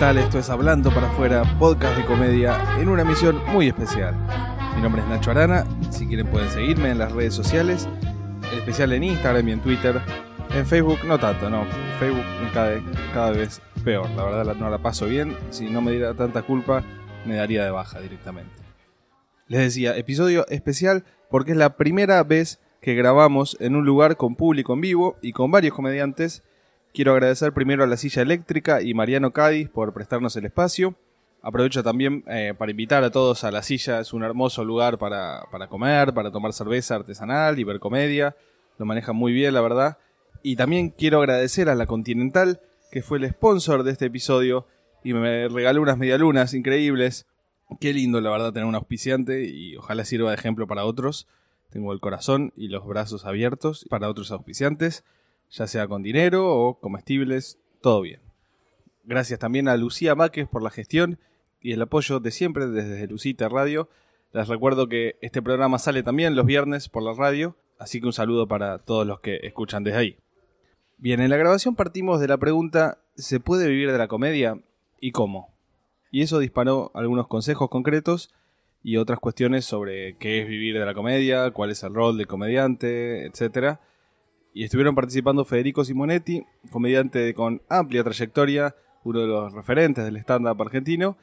tal? Esto es Hablando para afuera, podcast de comedia, en una emisión muy especial. Mi nombre es Nacho Arana, si quieren pueden seguirme en las redes sociales, en especial en Instagram y en Twitter. En Facebook no tanto, no. Facebook me cae cada vez peor, la verdad no la paso bien. Si no me diera tanta culpa, me daría de baja directamente. Les decía, episodio especial porque es la primera vez que grabamos en un lugar con público en vivo y con varios comediantes Quiero agradecer primero a la silla eléctrica y Mariano Cádiz por prestarnos el espacio. Aprovecho también eh, para invitar a todos a la silla, es un hermoso lugar para, para, comer, para tomar cerveza artesanal y ver comedia. Lo manejan muy bien, la verdad. Y también quiero agradecer a la Continental, que fue el sponsor de este episodio y me regaló unas medialunas increíbles. Qué lindo, la verdad, tener un auspiciante y ojalá sirva de ejemplo para otros. Tengo el corazón y los brazos abiertos para otros auspiciantes ya sea con dinero o comestibles, todo bien. Gracias también a Lucía Máquez por la gestión y el apoyo de siempre desde Lucita Radio. Les recuerdo que este programa sale también los viernes por la radio, así que un saludo para todos los que escuchan desde ahí. Bien, en la grabación partimos de la pregunta ¿se puede vivir de la comedia? ¿Y cómo? Y eso disparó algunos consejos concretos y otras cuestiones sobre qué es vivir de la comedia, cuál es el rol del comediante, etcétera y estuvieron participando Federico Simonetti, comediante con amplia trayectoria, uno de los referentes del stand-up argentino.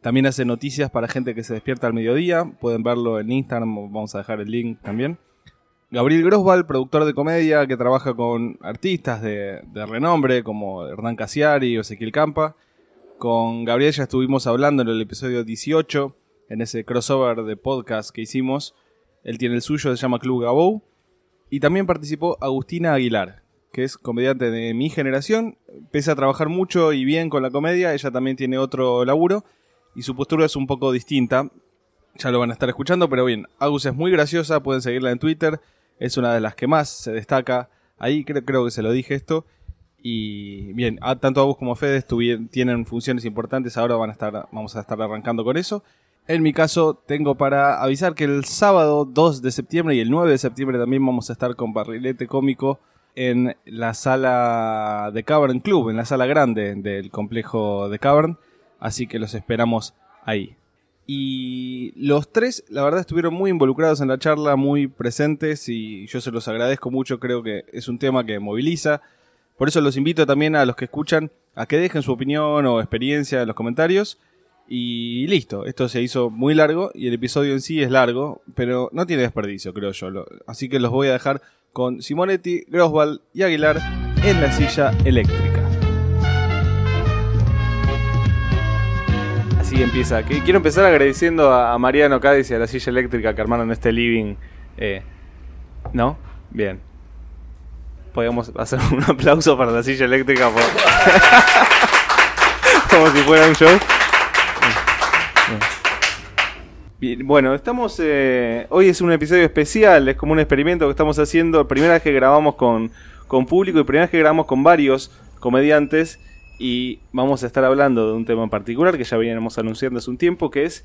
También hace noticias para gente que se despierta al mediodía. Pueden verlo en Instagram, vamos a dejar el link también. Gabriel Grosval, productor de comedia que trabaja con artistas de, renombre como Hernán Casiari o Ezequiel Campa. Con Gabriel ya estuvimos hablando en el episodio 18, en ese crossover de podcast que hicimos. Él tiene el suyo, se llama Club Gabou. Y también participó Agustina Aguilar, que es comediante de mi generación. Pese a trabajar mucho y bien con la comedia, ella también tiene otro laburo y su postura es un poco distinta. Ya lo van a estar escuchando, pero bien, Agus es muy graciosa, pueden seguirla en Twitter. Es una de las que más se destaca ahí, creo, creo que se lo dije esto. Y bien, tanto Agus como Fede tienen funciones importantes, ahora van a estar, vamos a estar arrancando con eso. En mi caso, tengo para avisar que el sábado 2 de septiembre y el 9 de septiembre también vamos a estar con Barrilete Cómico en la sala de Cavern Club, en la sala grande del complejo de Cavern. Así que los esperamos ahí. Y los tres, la verdad, estuvieron muy involucrados en la charla, muy presentes y yo se los agradezco mucho. Creo que es un tema que moviliza. Por eso los invito también a los que escuchan a que dejen su opinión o experiencia en los comentarios. Y listo, esto se hizo muy largo y el episodio en sí es largo, pero no tiene desperdicio, creo yo. Así que los voy a dejar con Simonetti, Grosval y Aguilar en la silla eléctrica. Así empieza. Quiero empezar agradeciendo a Mariano Cádiz y a la silla eléctrica que armaron este living. Eh, ¿No? Bien. Podríamos hacer un aplauso para la silla eléctrica como si fuera un show bueno, estamos. Eh, hoy es un episodio especial, es como un experimento que estamos haciendo. Primera vez que grabamos con, con público y primera vez que grabamos con varios comediantes. Y vamos a estar hablando de un tema en particular que ya veníamos anunciando hace un tiempo, que es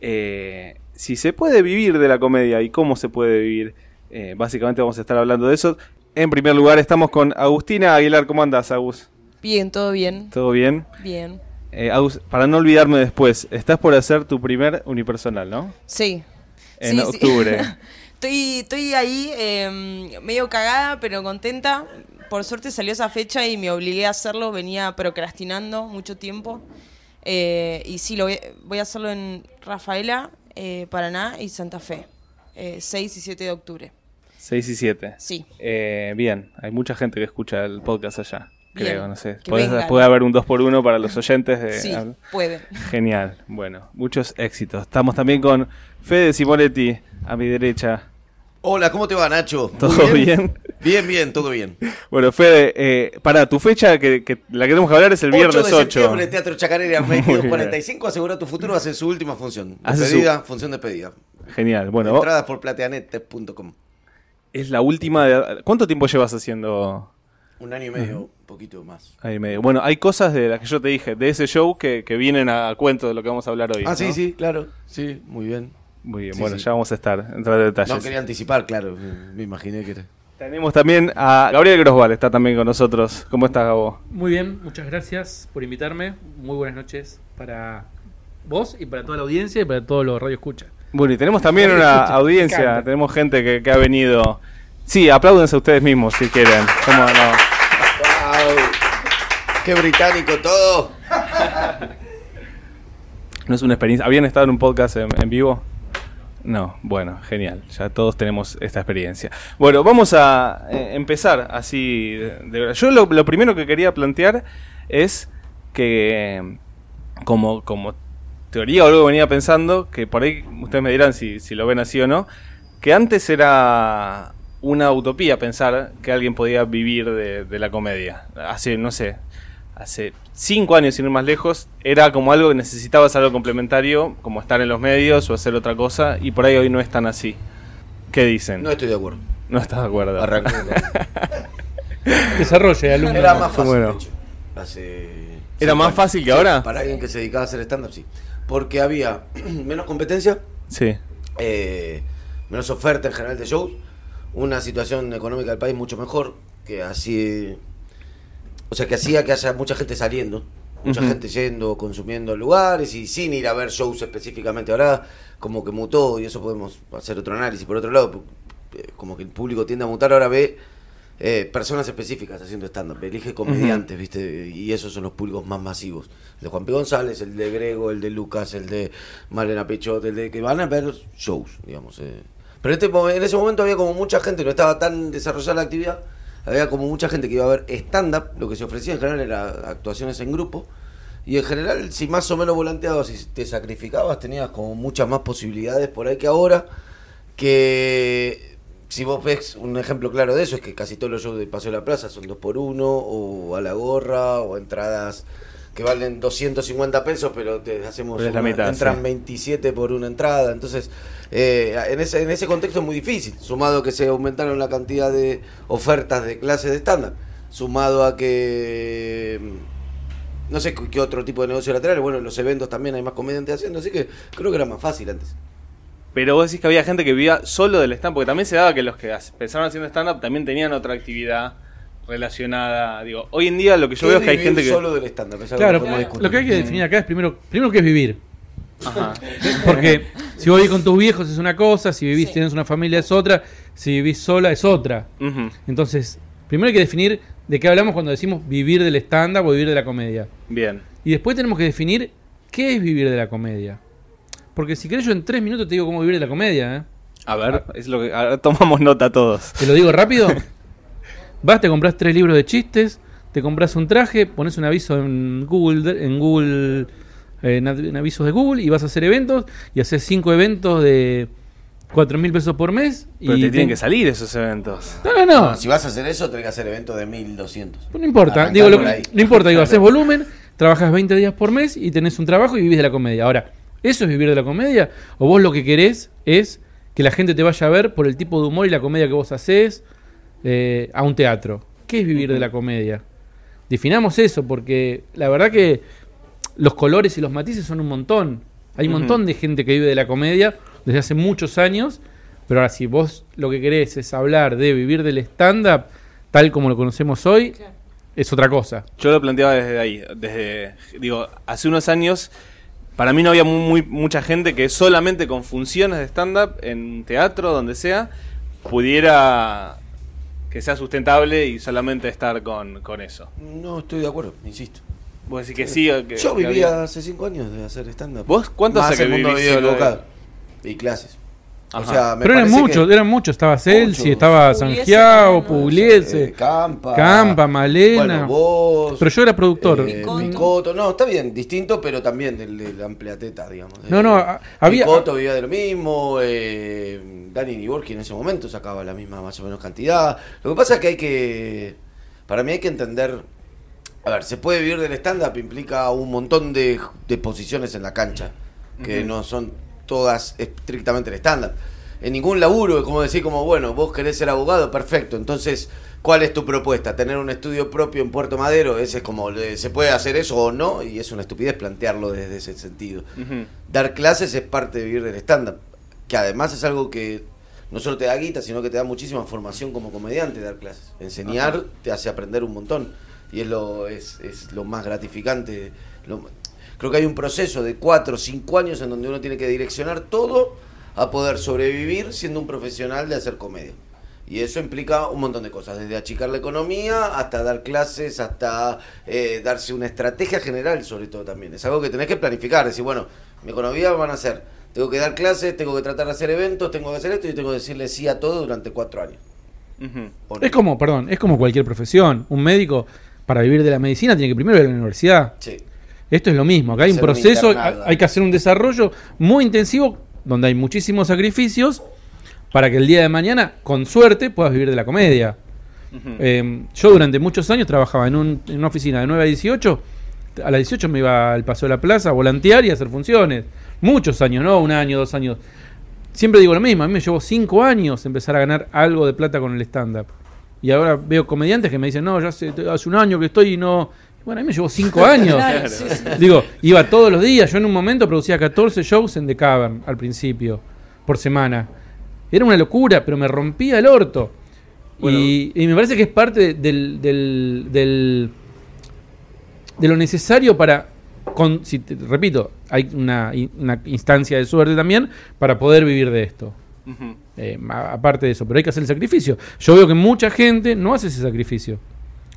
eh, si se puede vivir de la comedia y cómo se puede vivir. Eh, básicamente vamos a estar hablando de eso. En primer lugar estamos con Agustina Aguilar. ¿Cómo andas, Agus? Bien, todo bien. ¿Todo bien? Bien. Eh, para no olvidarme después, estás por hacer tu primer unipersonal, ¿no? Sí. En octubre. estoy, estoy ahí em, medio cagada, pero contenta. Por suerte salió esa fecha y me obligué a hacerlo. Venía procrastinando mucho tiempo. Eh, y sí, lo voy, a hacerlo en Rafaela, eh, Paraná y Santa Fe. 6 y 7 de octubre. 6 y 7. Sí. bien, hay mucha gente que escucha el podcast allá creo, no sé. Puede, haber un 2 por 1 para los oyentes. De, sí, puede. Genial, bueno, muchos éxitos. Estamos también con Fede Simonetti, a mi derecha. Hola, ¿cómo te va, Nacho? ¿Todo bien? bien? Bien, todo bien. Bueno, Fede, eh, para tu fecha, que, la que tenemos que hablar es el viernes 8. de septiembre, Teatro Chacarera, 2245, asegura tu futuro, va a ser su última función. Despedida, función de pedida. Genial, bueno. Entradas por plateanet.com. Es la última de... ¿Cuánto tiempo llevas haciendo un año y medio, un poquito más. Año y medio. Bueno, hay cosas de las que yo te dije, de ese show, que, que vienen a cuento de lo que vamos a hablar hoy. Ah, sí, sí, claro. Sí, muy bien. Muy bien, bueno, ya vamos a estar, entrar en detalles. No quería anticipar, claro, me imaginé que era. Tenemos también a Gabriel Grosval, está también con nosotros. ¿Cómo estás, Gabo? Muy bien, muchas gracias por invitarme. Muy buenas noches para vos y para toda la audiencia y para todos los radio escucha. Bueno, y tenemos también una audiencia, tenemos gente que, que, ha venido. Sí, apláudense ustedes mismos si quieren. ¿Cómo no? Wow. ¡Qué británico todo! no es una experiencia. ¿Habían estado en un podcast en, vivo? No, bueno, genial. Ya todos tenemos esta experiencia. Bueno, vamos a eh, empezar así. De, yo lo, primero que quería plantear es que, como, como teoría o algo venía pensando, que por ahí ustedes me dirán si, si lo ven así o no, que antes era una utopía pensar que alguien podía vivir de, de la comedia. Hace, no sé, hace cinco años, sin ir más lejos, era como algo que necesitabas algo complementario, como estar en los medios o hacer otra cosa, y por ahí hoy no es tan así. ¿Qué dicen? No estoy de acuerdo. No estás de acuerdo. Desarrolle, alumno. Era más fácil, bueno. de hecho. Hace ¿Era más fácil que ahora? Para alguien que se dedicaba a hacer stand-up, sí. Porque había menos competencia. Sí. Eh, menos oferta en general de shows. Una situación económica del país mucho mejor. Que así o sea, que hacía que haya mucha gente saliendo, mucha uh -huh. gente yendo, consumiendo lugares y sin ir a ver shows específicamente. Ahora como que mutó y eso podemos hacer otro análisis. Por otro lado, como que el público tiende a mutar, ahora ve eh, personas específicas haciendo stand-up, elige comediantes, uh -huh. ¿viste? Y esos son los públicos más masivos. El de Juan P. González, el de Grego, el de Lucas, el de Malena Pechot, el de que van a ver shows, digamos. Eh. Pero este, en ese momento había como mucha gente, no estaba tan desarrollada la actividad había como mucha gente que iba a ver stand-up, lo que se ofrecía en general era actuaciones en grupo, y en general si más o menos volanteabas y te sacrificabas tenías como muchas más posibilidades por ahí que ahora, que si vos ves un ejemplo claro de eso es que casi todos los shows de Paseo de la Plaza son dos por uno, o a la gorra, o entradas que valen 250 pesos, pero te hacemos pero una, mitad, entran sí. 27 por una entrada, entonces eh, en, ese, en ese contexto es muy difícil, sumado a que se aumentaron la cantidad de ofertas de clases de estándar, sumado a que no sé qué otro tipo de negocio lateral, bueno, en los eventos también hay más comediantes haciendo, así que creo que era más fácil antes. Pero vos decís que había gente que vivía solo del stand, porque también se daba que los que pensaban haciendo stand-up también tenían otra actividad relacionada. Digo, hoy en día lo que yo veo es que hay gente que. solo del stand Claro, lo que hay que definir acá es primero, primero qué es vivir. Ajá. Porque si vos vivís con tus viejos es una cosa, si vivís, sí. tenés una familia es otra, si vivís sola es otra. Uh -huh. Entonces, primero hay que definir de qué hablamos cuando decimos vivir del stand-up o vivir de la comedia. Bien. Y después tenemos que definir qué es vivir de la comedia. Porque si querés yo en tres minutos te digo cómo vivir de la comedia, ¿eh? A ver, es lo que ahora tomamos nota todos. ¿Te lo digo rápido? Vas, te compras tres libros de chistes, te compras un traje, pones un aviso en Google, en Google, eh, en avisos de Google y vas a hacer eventos y haces cinco eventos de cuatro mil pesos por mes. Pero y te tienen que salir esos eventos. No, no, no. no si vas a hacer eso, tenés que hacer eventos de 1200. Pues no importa, digo, lo, no importa, digo, haces volumen, trabajas 20 días por mes y tenés un trabajo y vivís de la comedia. Ahora, ¿eso es vivir de la comedia? ¿O vos lo que querés es que la gente te vaya a ver por el tipo de humor y la comedia que vos haces eh, a un teatro? ¿Qué es vivir de la comedia? Definamos eso, porque la verdad que los colores y los matices son un montón. Hay un montón de gente que vive de la comedia desde hace muchos años, pero ahora si vos lo que querés es hablar de vivir del stand-up, tal como lo conocemos hoy, Claro. es otra cosa. Yo lo planteaba desde ahí, desde digo, hace unos años para mí no había muy, muy- mucha gente que solamente con funciones de stand up en teatro donde sea pudiera que sea sustentable y solamente estar con, con eso. No estoy de acuerdo, insisto. Vos decís que sí o que Yo que vivía había- hace cinco años de hacer stand-up. ¿Vos cuánto Más hace que vivís solo de-. Y clases. O Ajá. sea, me Pero eran muchos, que- eran muchos. Estaba Celsi, estaba Pugliese Sangiao. Pugliese, Eh, Campa. Campa, Malena. Bueno, vos. Pero yo era productor. eh, Picoto. Picoto. No, está bien, distinto, pero también del, de la amplia teta, digamos. No, no, a- había- Picoto vivía de lo mismo. Eh, Dani Niborski en ese momento sacaba la misma más o menos cantidad. Lo que pasa es que hay que. Para mí hay que entender. A ver, se puede vivir del stand-up, implica un montón de, de posiciones en la cancha, que no son todas estrictamente el stand-up. En ningún laburo es como decir, como, bueno, vos querés ser abogado, perfecto. Entonces, ¿cuál es tu propuesta? ¿Tener un estudio propio en Puerto Madero? Ese es como, eh, ¿se puede hacer eso o no? Y es una estupidez plantearlo desde ese sentido. Dar clases es parte de vivir del stand-up, que además es algo que no solo te da guita, sino que te da muchísima formación como comediante dar clases. Enseñar te hace aprender un montón y es lo, es, es lo más gratificante. Lo- creo que hay un proceso de cuatro o cinco años en donde uno tiene que direccionar todo a poder sobrevivir siendo un profesional de hacer comedia. Y eso implica un montón de cosas, desde achicar la economía hasta dar clases, hasta eh, darse una estrategia general sobre todo también. Es algo que tenés que planificar, decir, bueno, mi economía van a ser, tengo que dar clases, tengo que tratar de hacer eventos, tengo que hacer esto y tengo que decirle sí a todo durante cuatro años. Es como, perdón, es como cualquier profesión. Un médico, para vivir de la medicina, tiene que primero ir a la universidad. Sí. Esto es lo mismo. Acá hay un proceso, hay que hacer un desarrollo muy intensivo donde hay muchísimos sacrificios para que el día de mañana, con suerte, puedas vivir de la comedia. Eh, yo durante muchos años trabajaba en, un- en una oficina de 9 a 18. A las 18 me iba al Paseo de la Plaza a volantear y a hacer funciones. Muchos años, ¿no? Un año, dos años. Siempre digo lo mismo, a mí me llevó 5 años empezar a ganar algo de plata con el stand-up. Y ahora veo comediantes que me dicen, no, ya hace, hace un año que estoy y no... Bueno, a mí me llevó 5 años. Claro, sí, sí. Digo, iba todos los días. Yo en un momento producía 14 shows en The Cavern al principio, por semana. Era una locura, pero me rompía el orto. Y, y me parece que es parte de- del, del, del- de lo necesario para. Con, si te- repito, hay una, una instancia de suerte también para poder vivir de esto. Ujú. Eh, a- aparte de eso, pero hay que hacer el sacrificio. Yo veo que mucha gente no hace ese sacrificio.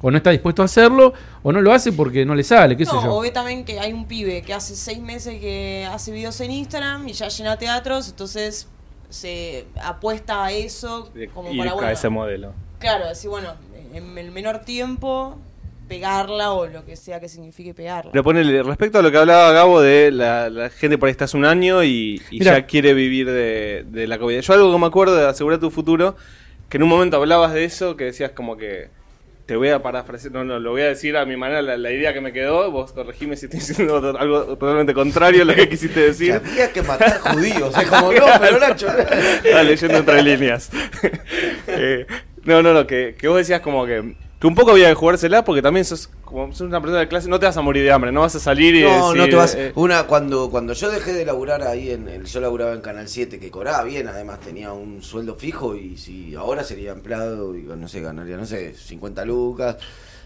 O no está dispuesto a hacerlo, o no lo hace porque no le sale, qué sé No, yo. o ve también que hay un pibe que hace seis meses que hace videos en Instagram y ya llena teatros, entonces se apuesta a eso como y para a bueno, ese modelo. claro, decir bueno, en el menor tiempo pegarla o lo que sea que signifique pegarla. Pero ponele, respecto a lo que hablaba Gabo de la, la gente por ahí está hace un año y, y ya quiere vivir de, de la comedia. Yo algo que me acuerdo de Asegurar tu futuro, que en un momento hablabas de eso, que decías como que te voy a parafrasear, no, no, lo voy a decir a mi manera, la, la idea que me quedó, vos corregime si estoy diciendo algo totalmente contrario a lo que quisiste Que decir. había que matar judíos, es como, no, pero Nacho. Estaba leyendo entre líneas. Eh, no, no, no, que, que vos decías como que, que un poco había que jugársela porque también sos, como, sos una persona de clase, no te vas a morir de hambre, no vas a salir y No, decir, no te vas. eh, Una, cuando, cuando yo dejé de laburar ahí en el, yo laburaba en Canal 7, que cobraba bien, además tenía un sueldo fijo y si ahora sería empleado y no sé, ganaría, no sé, 50 lucas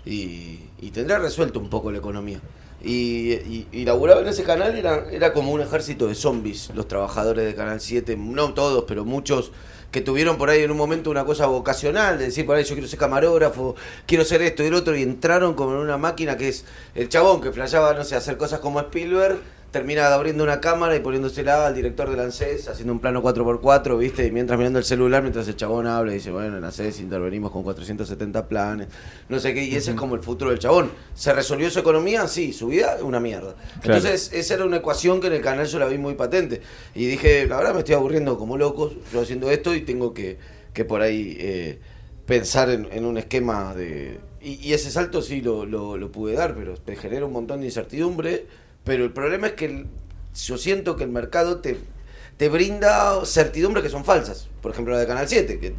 y, y tendría resuelto un poco la economía. Y, y, y laburaba en ese canal, era, era como un ejército de zombies, los trabajadores de Canal 7, no todos, pero muchos que tuvieron por ahí en un momento una cosa vocacional, de decir por ahí yo quiero ser camarógrafo, quiero ser esto y el otro, y entraron como en una máquina que es el chabón que flasheaba, no sé, hacer cosas como Spielberg, termina abriendo una cámara y poniéndosela al director del ANSES, haciendo un plano 4x4, ¿viste? Y mientras mirando el celular, mientras el chabón habla y dice, bueno, en ANSES intervenimos con 470 planes, no sé qué, y ese es como el futuro del chabón. ¿Se resolvió su economía? Sí, su vida, una mierda. Claro. Entonces, esa era una ecuación que en el canal yo la vi muy patente. Y dije, la verdad me estoy aburriendo como loco yo haciendo esto y tengo que, que por ahí eh, pensar en, en un esquema de... Y, y ese salto sí lo, lo, lo pude dar, pero te genera un montón de incertidumbre. Pero el problema es que el- yo siento que el mercado te, te brinda certidumbres que son falsas. Por ejemplo, la de Canal 7, que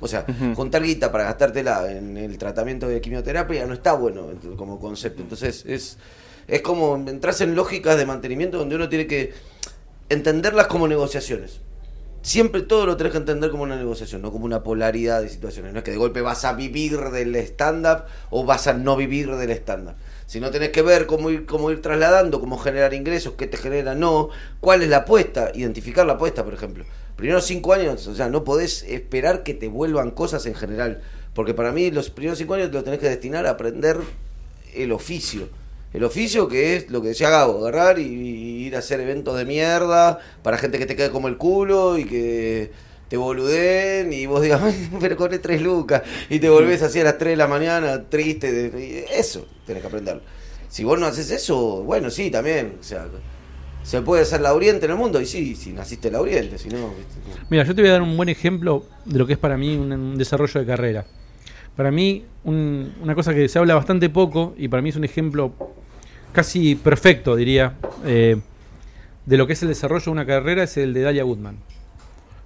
o sea, Ujú. juntar guita para gastártela en el tratamiento de quimioterapia no está bueno como concepto. Entonces, es, es como entras en lógicas de mantenimiento donde uno tiene que entenderlas como negociaciones. Siempre todo lo tenés que entender como una negociación, no como una polaridad de situaciones. No es que de golpe vas a vivir del stand-up o vas a no vivir del stand-up. Sino tenés que ver cómo ir, cómo ir trasladando, cómo generar ingresos, qué te genera, no, cuál es la apuesta, identificar la apuesta, por ejemplo. Primeros cinco años, o sea, no podés esperar que te vuelvan cosas en general. Porque para mí los primeros cinco años los tenés que destinar a aprender el oficio. El oficio que es lo que decía Gabo, agarrar y, y ir a hacer eventos de mierda para gente que te quede como el culo y que te boluden y vos digas, "Ay, pero cobré tres lucas y te volvés así a las 3 de la mañana triste. eso tenés que aprender. Si vos no haces eso, bueno, sí, también. O sea, se puede ser lauriente en el mundo y sí, si naciste lauriente, si no. Mira, yo te voy a dar un buen ejemplo de lo que es para mí un, un desarrollo de carrera. Para mí, un- una cosa que se habla bastante poco y para mí es un ejemplo casi perfecto, diría, eh, de lo que es el desarrollo de una carrera es el de Dalia Goodman.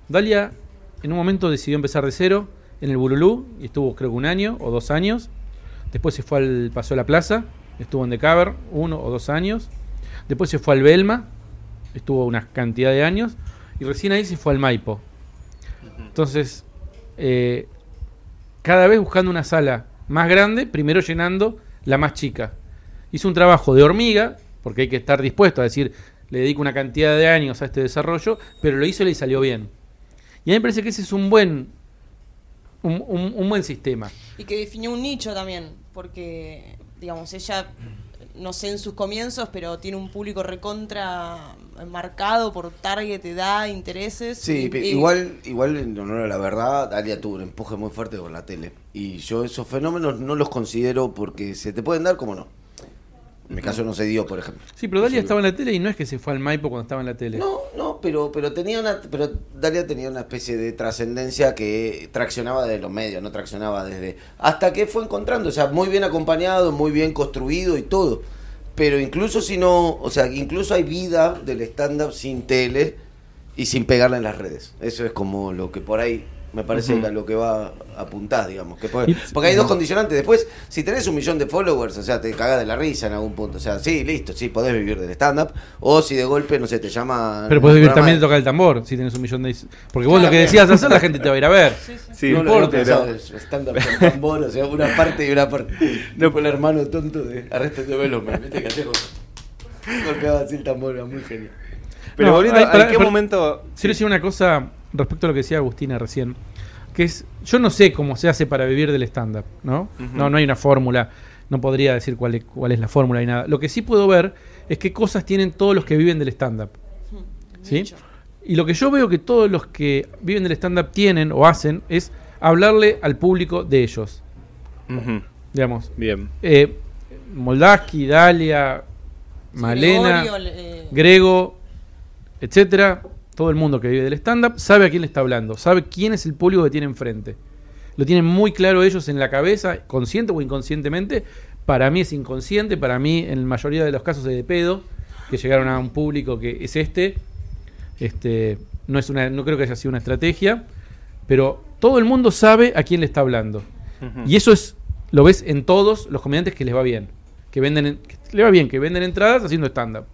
Dalia en un momento decidió empezar de cero en el Bululú y estuvo creo que un año o dos años. Después se fue al Paseo de la Plaza, estuvo en The Cover uno o dos años. Después se fue al Belma, estuvo una cantidad de años. Y recién ahí se fue al Maipo. Entonces, eh, cada vez buscando una sala más grande, primero llenando la más chica. Hizo un trabajo de hormiga, porque hay que estar dispuesto a decir, le dedico una cantidad de años a este desarrollo, pero lo hizo y le salió bien. Y a mí me parece que ese es un buen, un, un- un buen sistema. Y que definió un nicho también, porque, digamos, ella, no sé en sus comienzos, pero tiene un público recontra marcado por target, edad, intereses. Sí, y- pe- y- igual, igual en honor a la verdad, Dalia tuvo un empuje muy fuerte con la tele. Y yo esos fenómenos no los considero porque se te pueden dar como no. En mi caso no se dio, por ejemplo. Sí, pero Dalia estaba en la tele y no es que se fue al Maipo cuando estaba en la tele. No, no, pero, pero tenía una, pero Dalia tenía una especie de trascendencia que traccionaba de los medios, no traccionaba desde, hasta que fue encontrando, o sea, muy bien acompañado, muy bien construido y todo. Pero incluso si no, o sea, incluso hay vida del stand-up sin tele y sin pegarla en las redes. Eso es como lo que por ahí me parece que a lo que va a apuntar, digamos. Que puede- porque hay dos condicionantes. Después, si tenés un millón de followers, o sea, te cagas de la risa en algún punto. O sea, sí, listo, sí, podés vivir del stand-up. O si de golpe, no sé, te llama. Pero puedes vivir también de tocar el tambor si tienes un millón de... Porque vos Claro, lo que decías hacer, la gente te va a ir a ver. Sí, no, no, no, pero stand-up con tambor, o sea, una parte y una parte. No, por el hermano tonto de Arrested Development, viste que hacía como- Golpeaba así el tambor, era muy genial. Pero No, volviendo, ¿en qué momento? Quiero decir una cosa respecto a lo que decía Agustina recién, que es, yo no sé cómo se hace para vivir del stand-up, ¿no? No, no hay una fórmula, no podría decir cuál es, cuál es la fórmula y nada. Lo que sí puedo ver es qué cosas tienen todos los que viven del stand-up, ¿sí? Y lo que yo veo que todos los que viven del stand-up tienen o hacen es hablarle al público de ellos, digamos. Bien. Eh, Moldaski, Dalia, Malena... Gregorio, eh, Grego, etcétera, todo el mundo que vive del stand-up sabe a quién le está hablando, sabe quién es el público que tiene enfrente. Lo tienen muy claro ellos en la cabeza, consciente o inconscientemente. Para mí es inconsciente, para mí en la mayoría de los casos es de pedo, que llegaron a un público que es este. Este, no es una, no creo que haya sido una estrategia, pero todo el mundo sabe a quién le está hablando. Y eso es, lo ves en todos los comediantes que les va bien. Que venden, que le va bien, que venden entradas haciendo stand-up.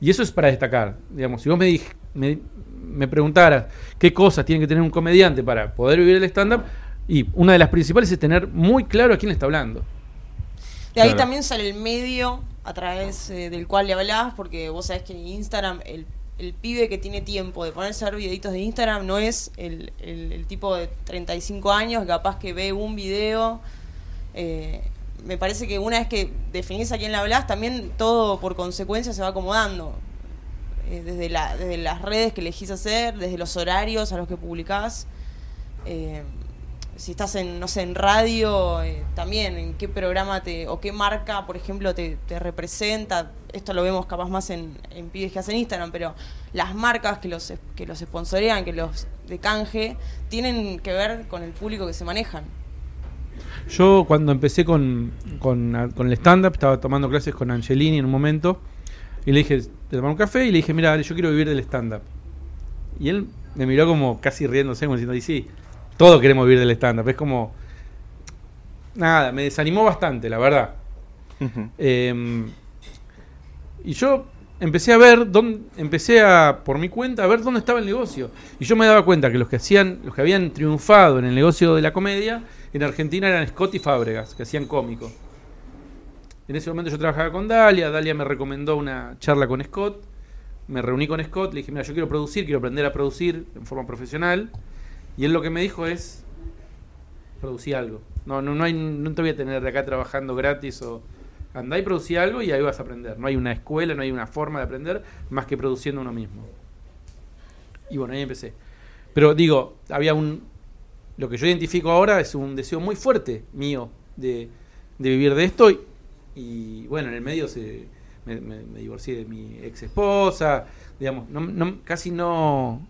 Y eso es para destacar. Digamos, si vos me, me, me preguntaras qué cosas tiene que tener un comediante para poder vivir el stand-up, y una de las principales es tener muy claro a quién le está hablando. De ahí Claro. también sale el medio a través eh, del cual le hablabas, porque vos sabés que en Instagram el, el pibe que tiene tiempo de ponerse a ver videitos de Instagram no es el, el- el tipo de 35 años, capaz que ve un video. eh, me parece que una vez que definís a quién le hablas, también todo por consecuencia se va acomodando. Eh, desde, la, desde las redes que elegís hacer, desde los horarios a los que publicás. Eh, si estás en, no sé, en radio, eh, también, en qué programa te, o qué marca, por ejemplo, te, representa. Esto lo vemos capaz más en, en pibes que hacen Instagram, pero las marcas que los, que los sponsorean, que los de canje, tienen que ver con el público que se manejan. Yo cuando empecé con, con, con el stand-up, estaba tomando clases con Angelini en un momento, y le dije, te tomar un café, y le dije, mira, yo quiero vivir del stand-up. Y él me miró como casi riéndose, como diciendo, y sí, todos queremos vivir del stand-up. Es como, nada, me desanimó bastante, la verdad. Eh, y yo empecé a ver, dónde, empecé a, por mi cuenta, a ver dónde estaba el negocio. Y yo me daba cuenta que los que hacían, los que habían triunfado en el negocio de la comedia, en Argentina eran Scott y Fábregas, que hacían cómico. En ese momento yo trabajaba con Dalia, Dalia me recomendó una charla con Scott, me reuní con Scott, le dije, mira, yo quiero producir, quiero aprender a producir en forma profesional. Y él lo que me dijo es, producí algo. No, no, no, hay, no te voy a tener de acá trabajando gratis o andá y producí algo y ahí vas a aprender. No hay una escuela, no hay una forma de aprender más que produciendo uno mismo. Y bueno, ahí empecé. Pero digo, había un... Lo que yo identifico ahora es un deseo muy fuerte mío de, de vivir de esto. Y, y, bueno, en el medio se, me, me- me divorcié de mi ex esposa. Digamos, no, no- casi no,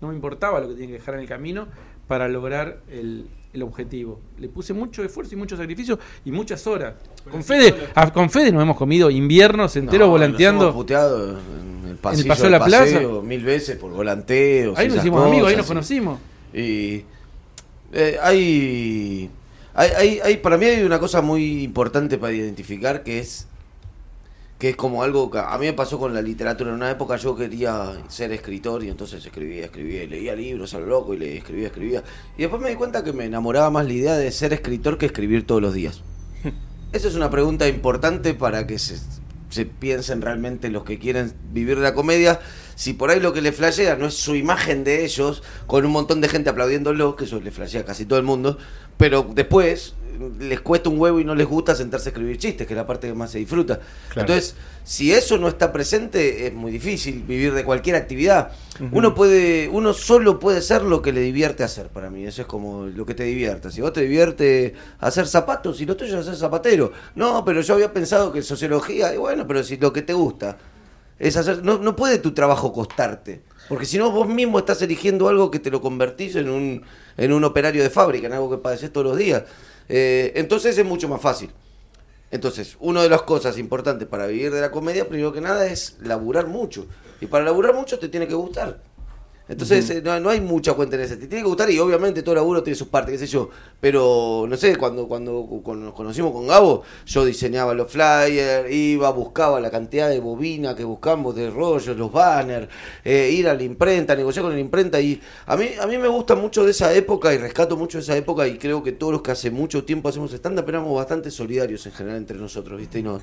no me importaba lo que tenía que dejar en el camino para lograr el, el objetivo. Le puse mucho esfuerzo y mucho sacrificio y muchas horas. Con Fede, a- con Fede nos hemos comido inviernos enteros No, volanteando. Nos hemos puteado en el pasillo, paseo de la plaza. paseo, mil veces por volanteos. Ahí nos hicimos amigos, ahí nos conocimos. Y eh, hay, hay, hay, hay- para mí hay una cosa muy importante para identificar que es que es como algo que a mí me pasó con la literatura. En una época yo quería ser escritor y entonces escribía, escribía, y leía libros a lo loco y le escribía, escribía. Y después me di cuenta que me enamoraba más la idea de ser escritor que escribir todos los días. Esa es una pregunta importante para que se, se piensen realmente los que quieren vivir la comedia. Si por ahí lo que le flashea no es su imagen de ellos, con un montón de gente aplaudiéndolo, que eso le flashea a casi todo el mundo, pero después les cuesta un huevo y no les gusta sentarse a escribir chistes, que es la parte que más se disfruta. Entonces, si eso no está presente, es muy difícil vivir de cualquier actividad. Uno puede, uno solo puede ser lo que le divierte hacer, para mí. Eso es como lo que te divierta. Si vos te divierte hacer zapatos, si lo tuyo es ser zapatero. No, pero yo había pensado que sociología, y bueno, pero si lo que te gusta es hacer, no, no puede tu trabajo costarte. Porque si no, vos mismo estás eligiendo algo que te lo convertís en un, en un operario de fábrica, en algo que padeces todos los días. Eh, entonces es mucho más fácil. Entonces, una de las cosas importantes para vivir de la comedia, primero que nada, es laburar mucho. Y para laburar mucho te tiene que gustar. Entonces, eh, no, no hay mucha cuenta en ese. Te tiene que gustar y obviamente todo laburo tiene sus partes, qué sé yo. Pero, no sé, cuando, cuando, cuando nos conocimos con Gabo, yo diseñaba los flyers, iba, buscaba la cantidad de bobina que buscamos, de rollos, los banners, eh, ir a la imprenta, negociar con la imprenta. Y a mí, a mí me gusta mucho de esa época y rescato mucho de esa época y creo que todos los que hace mucho tiempo hacemos stand-up éramos bastante solidarios en general entre nosotros, ¿viste? Y nos,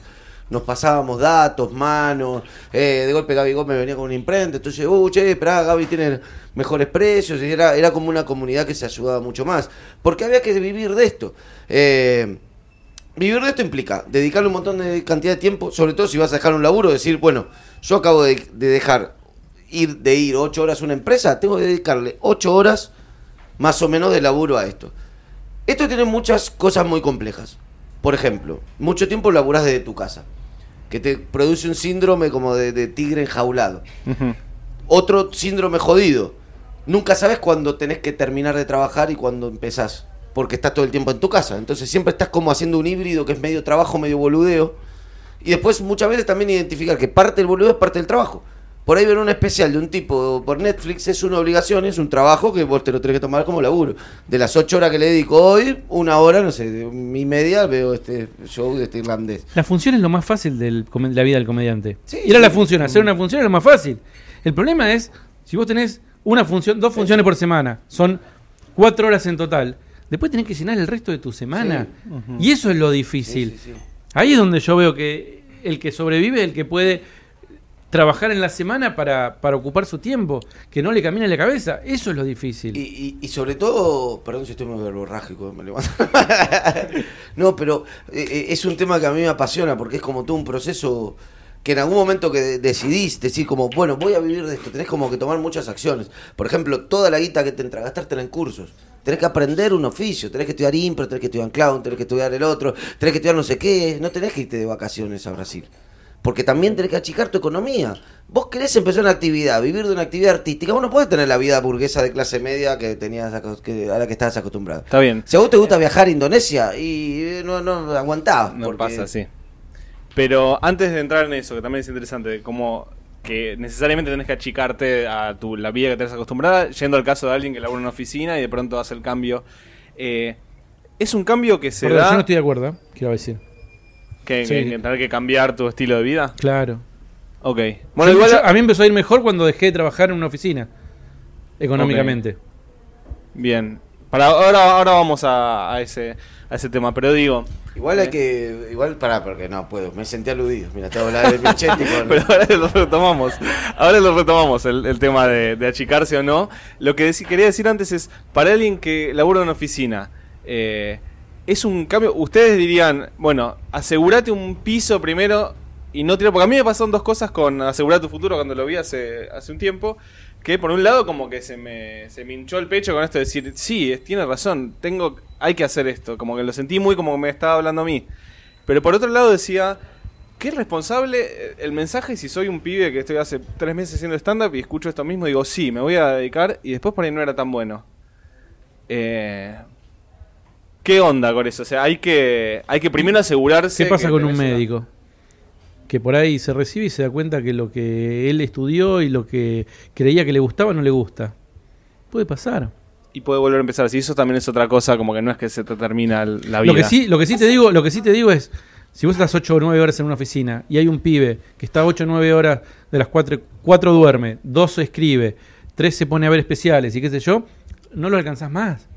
nos pasábamos datos, manos, eh, de golpe Gaby Gómez venía con una imprenta, entonces, uh, che, esperá, Gaby tiene mejores precios, y era, era como una comunidad que se ayudaba mucho más, porque había que vivir de esto. Eh, vivir de esto implica dedicarle un montón de cantidad de tiempo, sobre todo si vas a dejar un laburo, decir, bueno, yo acabo de, de dejar ir de ir ocho horas a una empresa, tengo que dedicarle ocho horas más o menos de laburo a esto. Esto tiene muchas cosas muy complejas. Por ejemplo, mucho tiempo laburás desde tu casa, que te produce un síndrome como de, de tigre enjaulado. Otro síndrome jodido. Nunca sabes cuándo tenés que terminar de trabajar y cuándo empezás, porque estás todo el tiempo en tu casa. Entonces siempre estás como haciendo un híbrido que es medio trabajo, medio boludeo. Y después muchas veces también identificar que parte del boludeo es parte del trabajo. Por ahí ver un especial de un tipo por Netflix es una obligación, es un trabajo que vos te lo tenés que tomar como laburo. De las ocho horas que le dedico hoy, una hora, no sé, de mi media veo este show de este irlandés. La función es lo más fácil de la vida del comediante. Sí, Ir a sí. la función, hacer una función es lo más fácil. El problema es, si vos tenés una función, dos funciones por semana, son cuatro horas en total, después tenés que llenar el resto de tu semana. Y eso es lo difícil. Sí, sí, sí. Ahí es donde yo veo que el que sobrevive el que puede trabajar en la semana para, para ocupar su tiempo, que no le camine la cabeza. Eso es lo difícil. Y, y- y sobre todo, perdón si estoy muy verborrágico, me levanto. no, pero eh, eh, es un tema que a mí me apasiona porque es como todo un proceso que en algún momento que de- decidís decir como, bueno, voy a vivir de esto, tenés como que tomar muchas acciones. Por ejemplo, toda la guita que te entra, gastártela en cursos. Tenés que aprender un oficio, tenés que estudiar impro, tenés que estudiar clown, tenés que estudiar el otro, tenés que estudiar no sé qué, no tenés que irte de vacaciones a Brasil. Porque también tenés que achicar tu economía. Vos querés empezar una actividad, vivir de una actividad artística, vos no podés tener la vida burguesa de clase media que tenías que, a la que estabas acostumbrado. Está bien. Si a vos te gusta viajar a Indonesia y eh, no, no aguantás. No porque- pasa así. Pero antes de entrar en eso, que también es interesante, como que necesariamente tenés que achicarte a tu, la vida que tenés acostumbrada, yendo al caso de alguien que labura en una oficina y de pronto hace el cambio. eh, es un cambio que se Perdón, da, yo no estoy de acuerdo, quiero decir. Que, Sí. que- que tener que cambiar tu estilo de vida. Claro. Ok. Bueno, Yo- igual... yo- a mí empezó a ir mejor cuando dejé de trabajar en una oficina, económicamente. Bien. Para ahora, ahora vamos a, a ese, a ese tema, pero digo... Igual hay que. Igual, pará, porque no puedo. Me sentí aludido. Mira, te voy a hablar de Michetti con. Pero ahora lo retomamos. Ahora lo retomamos, el, el tema de, de achicarse o no. Lo que deci- quería decir antes es, para alguien que labura en una oficina, eh, es un cambio, ustedes dirían, bueno, asegúrate un piso primero y no tirar, porque a mí me pasaron dos cosas con asegurar tu futuro cuando lo vi hace, hace un tiempo, que por un lado como que se me, se me hinchó el pecho con esto de decir, sí, es- tiene razón, tengo, hay que hacer esto, como que lo sentí muy como que me estaba hablando a mí. Pero por otro lado decía, qué responsable el mensaje si soy un pibe que estoy hace tres meses haciendo stand-up y escucho esto mismo, digo, sí, me voy a dedicar y después por ahí no era tan bueno. Eh, ¿Qué onda con eso? O sea, hay que, hay que primero asegurarse. ¿Qué pasa que con un una- médico? Que por ahí se recibe y se da cuenta que lo que él estudió y lo que creía que le gustaba no le gusta. Puede pasar. Y puede volver a empezar. Si eso también es otra cosa, como que no es que se te termina la vida. Lo que sí, lo que sí te digo, lo que sí te digo es, Si vos estás 8 o 9 horas en una oficina y hay un pibe que está 8 o 9 horas de las 4, 4 duerme, 2 escribe, 3 se pone a ver especiales y qué sé yo, no lo alcanzás más.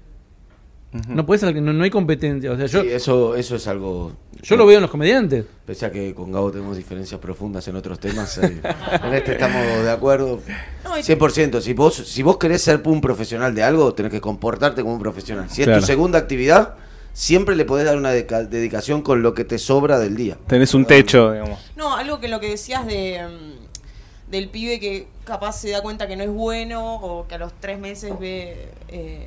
No, al- no, no hay competencia. O sea, yo, Sí, eso, eso es algo. yo lo veo en los comediantes. Pese a que con Gabo tenemos diferencias profundas en otros temas, eh, en este estamos de acuerdo. No, y- 100%. Si vos, si vos querés ser un profesional de algo, tenés que comportarte como un profesional. Si es Claro. tu segunda actividad, siempre le podés dar una deca- dedicación con lo que te sobra del día. Tenés un techo, digamos. No, algo que lo que decías de mm, del pibe que capaz se da cuenta que no es bueno o que a los tres meses ve eh,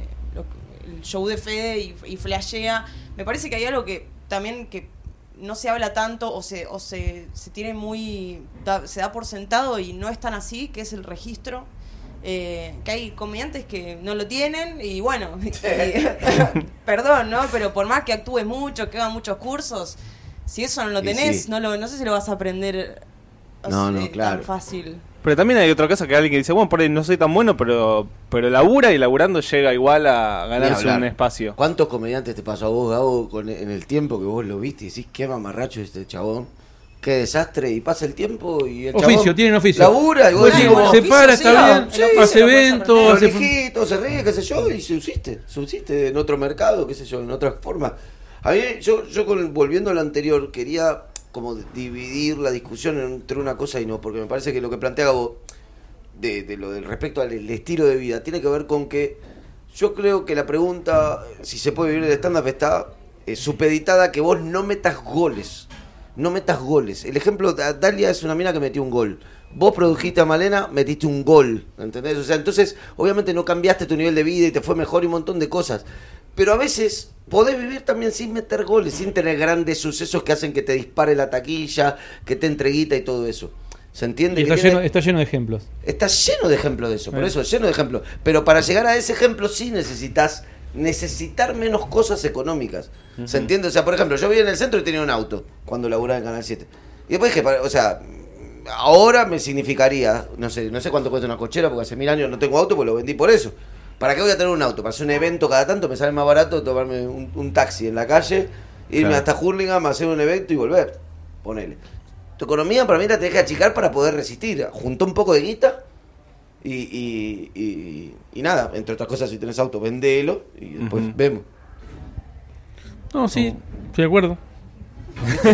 el show de Fede y, y flashea. Me parece que hay algo que también que no se habla tanto o se, o se, se tiene muy da- se da por sentado y no es tan así, que es el registro. Eh, que hay comediantes que no lo tienen y bueno, y- perdón, ¿no? Pero por más que actúes mucho, que hagas muchos cursos, si eso no lo tenés, sí. no, lo, no sé si lo vas a aprender No, no, tan claro. fácil. Pero también hay otro caso que alguien que dice, bueno, por ahí no soy tan bueno, pero, pero labura y laburando llega igual a ganarse un espacio. ¿Cuántos comediantes te pasó a vos, Gabo, con, en el tiempo que vos lo viste y decís, qué mamarracho este chabón? Qué desastre, y pasa el tiempo y el Oficio, chabón tienen oficio. Labura y vos decís, sí, como, se para, sí, está bien, hace lo podés eventos, hace... se ríe, qué sé yo, y subsiste, subsiste en otro mercado, qué sé yo, en otras formas. A mí, yo, yo con, volviendo a lo anterior, quería como dividir la discusión entre una cosa y no, porque me parece que lo que plantea Gabo de, de lo del respecto al estilo de vida tiene que ver con que yo creo que la pregunta si se puede vivir el stand-up está eh, supeditada que vos no metas goles. No metas goles. El ejemplo, da- Dalia es una mina que metió un gol. Vos produjiste a Malena, metiste un gol. ¿Entendés? O sea, entonces, obviamente no cambiaste tu nivel de vida y te fue mejor y un montón de cosas. Pero a veces podés vivir también sin meter goles, sin tener grandes sucesos que hacen que te dispare la taquilla, que te entreguita y todo eso. ¿Se entiende? Y Que está, tiene- lleno, está lleno de ejemplos. Está lleno de ejemplos de eso, por Eh. eso, lleno de ejemplos. Pero para llegar a ese ejemplo sí necesitas necesitar menos cosas económicas. ¿Se entiende? O sea, por ejemplo, yo vivía en el centro y tenía un auto cuando laburaba en Canal 7. Y después dije, o sea, ahora me significaría, no sé, no sé cuánto cuesta una cochera, porque hace mil años no tengo auto, pues lo vendí por eso. ¿Para qué voy a tener un auto? Para hacer un evento cada tanto me sale más barato tomarme un, un taxi en la calle, irme Claro. hasta Hurlingham, hacer un evento y volver. Ponele. Tu economía para mí la tenés que achicar para poder resistir. Junta un poco de guita y, y, y, y nada, entre otras cosas, si tenés auto, vendelo y después vemos. No, sí, estoy de acuerdo.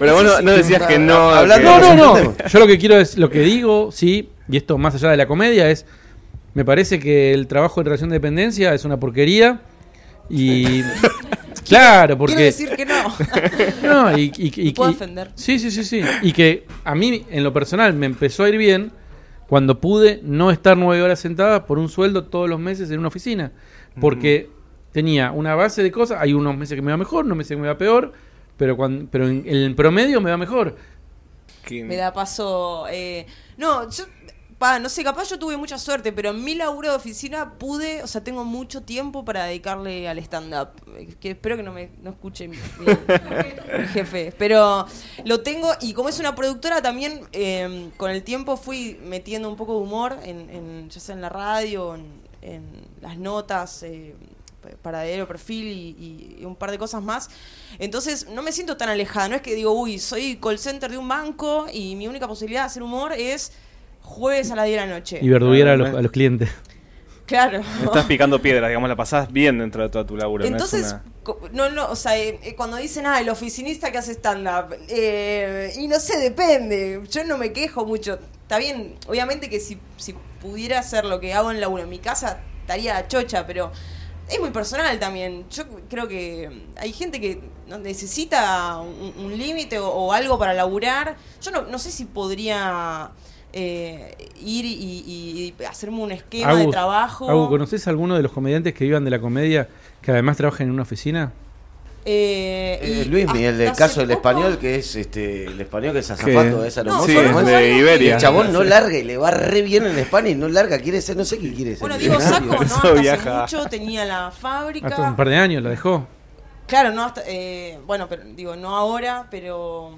Pero bueno, no decías que no. Hablando- que- No, no, no. Yo lo que quiero es, lo que digo, sí, y esto más allá de la comedia, es, me parece que el trabajo en relación de dependencia es una porquería. Y claro, porque... Quiero decir que no. No, y, y- puedo y- defender. Sí, sí, sí, sí. Y que a mí, en lo personal, me empezó a ir bien cuando pude no estar nueve horas sentada por un sueldo todos los meses en una oficina. Porque tenía una base de cosas. Hay unos meses que me va mejor, unos meses que me va peor. Pero, cuando, pero en, el promedio me va mejor. que- Me da paso. eh, no, yo. Pa, no sé, capaz yo tuve mucha suerte, pero en mi laburo de oficina pude, o sea, tengo mucho tiempo para dedicarle al stand-up. Eh, Que espero que no me no escuche mi, mi- mi jefe. Pero lo tengo, y como es una productora, también eh, con el tiempo fui metiendo un poco de humor, en, en, ya sea en la radio, en, en las notas. eh, paradero, perfil y, y un par de cosas más. Entonces no me siento tan alejada. No es que digo, uy, soy call center de un banco y mi única posibilidad de hacer humor es jueves a las 10 de la noche. Y verduguear a los, Claro, a los clientes. Claro. Estás picando piedras, digamos, la pasás bien dentro de toda tu laburo. no Entonces, una- no, no, o sea, eh, eh, cuando dicen, ah, el oficinista que hace stand-up, eh, y no sé, depende, yo no me quejo mucho. Está bien, obviamente que si, si pudiera hacer lo que hago en laburo en mi casa, estaría chocha, pero es muy personal también. Yo creo que hay gente que necesita un, un límite o, o algo para laburar. Yo no, no sé si podría eh, ir y, y- y hacerme un esquema de trabajo. Agus, ¿conoces a alguno de los comediantes que vivan de la comedia que además trabajan en una oficina? Eh, Eh, y Luis, el del hasta caso del poco- español, que es este el español que es azafato, ¿Qué? es No, hermoso. Sí, conozco es de Iberia. El chabón no larga y le va re bien en España y no larga, quiere ser, no sé qué quiere ser. Bueno, digo. Saco, ¿no? Hasta hace viaja. mucho tenía la fábrica. Hace un par de años la dejó. Claro, no hasta, eh, bueno, pero digo, no ahora, pero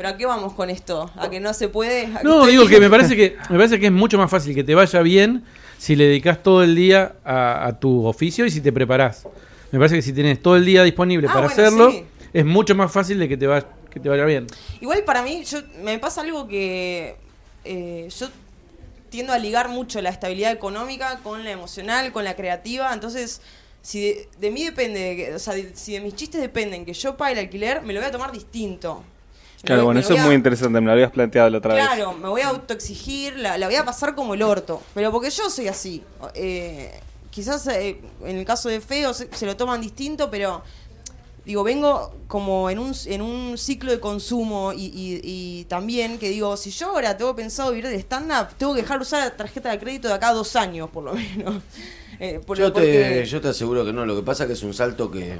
pero a qué vamos con esto? ¿A que no se puede? ¿A No, digo que me parece que me parece que es mucho más fácil que te vaya bien si le dedicas todo el día a, a tu oficio y si te preparás. Me parece que si tienes todo el día disponible Ah, para bueno, hacerlo, sí. es mucho más fácil de que te, va, que te vaya bien. Igual para mí, yo me pasa algo que eh, yo tiendo a ligar mucho la estabilidad económica con la emocional, con la creativa. Entonces, si de, de mí depende, o sea, de- si de mis chistes dependen que yo pague el alquiler, me lo voy a tomar distinto. Claro, bueno, me eso es a- muy interesante, me lo habías planteado la otra vez. Claro, me voy a autoexigir, la, la voy a pasar como el orto. Pero porque yo soy así. Eh, quizás eh, en el caso de Feo se, se lo toman distinto, pero digo, vengo como en un, en un ciclo de consumo y, y- y también que digo, si yo ahora tengo pensado vivir de stand-up, tengo que dejar de usar la tarjeta de crédito de acá a dos años, por lo menos. Eh, por- Yo te, yo te aseguro que no, lo que pasa que es un salto que...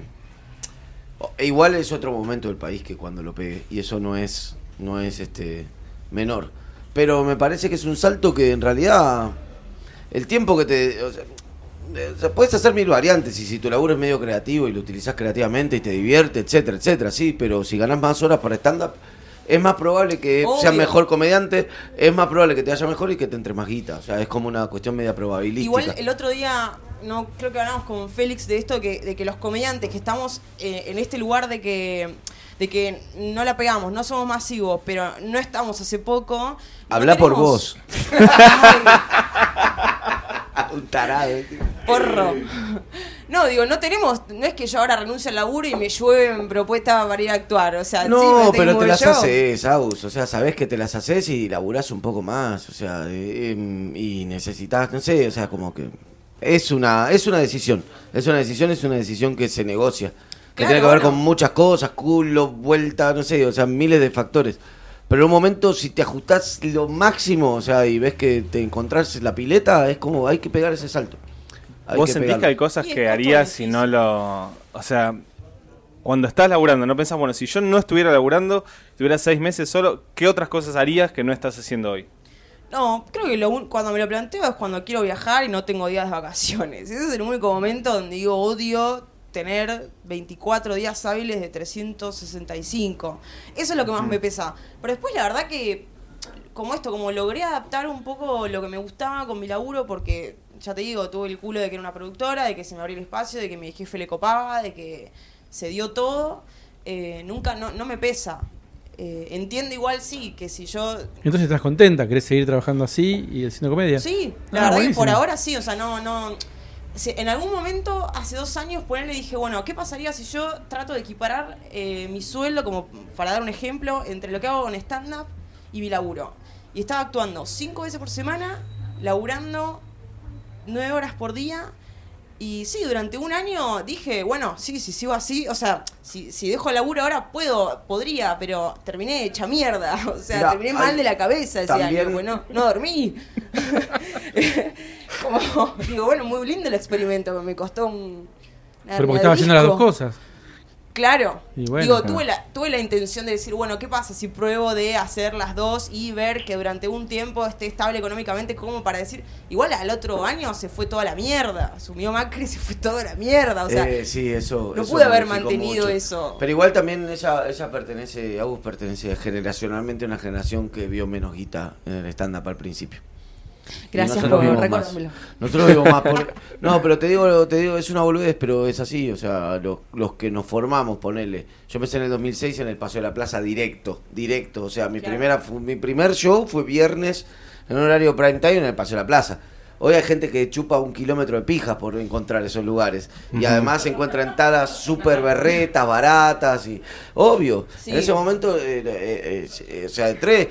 igual es otro momento del país que cuando lo pegue, y eso no es, no es este menor. Pero me parece que es un salto que en realidad el tiempo que te... O sea, eh, puedes hacer mil variantes y si tu laburo es medio creativo y lo utilizas creativamente y te divierte, etcétera, etcétera, sí, pero si ganas más horas para stand-up, es más probable que Obvio. seas mejor comediante, es más probable que te vaya mejor y que te entre más guita. O sea, es como una cuestión media probabilística. Igual el otro día, no creo que hablamos con Félix de esto, que, de que los comediantes que estamos eh, en este lugar de que, de que no la pegamos, no somos masivos, pero no estamos hace poco. no Habla por vos. Un tarado. tío. Porro. No, digo, no tenemos, no es que yo ahora renuncie al laburo y me llueven propuestas para ir a actuar, o sea, No, pero te las yo. haces, Agus. O sea, sabés que te las haces y laburás un poco más. O sea, eh, em, y necesitas, no sé, o sea, como que. Es una, es una decisión. Es una decisión, es una decisión que se negocia. Que Claro, tiene que ver bueno. con muchas cosas, culo, vuelta, no sé, o sea, miles de factores. Pero en un momento, si te ajustás lo máximo, o sea, y ves que te encontrás la pileta, es como hay que pegar ese salto. Hay ¿Vos que sentís pegarlo. que hay cosas que harías si no lo... O sea, cuando estás laburando, no pensás, bueno, si yo no estuviera laburando, estuviera seis meses solo, ¿qué otras cosas harías que no estás haciendo hoy? No, creo que lo un- cuando me lo planteo es cuando quiero viajar y no tengo días de vacaciones. Ese es el único momento donde digo odio tener 24 días hábiles de 365. Eso es lo que más me pesa. Pero después la verdad que, como esto, como logré adaptar un poco lo que me gustaba con mi laburo, porque ya te digo, tuve el culo de que era una productora, de que se me abrió el espacio, de que mi jefe le copaba, de que se dio todo, eh, nunca, no, no me pesa. Eh, entiendo igual sí, que si yo Entonces estás contenta, querés seguir trabajando así y haciendo comedia. Sí, Ah, la verdad que buenísimo. por ahora sí, o sea, no, no. En algún momento, hace dos años, ponerle dije, bueno, ¿qué pasaría si yo trato de equiparar eh, mi sueldo, como para dar un ejemplo, entre lo que hago con stand-up y mi laburo? Y estaba actuando cinco veces por semana, laburando nueve horas por día. Y sí, durante un año dije, bueno, sí, si sigo así, o sea, si, si dejo el laburo ahora puedo, podría, pero terminé hecha mierda. O sea, terminé hay- mal de la cabeza ese también- año, bueno, no dormí. Como, digo, bueno, muy lindo el experimento, pero me costó un... Pero porque estaba haciendo las dos cosas. Claro. Y bueno, Digo, claro. tuve la, tuve la intención de decir, bueno, ¿qué pasa si pruebo de hacer las dos y ver que durante un tiempo esté estable económicamente como para decir, igual al otro año se fue toda la mierda, asumió Macri y se fue toda la mierda, o sea, Eh, sí, eso. no eso pude haber mantenido mucho. eso. Pero igual también ella, ella pertenece, Agus pertenece generacionalmente a una generación que vio menos guita en el stand-up al principio. Gracias por recordármelo. Nosotros vimos más. por- No, pero te digo, te digo, es una boludez, pero es así. O sea, los, los que nos formamos, ponerle. Yo empecé en el 2006 en el Paseo de la Plaza directo, directo. O sea, mi, Claro. primera, mi primer show fue viernes en un horario prime time en el Paseo de la Plaza. Hoy hay gente que chupa un kilómetro de pijas por encontrar esos lugares. Y además se encuentra entradas súper berretas, baratas y... Obvio. Sí. En ese momento, eh, eh, eh, o sea, de tres...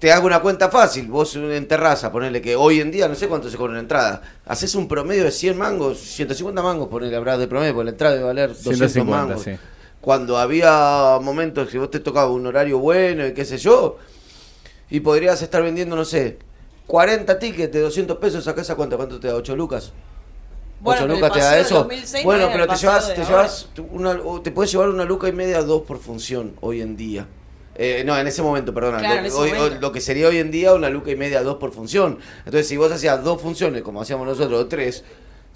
Te hago una cuenta fácil, vos en terraza, ponele que hoy en día no sé cuánto se cobra una entrada. Haces un promedio de 100 mangos, 150 mangos, ponele, habrá de promedio, porque la entrada debe valer 200 150, mangos. sí. Cuando había momentos que vos te tocaba un horario bueno y qué sé yo, y podrías estar vendiendo, no sé, 40 tickets de 200 pesos, ¿sacás a cuánto? ¿Cuánto te da? ¿8 lucas? Bueno, 8 pero el lucas te da eso. 2006 bueno, pero te llevas, te llevas una, te puedes llevar una luca y media, dos por función hoy en día. Eh, no, en ese momento, perdona. Claro, lo, en ese hoy- momento. hoy- lo que sería hoy en día una luca y media, dos por función. Entonces, si vos hacías dos funciones, como hacíamos nosotros, o tres,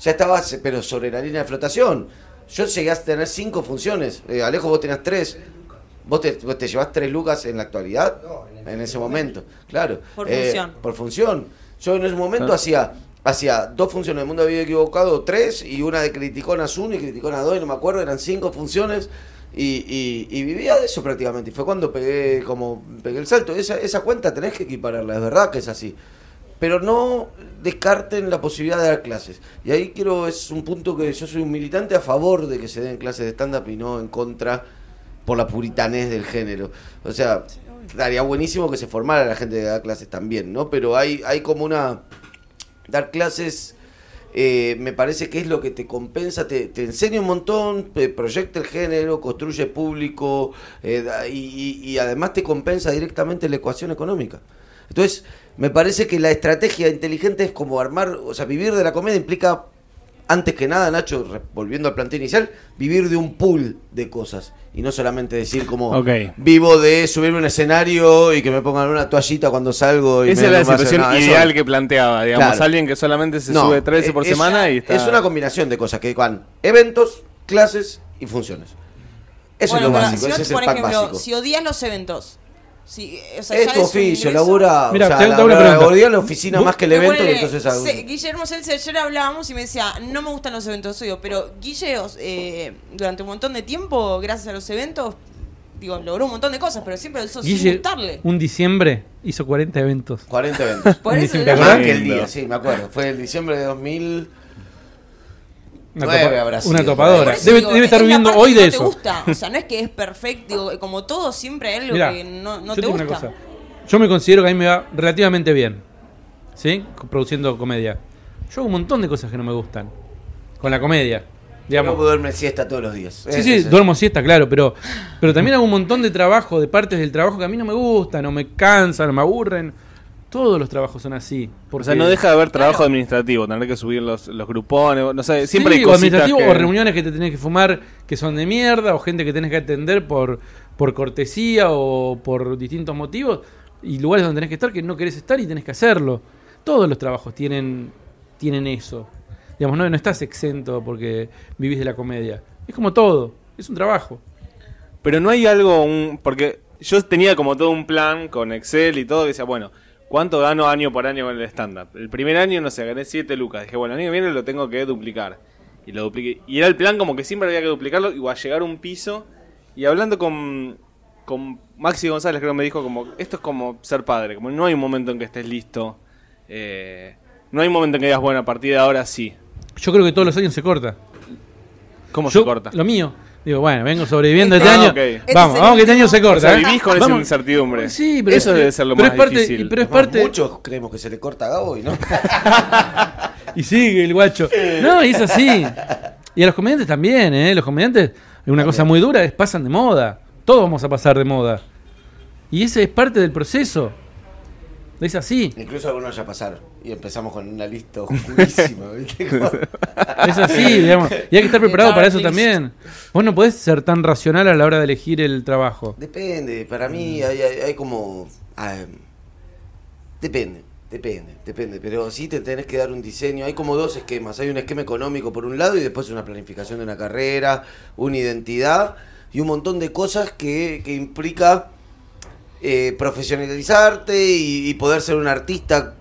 ya estabas, pero sobre la línea de flotación. Yo llegué a tener cinco funciones. Eh, Alejo, vos tenías tres. ¿Vos te, vos te llevás tres lucas en la actualidad? en ese momento, claro. Por Eh, función. por función. Yo en ese momento Claro. hacía hacía dos funciones de Mundo Había Equivocado, tres, y una de Criticonas 1 y Criticonas 2, y no me acuerdo, eran cinco funciones, Y, y- y vivía de eso prácticamente. Y fue cuando pegué como pegué el salto. Esa, esa cuenta tenés que equipararla, es verdad que es así. Pero no descarten la posibilidad de dar clases. Y ahí quiero, es un punto que yo soy un militante a favor de que se den clases de stand-up y no en contra por la puritanez del género. O sea, daría buenísimo que se formara la gente que da clases también, ¿no? Pero hay, hay como una... Dar clases eh, me parece que es lo que te compensa, te, te enseña un montón, te proyecta el género, construye público eh, y- y además te compensa directamente la ecuación económica. Entonces, me parece que la estrategia inteligente es como armar, o sea, vivir de la comedia implica, antes que nada, Nacho, volviendo al planteo inicial, vivir de un pool de cosas y no solamente decir como vivo de subirme a un escenario y que me pongan una toallita cuando salgo. Y Esa me- es la situación nada. Eso- ideal que planteaba, digamos, Claro. alguien que solamente se no, sube 13 por es- semana y está... Es una combinación de cosas que van eventos, clases y funciones. Eso Bueno, es lo básico, si, ese vos, es el por pack ejemplo, básico. si odias los eventos, si, o sea, es tu oficio, labura, Mira, o sea, te hago- una la oficina Vos- más que el evento y entonces hago- se- Guillermo Celce ayer hablábamos y me decía, no me gustan los eventos, digo, pero Guille, eh, durante un montón de tiempo, gracias a los eventos, digo, logró un montón de cosas, pero siempre eso sin Guille, gustarle. un diciembre hizo 40 eventos. 40 eventos. Por eso ¿Te yo- Más que el día, sí, me acuerdo. Fue el diciembre de 2000. Una, Nueve topa- habrá una sido. topadora. Debe, digo, debe estar viviendo hoy que de no te eso. gusta. O sea, no es que es perfecto, digo, como todo siempre hay algo Mirá, que no, no yo te te gusta. una cosa. Yo me considero que a mí me va relativamente bien. ¿Sí? Produciendo comedia. Yo hago un montón de cosas que no me gustan. Con la comedia. Digamos. No puedo dormir siesta todos los días. Sí, Ese sí, duermo siesta, claro, pero, pero también hago un montón de trabajo, de partes del trabajo que a mí no me gustan, o me cansan, o me aburren. Todos los trabajos son así. O Porque, sea, no deja de haber trabajo Claro. administrativo, tener que subir los, los grupones, no sé, siempre Sí, hay o administrativo que- o reuniones que te tenés que fumar que son de mierda, o gente que tenés que atender por, por cortesía o por distintos motivos, y lugares donde tenés que estar que no querés estar y tenés que hacerlo. Todos los trabajos tienen, tienen eso. Digamos, no, no estás exento porque vivís de la comedia. Es como todo, es un trabajo. Pero no hay algo, un, porque yo tenía como todo un plan con Excel y todo, que decía, bueno, ¿cuánto gano año por año con el stand-up? El primer año, no sé, gané 7 lucas. Dije, bueno, el año que viene lo tengo que duplicar. Y lo dupliqué. Y era el plan como que siempre había que duplicarlo y a llegar a un piso. Y hablando con, con Maxi González, creo que me dijo como, esto es como ser padre, como no hay un momento en que estés listo. eh, no hay un momento en que digas, bueno, a partir de ahora sí. Yo creo que todos los años se corta. ¿Cómo Yo, se corta? Lo mío. Digo, bueno, vengo sobreviviendo este Ah, año. ok. Este Vamos, vamos que este año se corta. O sea, vivís con esa incertidumbre. Sí, pero Eso es- debe ser lo pero más es parte, difícil. Pero es Además, parte. Muchos creemos que se le corta a Gabo y no. Y sigue el guacho. No, y es así. Y a los comediantes también, ¿eh? Los comediantes, una cosa muy dura es pasan de moda. Todos vamos a pasar de moda. Y ese es parte del proceso. Es así. Incluso algunos ya pasaron. Y empezamos con una lista oscurísima. Es así, digamos. Y hay que estar preparado para eso list. también. Vos no podés ser tan racional a la hora de elegir el trabajo. Depende, para mí hay, hay, hay como... ah, depende, depende, depende, pero sí te tenés que dar un diseño, hay como dos esquemas, hay un esquema económico por un lado y después una planificación de una carrera, una identidad y un montón de cosas que, que implica eh, profesionalizarte y, poder ser un artista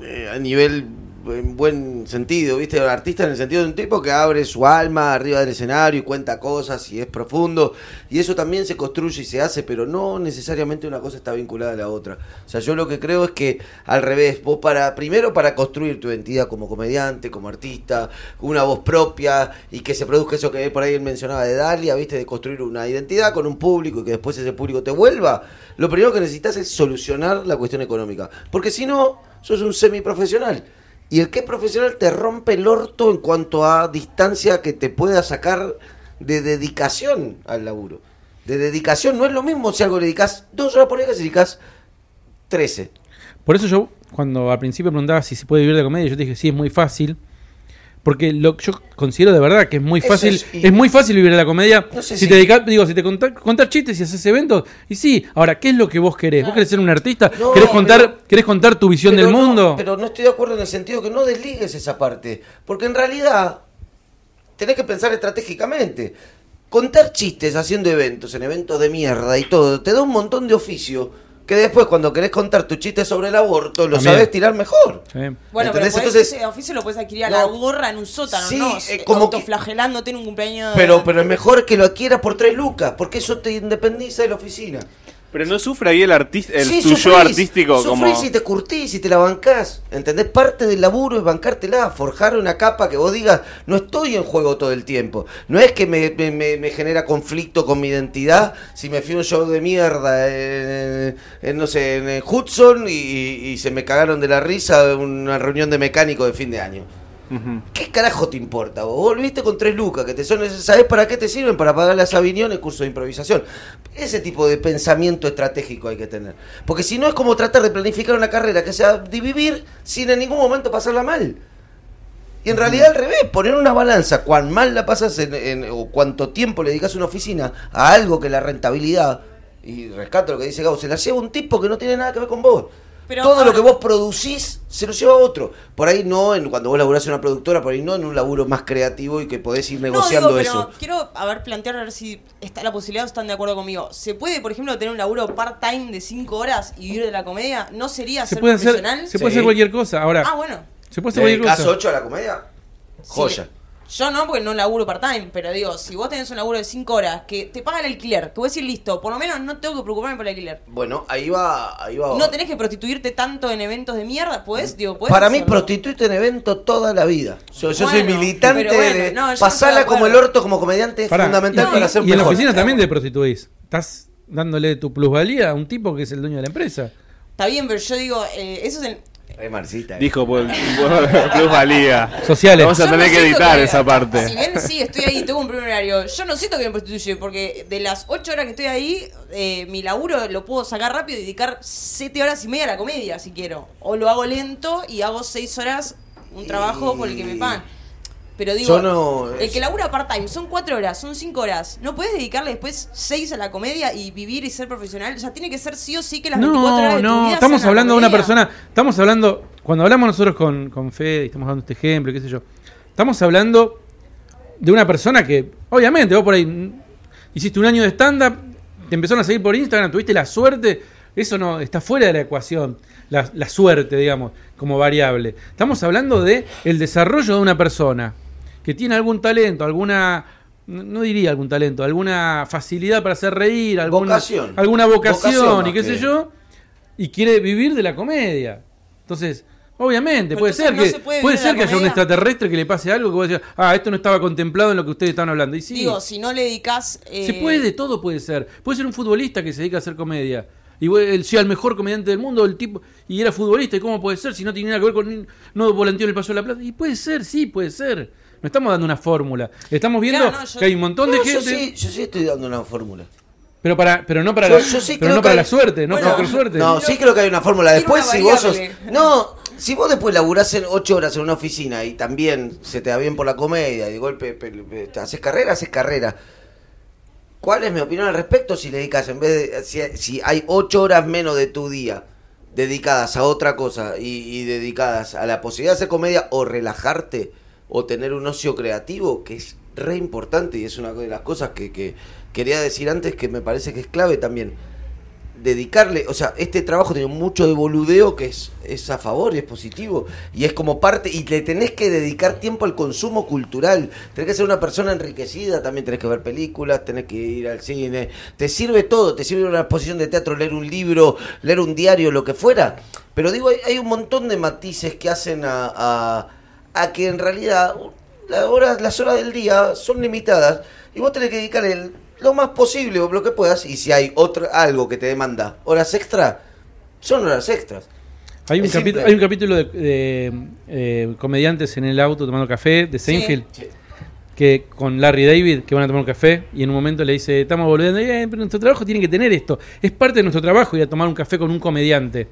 eh, a nivel en buen sentido, ¿viste? Un artista en el sentido de un tipo que abre su alma arriba del escenario y cuenta cosas y es profundo. Y eso también se construye y se hace, pero no necesariamente una cosa está vinculada a la otra. O sea, yo lo que creo es que al revés, vos para, primero para construir tu identidad como comediante, como artista, una voz propia y que se produzca eso que por ahí él mencionaba de Dalia, ¿viste? De construir una identidad con un público y que después ese público te vuelva. Lo primero que necesitas es solucionar la cuestión económica. Porque si no, sos un semiprofesional. Y el que es profesional te rompe el orto en cuanto a distancia que te pueda sacar de dedicación al laburo. De dedicación no es lo mismo si algo le dedicas dos horas por día que si dedicas 13. Por eso yo, cuando al principio preguntaba si se puede vivir de comedia, yo dije, sí, es muy fácil. Porque lo, yo considero de verdad que es muy fácil, es- muy fácil vivir la comedia. No sé si si- te dedicas, digo, si te contás, contar chistes y haces eventos, y sí, ahora, ¿qué es lo que vos querés? ¿Vos querés ser un artista? No, ¿Querés contar, pero- querés contar tu visión del no, mundo? pero no estoy de acuerdo en el sentido que no desligues esa parte. Porque en realidad tenés que pensar estratégicamente. Contar chistes haciendo eventos, en eventos de mierda y todo, te da un montón de oficio que después cuando querés contar tu chiste sobre el aborto, lo También. sabes tirar mejor. Sí. Bueno, pero ¿Entendés? podés- Entonces- ese oficio lo puedes adquirir a No. la gorra en un sótano, Sí, ¿no? eh, como que- autoflagelándote en un cumpleaños. Pero, pero es mejor que lo adquieras por tres lucas, porque eso te independiza de la oficina. Pero no sufre ahí el, artista, el Sí, tu yo sufrís, artístico como... sufrís y te curtís y te la bancás. ¿Entendés? Parte del laburo es bancártela, forjar una capa que vos digas, no estoy en juego todo el tiempo. No es que me, me- me- genera conflicto con mi identidad si me fui a un show de mierda en, en, no sé, en Hudson y, y se me cagaron de la risa una reunión de mecánico de fin de año. ¿Qué carajo te importa? Vos volviste con tres lucas que te son ¿Sabés para qué te sirven? Para pagar las Avignon el curso de improvisación. Ese tipo de pensamiento estratégico hay que tener. Porque si no es como tratar de planificar una carrera que sea de vivir sin en ningún momento pasarla mal. Y en realidad al revés, poner una balanza, cuán mal la pasas en, en- o cuánto tiempo le dedicas a una oficina a algo que la rentabilidad, y rescato lo que dice Gauss, se la lleva un tipo que no tiene nada que ver con vos. Pero Todo lo que vos producís se lo lleva otro. Por ahí no, en, cuando vos laburás en una productora, por ahí no en un laburo más creativo y que podés ir No, negociando digo, pero eso. quiero a ver, plantear a ver si está la posibilidad o están de acuerdo conmigo. ¿Se puede, por ejemplo, tener un laburo part-time de 5 horas y vivir de la comedia? ¿No sería Se ser puede hacer, profesional? se puede Sí. hacer cualquier cosa. Ahora, Ah, bueno. se puede hacer ¿Le cualquier cosa. 8 a la comedia? Joya. Sí. Yo no, porque no laburo part-time, pero digo, si vos tenés un laburo de 5 horas que te paga el alquiler, que vos decís, listo, por lo menos no tengo que preocuparme por el alquiler. Bueno, ahí va, ahí va. No tenés que prostituirte tanto en eventos de mierda, ¿podés? Digo, ¿podés Para mí, hacerlo? prostituirte en evento toda la vida. Yo, yo soy Bueno, militante pero bueno, de no, yo no pasarla estoy de como el acuerdo. orto como comediante es Pará, fundamental y, para ser y en la mejor. oficina también te prostituís. Estás dándole tu plusvalía a un tipo que es el dueño de la empresa. Está bien, pero yo digo, eh, eso es el... Re Marcita, eh. Dijo por, por plusvalía. Sociales. Vamos a Yo tener no que editar esa parte. Si bien sí, estoy ahí, tengo un primer horario, yo no siento que me prostituye, porque de las 8 horas que estoy ahí, eh, mi laburo lo puedo sacar rápido y dedicar 7 horas y media a la comedia, si quiero. O lo hago lento y hago 6 horas un trabajo por el que me pagan. Pero digo, Yo no- el que labura part-time son 4 horas, son 5 horas. ¿No puedes dedicarle después 6 a la comedia y vivir y ser profesional? O sea, tiene que ser sí o sí que las 24 horas No, de tu no, vida estamos hablando de una persona, estamos hablando, cuando hablamos nosotros con, con Fede, y estamos dando este ejemplo, qué sé yo, estamos hablando de una persona que, obviamente, vos por ahí hiciste un año de stand-up, te empezaron a seguir por Instagram, tuviste la suerte, eso no, está fuera de la ecuación, la, la suerte, digamos, como variable. Estamos hablando de el desarrollo de una persona que tiene algún talento, alguna... No diría algún talento, alguna facilidad para hacer reír, alguna Vocación. alguna vocación, Vocación, y qué sé yo, y quiere vivir de la comedia. Entonces, obviamente, Pero puede entonces ser no que se puede ser que haya un extraterrestre que le pase algo que vos decís, ah, esto no estaba contemplado en lo que ustedes estaban hablando. Y sí, Digo, si no le dedicas... eh, se puede, todo puede ser. Puede ser un futbolista que se dedica a hacer comedia. Y él sea el mejor comediante del mundo, el tipo, y era futbolista, ¿y cómo puede ser? Si no tiene nada que ver con. No volanteó en el paso de la plata. Y puede ser, sí, puede ser. No estamos dando una fórmula. Estamos viendo Claro, no, yo- que hay un montón de No, yo, gente. sí, yo sí estoy dando una fórmula. Pero para, pero no para Yo- la, yo sí pero no para hay- la suerte, no Bueno, por suerte. No, sí creo que hay una fórmula. Después, una si vos sos. No, si vos después laburás en 8 horas en una oficina y también se te da bien por la comedia y de golpe pe- haces carrera, haces carrera. ¿Cuál es mi opinión al respecto? Si le dedicas, en vez de. Si, si hay 8 horas menos de tu día dedicadas a otra cosa y, y dedicadas a la posibilidad de hacer comedia o relajarte o tener un ocio creativo, que es re importante y es una de las cosas que, que quería decir antes que me parece que es clave también dedicarle, o sea, este trabajo tiene mucho de boludeo que es, a favor y es positivo. Y es como parte, y le tenés que dedicar tiempo al consumo cultural. Tenés que ser una persona enriquecida, también tenés que ver películas, tenés que ir al cine. Te sirve todo, te sirve una exposición de teatro, leer un libro, leer un diario, lo que fuera. Pero digo, hay, un montón de matices que hacen a, a que en realidad las horas, las horas del día son limitadas y vos tenés que dedicar el, lo más posible o lo que puedas y si hay otro, algo que te demanda horas extra, son horas extras. Hay un, capítulo, hay un capítulo de, de, eh, comediantes en el auto tomando café de Seinfeld. que con Larry David, que van a tomar un café, y en un momento le dice, estamos volviendo, eh, pero nuestro trabajo tiene que tener esto. Es parte de nuestro trabajo ir a tomar un café con un comediante.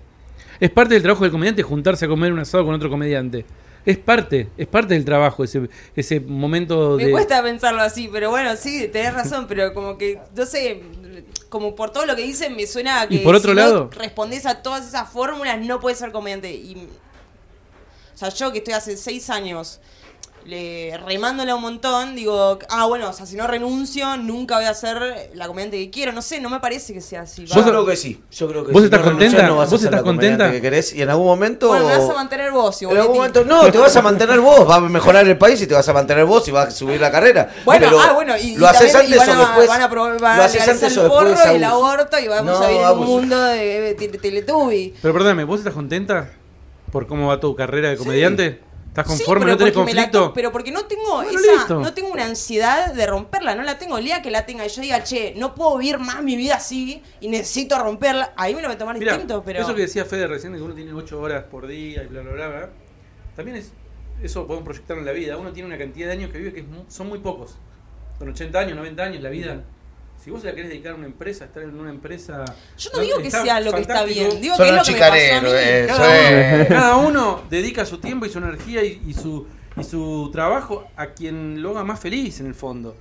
Es parte del trabajo del comediante juntarse a comer un asado con otro comediante. Es parte, es parte del trabajo, ese, ese momento Me de... cuesta pensarlo así, pero bueno, sí, tenés razón, pero como que, no sé, como por todo lo que dicen me suena a que Y por otro si lado- no respondés a todas esas fórmulas no puedes ser comediante. Y, o sea, yo que estoy hace seis años le- remándola un montón, digo, ah, bueno, o sea, si no renuncio, nunca voy a ser la comediante que quiero. No sé, no me parece que sea así. Yo va. creo que sí. Yo creo que ¿Vos si estás no renuncias, contenta? no vas a ¿Vos ser estás la contenta? que querés y en algún momento. Bueno, me vas a mantener vos, En algún momento no, te vas a mantener vos, va a mejorar el país y te vas a mantener vos y vas a subir la carrera. Bueno, Pero ah, bueno, y, lo y haces también- y antes van o a, después. van a, probar- van lo a haces antes o el porro después. y el aborto y vamos No, a vivir en un mundo de, de, tele- Teletubby. Pero perdóname, ¿vos estás contenta por cómo va tu carrera de comediante? ¿Estás Sí, conforme? pero ¿No tenés la conflicto? to- pero porque no tengo Bueno, esa, listo. no tengo una ansiedad de romperla, no la tengo. El día que la tenga y yo diga, che, no puedo vivir más mi vida así y necesito romperla, ahí me lo voy a tomar Mirá, distinto, pero. Eso que decía Fede recién, que uno tiene 8 horas por día y bla, bla, bla, bla, también es, eso podemos proyectarlo en la vida. Uno tiene una cantidad de años que vive que es son muy pocos. Con 80 años, 90 años, la vida. Si vos se la querés dedicar a una empresa, estar en una empresa... Yo no digo que sea lo que está bien, digo que es lo que me pasó a mí. eh. Cada Eso uno, es. cada uno dedica su tiempo y su energía y, y su, y su trabajo a quien lo haga más feliz en el fondo.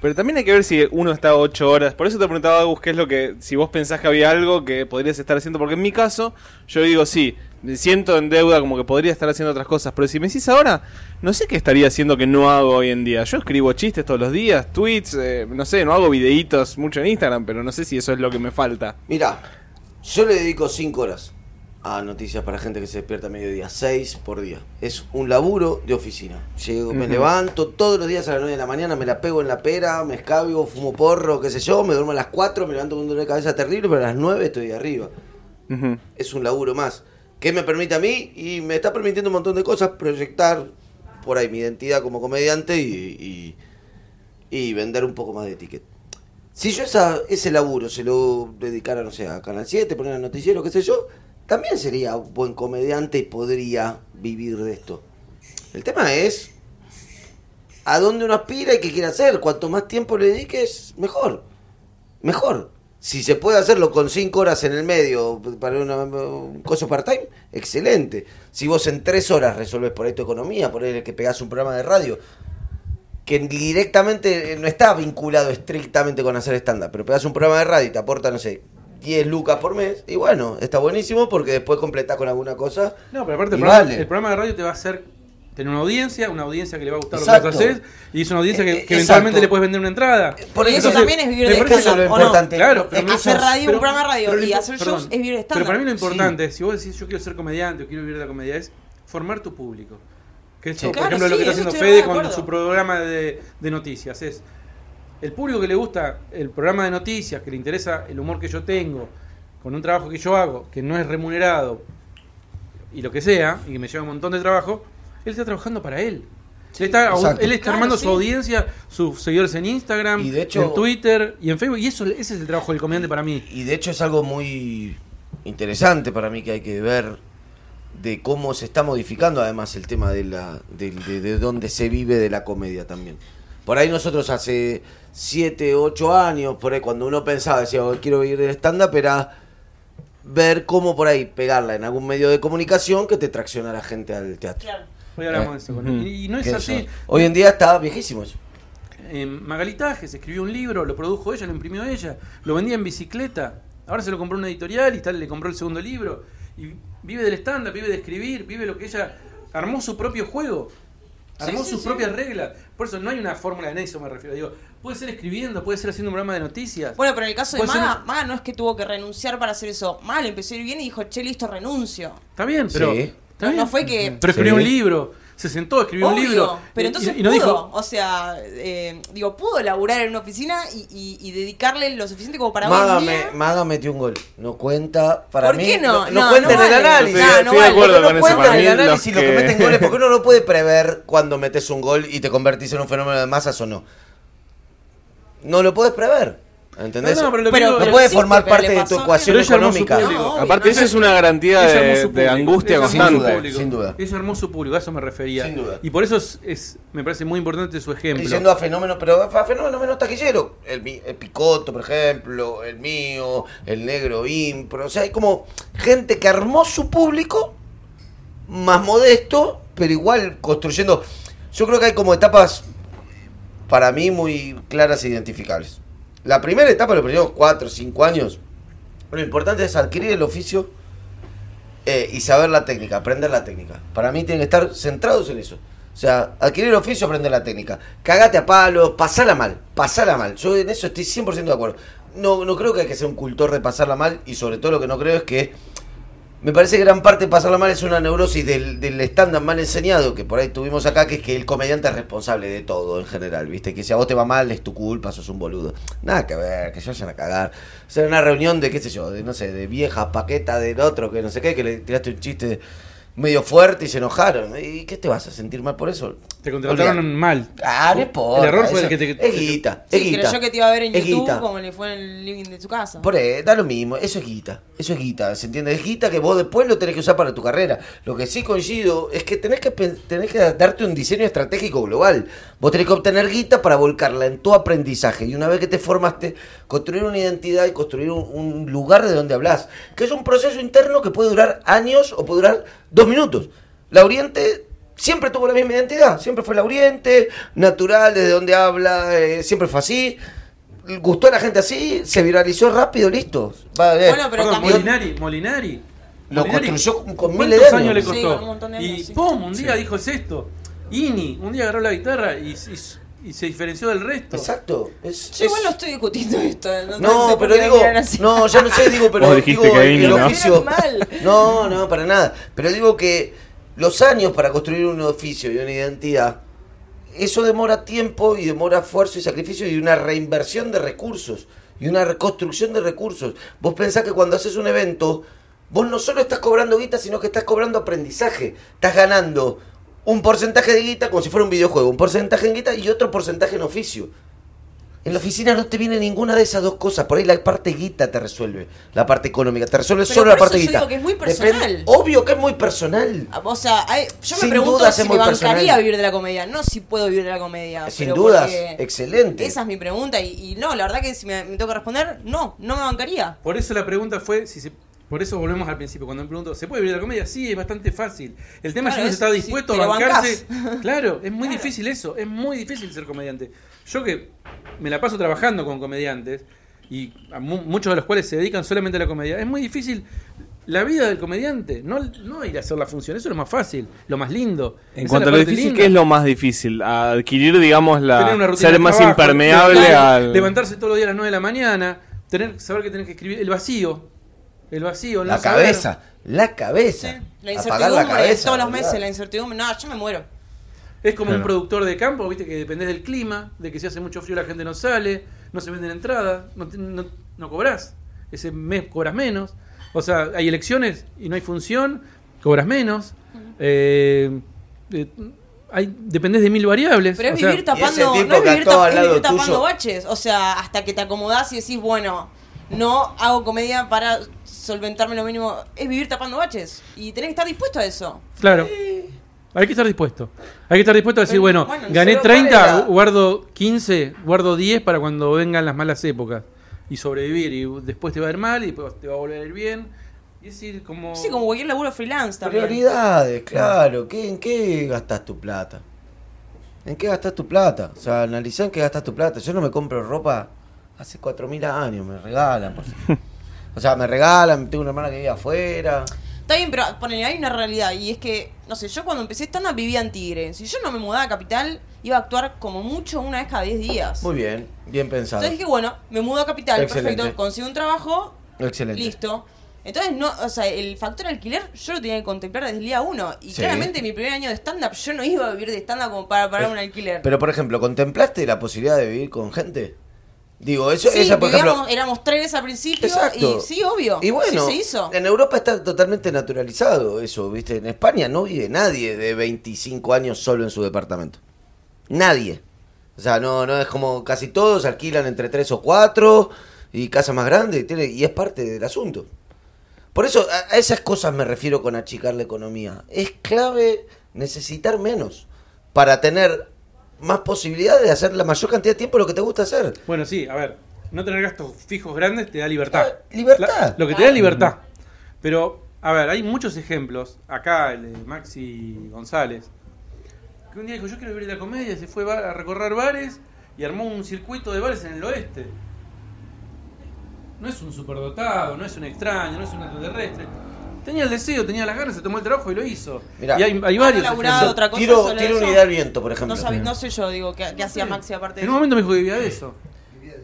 Pero también hay que ver si uno está ocho horas. Por eso te preguntaba, Agus, qué es lo que. Si vos pensás que había algo que podrías estar haciendo. Porque en mi caso, yo digo sí. Me siento en deuda como que podría estar haciendo otras cosas. Pero si me decís ahora, no sé qué estaría haciendo que no hago hoy en día. Yo escribo chistes todos los días, tweets, eh, no sé, no hago videitos mucho en Instagram. Pero no sé si eso es lo que me falta. Mira, yo le dedico 5 horas a noticias para gente que se despierta a mediodía, 6 por día. Es un laburo de oficina. Llego, me levanto todos los días a las 9 de la mañana, me la pego en la pera, me escabio, fumo porro, qué sé yo, me duermo a las 4, me levanto con un dolor de cabeza terrible, pero a las 9 estoy arriba. Es un laburo más. ¿Qué me permite a mí? Y me está permitiendo un montón de cosas, proyectar por ahí mi identidad como comediante y, y, vender un poco más de ticket. Si yo esa, ese laburo se lo dedicara, no sé, a Canal 7, poner el noticiero, qué sé yo, también sería un buen comediante y podría vivir de esto. El tema es a dónde uno aspira y qué quiere hacer. Cuanto más tiempo le dediques, mejor. Mejor. Si se puede hacerlo con 5 horas en el medio para una- un coso part-time, excelente. Si vos en 3 horas resolves por ahí tu economía, por ahí que pegás un programa de radio, que directamente no está vinculado estrictamente con hacer stand-up, pero pegas un programa de radio y te aporta, no sé, 10 lucas por mes, y bueno, está buenísimo porque después completás con alguna cosa. No, pero aparte el programa, el programa de radio te va a hacer tener una audiencia, una audiencia que le va a gustar Exacto. lo que vos haces, y es una audiencia Eh, que, eh, que eventualmente le puedes vender una entrada. Por Y eso también es vivir de parece eso es lo ¿o no? importante. Claro, pero Es que hacer radio, un programa de radio pero y hacer shows es vivir de Pero para mí lo importante, si vos decís yo quiero ser comediante o quiero vivir de la comedia, es formar tu público. Que Sí. por Claro, ejemplo, lo que está haciendo Fede de con su programa de, de noticias. Es el público que le gusta el programa de noticias, que le interesa el humor que yo tengo, con un trabajo que yo hago, que no es remunerado, y lo que sea, y que me lleva un montón de trabajo, él está trabajando para él. él está, exacto. él está Claro, armando sí. su audiencia, sus seguidores en Instagram, Y de hecho- en Twitter y en Facebook. Y eso ese es el trabajo del comediante para mí. Y de hecho es algo muy interesante para mí que hay que ver de cómo se está modificando además el tema de la de, de, de dónde se vive de la comedia también. Por ahí nosotros hace 7, 8 años, por ahí cuando uno pensaba, decía, "Oh, quiero vivir del stand-up, era ver cómo por ahí pegarla en algún medio de comunicación que te traccionara gente al teatro. Claro. Hoy hablamos Eh, de eso. con. Y, y no es así. eso- Hoy en día está viejísimo eso. Eh, Magali Tajes escribió un libro, lo produjo ella, lo imprimió ella, lo vendía en bicicleta. Ahora se lo compró una editorial y tal, le compró el segundo libro. Y vive del stand-up, vive de escribir, vive lo que ella armó su propio juego. Armó sí, sus sí. propias reglas. Por eso no hay una fórmula en eso, me refiero. Digo, puede ser escribiendo, puede ser haciendo un programa de noticias. Bueno, pero en el caso de ser- Maga, Maga no es que tuvo que renunciar para hacer eso. Maga le empezó a ir bien y dijo, che, listo, renuncio. Está bien, pero. No, bien. no fue que- Pero escribió Sí. un libro, se sentó, escribió un Obvio, libro. pero entonces y, y no pudo, dijo. o sea, eh, digo, pudo laburar en una oficina y, y- y dedicarle lo suficiente como para Maga, me-. Maga metió un gol. No cuenta para ¿Por mí. qué no? No, No, cuenta no en el análisis. No, no cuenta en el análisis lo que que- meten goles, porque uno no puede prever cuando metes un gol y te convertís en un fenómeno de masas o no. No lo puedes prever. ¿Entendés? No, no, pero lo que Pero- digo- no pero puede existe, formar pero parte de tu ecuación Pero económica. No. Aparte, esa es una garantía de, de angustia Sin su constante. duda, público. sin duda. Armó su público, a eso me refería. Sin duda. Y por eso es, es- me parece muy importante su ejemplo. Yendo a fenómenos, pero a fenómenos menos taquilleros. El, el Picoto, por ejemplo, el mío, el negro Impro. O sea, hay como gente que armó su público más modesto, pero igual construyendo. Yo creo que hay como etapas para mí muy claras e identificables. La primera etapa, los primeros 4 o 5 años, lo importante es adquirir el oficio eh, y saber la técnica, aprender la técnica. Para mí tienen que estar centrados en eso. O sea, adquirir el oficio, aprender la técnica. Cagate a palos, pasala mal, pasala mal. Yo en eso estoy 100% de acuerdo. No, no creo que hay que ser un cultor de pasarla mal y sobre todo lo que no creo es que me parece que gran parte de pasarla mal es una neurosis del, del estándar mal enseñado que por ahí tuvimos acá, que es que el comediante es responsable de todo en general, ¿viste? Que si a vos te va mal es tu culpa, sos un boludo. Nada que ver, que se vayan a cagar. O sea, una reunión de, qué sé yo, de no sé, de viejas paquetas del otro, que no sé qué, que le tiraste un chiste medio fuerte y se enojaron. ¿Y qué te vas a sentir mal por eso? Te contrataron Olvidate. mal. Ah, no importa. El error fue eso- el que te- Es guita, es Sí, guita. creyó que te iba a ver en Es YouTube guita. como le fue en el living de su casa. Por ahí, da lo mismo, eso es guita, eso es guita, ¿se entiende? Es guita que vos después lo tenés que usar para tu carrera. Lo que sí coincido es que tenés que, tenés que darte un diseño estratégico global. Vos tenés que obtener guita para volcarla en tu aprendizaje y una vez que te formaste, construir una identidad y construir un, un lugar de donde hablas, que es un proceso interno que puede durar años o puede durar dos minutos. La Oriente siempre tuvo la misma identidad, siempre fue la Oriente, natural, desde donde habla, eh, siempre fue así. Gustó a la gente así, se viralizó rápido, listo. Va, eh. Bueno, pero Perdón, también- Molinari, Molinari. Lo Molinari, construyó con- con ¿cuántos miles de años? años le costó? con un montón de años, y sí. pum, un día dijo es esto. Ini, un día agarró la guitarra y, y- y se diferenció del resto. Exacto. Es, Yo igual es- no estoy discutiendo esto. No, No, sé pero digo, no, ya no sé, digo, pero Vos dijiste digo, que el, Ini, el ¿no? oficio. No, no, para nada. Pero digo que los años para construir un oficio y una identidad, eso demora tiempo y demora esfuerzo y sacrificio y una reinversión de recursos y una reconstrucción de recursos. Vos pensás que cuando haces un evento, vos no solo estás cobrando guita, sino que estás cobrando aprendizaje. Estás ganando un porcentaje de guita como si fuera un videojuego, un porcentaje en guita y otro porcentaje en oficio. En la oficina no te viene ninguna de esas dos cosas. Por ahí la parte guita te resuelve. La parte económica. Te resuelve Pero solo por la parte eso yo guita. digo que es muy personal. obvio que es muy personal. O sea, hay- yo Sin me pregunto dudas si me bancaría personal. vivir de la comedia. No si puedo vivir de la comedia. Sin pero dudas, excelente. Esa es mi pregunta. Y, y no, la verdad que si me, me tengo que responder, no, no me bancaría. Por eso la pregunta fue si se. Por eso volvemos al principio, cuando me pregunto, ¿se puede vivir de la comedia? Sí, es bastante fácil. El tema Claro, es si uno es- está dispuesto a bancarse. Claro, es muy Claro. difícil eso, es muy difícil ser comediante. Yo que me la paso trabajando con comediantes, y a mu- muchos de los cuales se dedican solamente a la comedia, es muy difícil la vida del comediante, no, no ir a hacer la función, eso es lo más fácil, lo más lindo. En cuanto a lo difícil, linda. ¿qué es lo más difícil? Adquirir, digamos, tener la una rutina ser más trabajo, impermeable al... levantarse todos los días a las 9 de la mañana, tener saber que tenés que escribir el vacío, el vacío, La no saber. cabeza. La cabeza. La incertidumbre, todos los meses, la incertidumbre. No, yo me muero. Es como un productor de campo, viste que dependés del clima, de que si hace mucho frío la gente no sale, no se venden entradas, no, no, no cobrás. Ese mes cobras menos. O sea, hay elecciones y no hay función, cobras menos. Eh, eh, hay, dependés de mil variables. Pero es o sea, vivir tapando, no es vivir, tap- es vivir tapando tuyo. baches. O sea, hasta que te acomodás y decís, bueno, no hago comedia para solventarme lo mínimo. Es vivir tapando baches. Y tenés que estar dispuesto a eso. Claro. Hay que estar dispuesto. Hay que estar dispuesto a decir, Pero, bueno, bueno, gané pero ¿cuál 30, era? guardo 15, guardo 10 para cuando vengan las malas épocas. Y sobrevivir. Y después te va a ir mal y después te va a volver a ir bien. Y es decir, como... Sí, como cualquier laburo freelance también. Prioridades, claro. ¿Qué, ¿En qué gastas tu plata? ¿En qué gastas tu plata? O sea, analizá en qué gastas tu plata. Yo no me compro ropa hace 4.000 años, me regalan. por- O sea, me regalan, tengo una hermana que vive afuera. Está bien, pero ponele, hay una realidad y es que, no sé, yo cuando empecé stand-up vivía en Tigre. Si yo no me mudaba a Capital, iba a actuar como mucho una vez cada 10 días. Muy bien, bien pensado. Entonces dije, bueno, me mudo a Capital, Excelente. perfecto, consigo un trabajo, Excelente. listo. Entonces, no, o sea, el factor alquiler yo lo tenía que contemplar desde el día uno. Y Sí. claramente mi primer año de stand-up yo no iba a vivir de stand-up como para pagar un alquiler. Pero, por ejemplo, ¿contemplaste la posibilidad de vivir con gente? Digo, eso, sí, esa, por vivíamos- ejemplo... éramos tres al principio Exacto. y sí, obvio. Y bueno, sí se hizo. en Europa está totalmente naturalizado eso, ¿viste? En España no vive nadie de 25 años solo en su departamento. Nadie. O sea, no, no es como casi todos alquilan entre tres o cuatro y casas más grandes y, tiene, y es parte del asunto. Por eso a esas cosas me refiero con achicar la economía. Es clave necesitar menos para tener más posibilidades de hacer la mayor cantidad de tiempo lo que te gusta hacer. Bueno, sí, a ver, no tener gastos fijos grandes te da libertad. Ah, libertad. La- lo que te da es libertad. Pero, a ver, hay muchos ejemplos. Acá, el de Maxi González, que un día dijo, yo quiero vivir de la comedia, se fue a recorrer bares y armó un circuito de bares en el oeste. No es un superdotado, no es un extraño, no es un extraterrestre. Tenía el deseo, tenía las ganas, se tomó el trabajo y lo hizo. Mirá. y hay, varios. laburado ejemplos. otra cosa Tiro, tiro eso. una idea al viento, por ejemplo. No, sé yo, digo, ¿qué, qué hacía Maxi aparte de En un eso? momento me dijo que vivía de eso.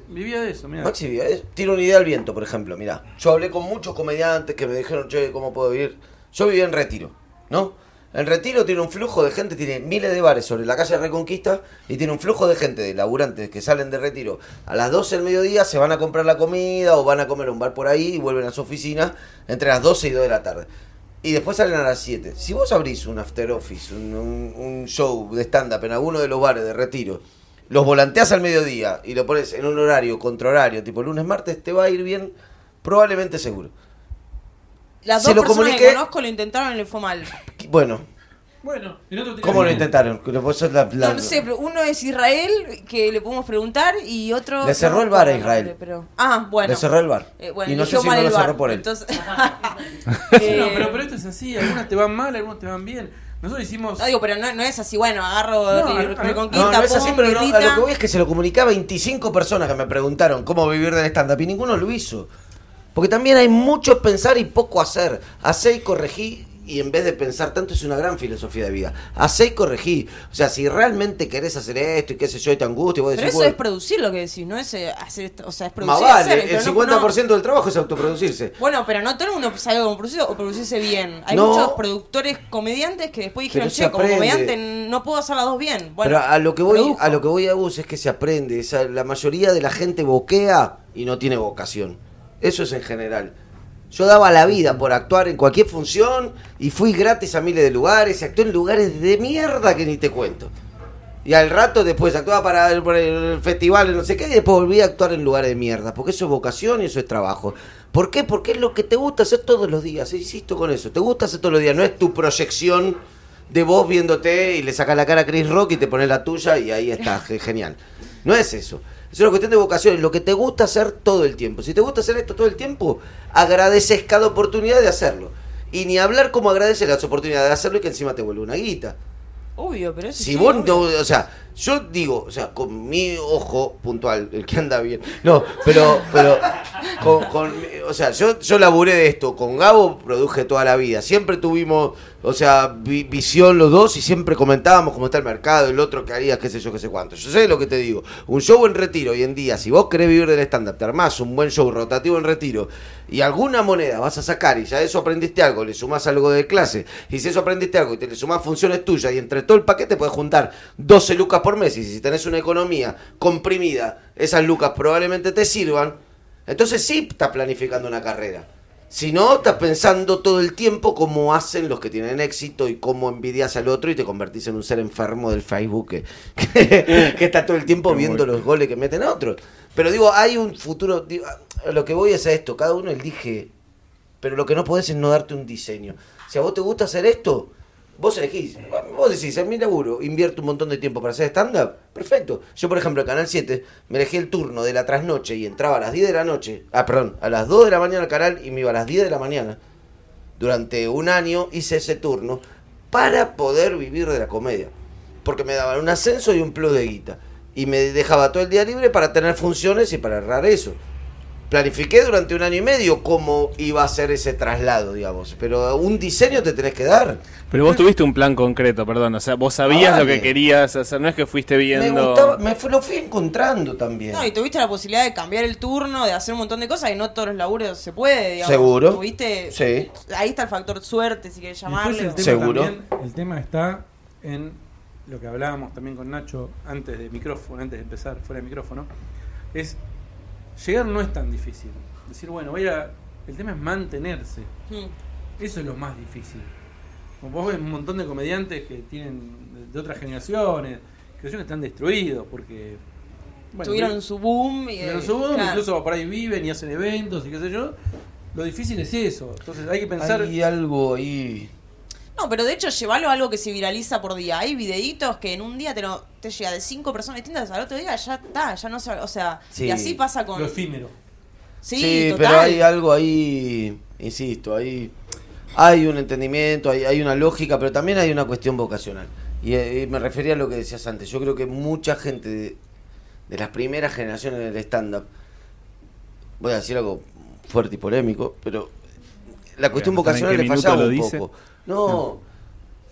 Vivía de eso, mira. Maxi, ¿eh? tiro una idea al viento, por ejemplo. Mira, yo hablé con muchos comediantes que me dijeron, che, ¿cómo puedo vivir? Yo vivía en Retiro, ¿no? En Retiro tiene un flujo de gente, tiene miles de bares sobre la calle Reconquista y tiene un flujo de gente, de laburantes que salen de Retiro a las 12 del mediodía, se van a comprar la comida o van a comer un bar por ahí y vuelven a su oficina entre las 12 y 2 de la tarde. Y después salen a las 7. Si vos abrís un after office, un show de stand-up en alguno de los bares de Retiro, los volanteás al mediodía y lo pones en un horario, contra horario, tipo lunes, martes, te va a ir bien, probablemente seguro. Las Se dos lo personas comuniqué- que conozco lo intentaron y le fue mal. Bueno, Bueno, en otro ¿cómo lo intentaron? Que vos sos la- la- No, no sé, pero uno es Israel, que le podemos preguntar, y otro... Le cerró no el bar a el Israel. Pero... Ah, bueno. Le cerró el bar. Eh, bueno, y no sé eligió si mal no lo el bar. cerró por él. Entonces... No, Eh, pero, pero esto es así, algunas te van mal, algunas te van bien. Nosotros hicimos. No digo, pero no, no es así, bueno, agarro No, re- no, no, Reconquista, No, no es así, pero no, a lo que voy es que se lo comunicaba a 25 personas que me preguntaron cómo vivir del stand-up y ninguno lo hizo. Porque también hay mucho pensar y poco hacer. Hacé y corregí y en vez de pensar tanto es una gran filosofía de vida. Hacé y corregí. O sea, si realmente querés hacer esto y qué sé yo y te angustia y vos Pero decís, eso bueno, es producir lo que decís, no es eh, hacer, esto- o sea, es más producir. vale, hacer, el pero no- 50% no- del trabajo es autoproducirse. Bueno, pero no todo el mundo sabe cómo producir o producirse bien. Hay No. muchos productores comediantes que después dijeron, Pero che, como comediante no puedo hacer las dos bien. Bueno, Pero a lo que voy, a lo que voy a vos es que se aprende. O sea, la mayoría de la gente boquea y no tiene vocación. Eso es en general. Yo daba la vida por actuar en cualquier función y fui gratis a miles de lugares y actué en lugares de mierda que ni te cuento. Y al rato después actuaba para el, para el festival, no sé qué, y después volví a actuar en lugares de mierda. Porque eso es vocación y eso es trabajo. ¿Por qué? Porque es lo que te gusta hacer todos los días. Insisto con eso. Te gusta hacer todos los días. No es tu proyección de vos viéndote y le sacas la cara a Chris Rock y te pones la tuya y ahí está. ge- Genial. No es eso. Es una cuestión de vocación. Lo que te gusta hacer todo el tiempo. Si te gusta hacer esto todo el tiempo, agradeces cada oportunidad de hacerlo. Y ni hablar como agradeces las oportunidades de hacerlo y que encima te vuelve una guita. Obvio, pero eso Si sí, vos obvio. no, o sea, yo digo, o sea, con mi ojo puntual, el que anda bien. No, pero, pero, con, con o sea, yo, yo laburé de esto, con Gabo produje toda la vida. Siempre tuvimos, o sea, vi- visión los dos y siempre comentábamos cómo está el mercado, el otro que haría, qué sé yo, qué sé cuánto. Yo sé lo que te digo. Un show en retiro hoy en día, si vos querés vivir del stand-up, te armás un buen show rotativo en retiro y alguna moneda vas a sacar y ya eso aprendiste algo, le sumás algo de clase y si eso aprendiste algo y te le sumás funciones tuyas y entre todo el paquete puedes juntar 12 lucas por mes y si tenés una economía comprimida, esas lucas probablemente te sirvan, entonces sí estás planificando una carrera. Si no, estás pensando todo el tiempo cómo hacen los que tienen éxito y cómo envidias al otro y te convertís en un ser enfermo del Facebook que, que, que está todo el tiempo viendo los goles que meten otros. Pero digo, hay un futuro. digo, lo que voy es a esto: cada uno elige. Pero lo que no podés es no darte un diseño. Si a vos te gusta hacer esto, vos elegís. Vos decís, en mi laburo invierto un montón de tiempo para hacer stand-up. Perfecto. Yo, por ejemplo, en Canal 7 me elegí el turno de la trasnoche y entraba a las 10 de la noche. Ah, perdón, a las 2 de la mañana al canal y me iba a las 10 de la mañana. Durante un año hice ese turno para poder vivir de la comedia. Porque me daban un ascenso y un plus de guita. Y me dejaba todo el día libre para tener funciones y para errar eso. Planifiqué durante un año y medio cómo iba a ser ese traslado, digamos. Pero un diseño te tenés que dar. Pero vos tuviste un plan concreto, perdón. O sea, vos sabías Ah, lo que querías hacer. No es que fuiste Me viendo. gustaba, me fu- lo fui encontrando también. No, y tuviste la posibilidad de cambiar el turno, de hacer un montón de cosas y no todos los laburos se puede, digamos. Seguro. Tuviste, Sí. Ahí está el factor suerte, si querés Y después llamarle. el o- tema Seguro. también- el tema está en lo que hablábamos también con Nacho antes de micrófono, antes de empezar fuera de micrófono, es llegar no es tan difícil. Decir, bueno, voy a el tema es mantenerse. Mm. Eso es lo más difícil. Como vos ves un montón de comediantes que tienen de, otras generaciones, que están destruidos porque bueno, Tuvieron su boom y tuvieron eh, su boom, claro. incluso por ahí viven y hacen eventos y qué sé yo. Lo difícil es eso. Entonces hay que pensar Hay algo ahí. No, pero de hecho llevarlo a algo que se viraliza por día. Hay videitos que en un día te, lo- te llega de cinco personas distintas, al otro día ya está, ya no se... O sea, Sí. y así pasa con... lo efímero. Sí, total. pero hay algo ahí, insisto, hay, hay un entendimiento, hay, hay una lógica, pero también hay una cuestión vocacional. Y, eh, me refería a lo que decías antes. Yo creo que mucha gente de, de las primeras generaciones del stand-up, voy a decir algo fuerte y polémico, pero la cuestión vocacional le fallaba un dice. poco. No,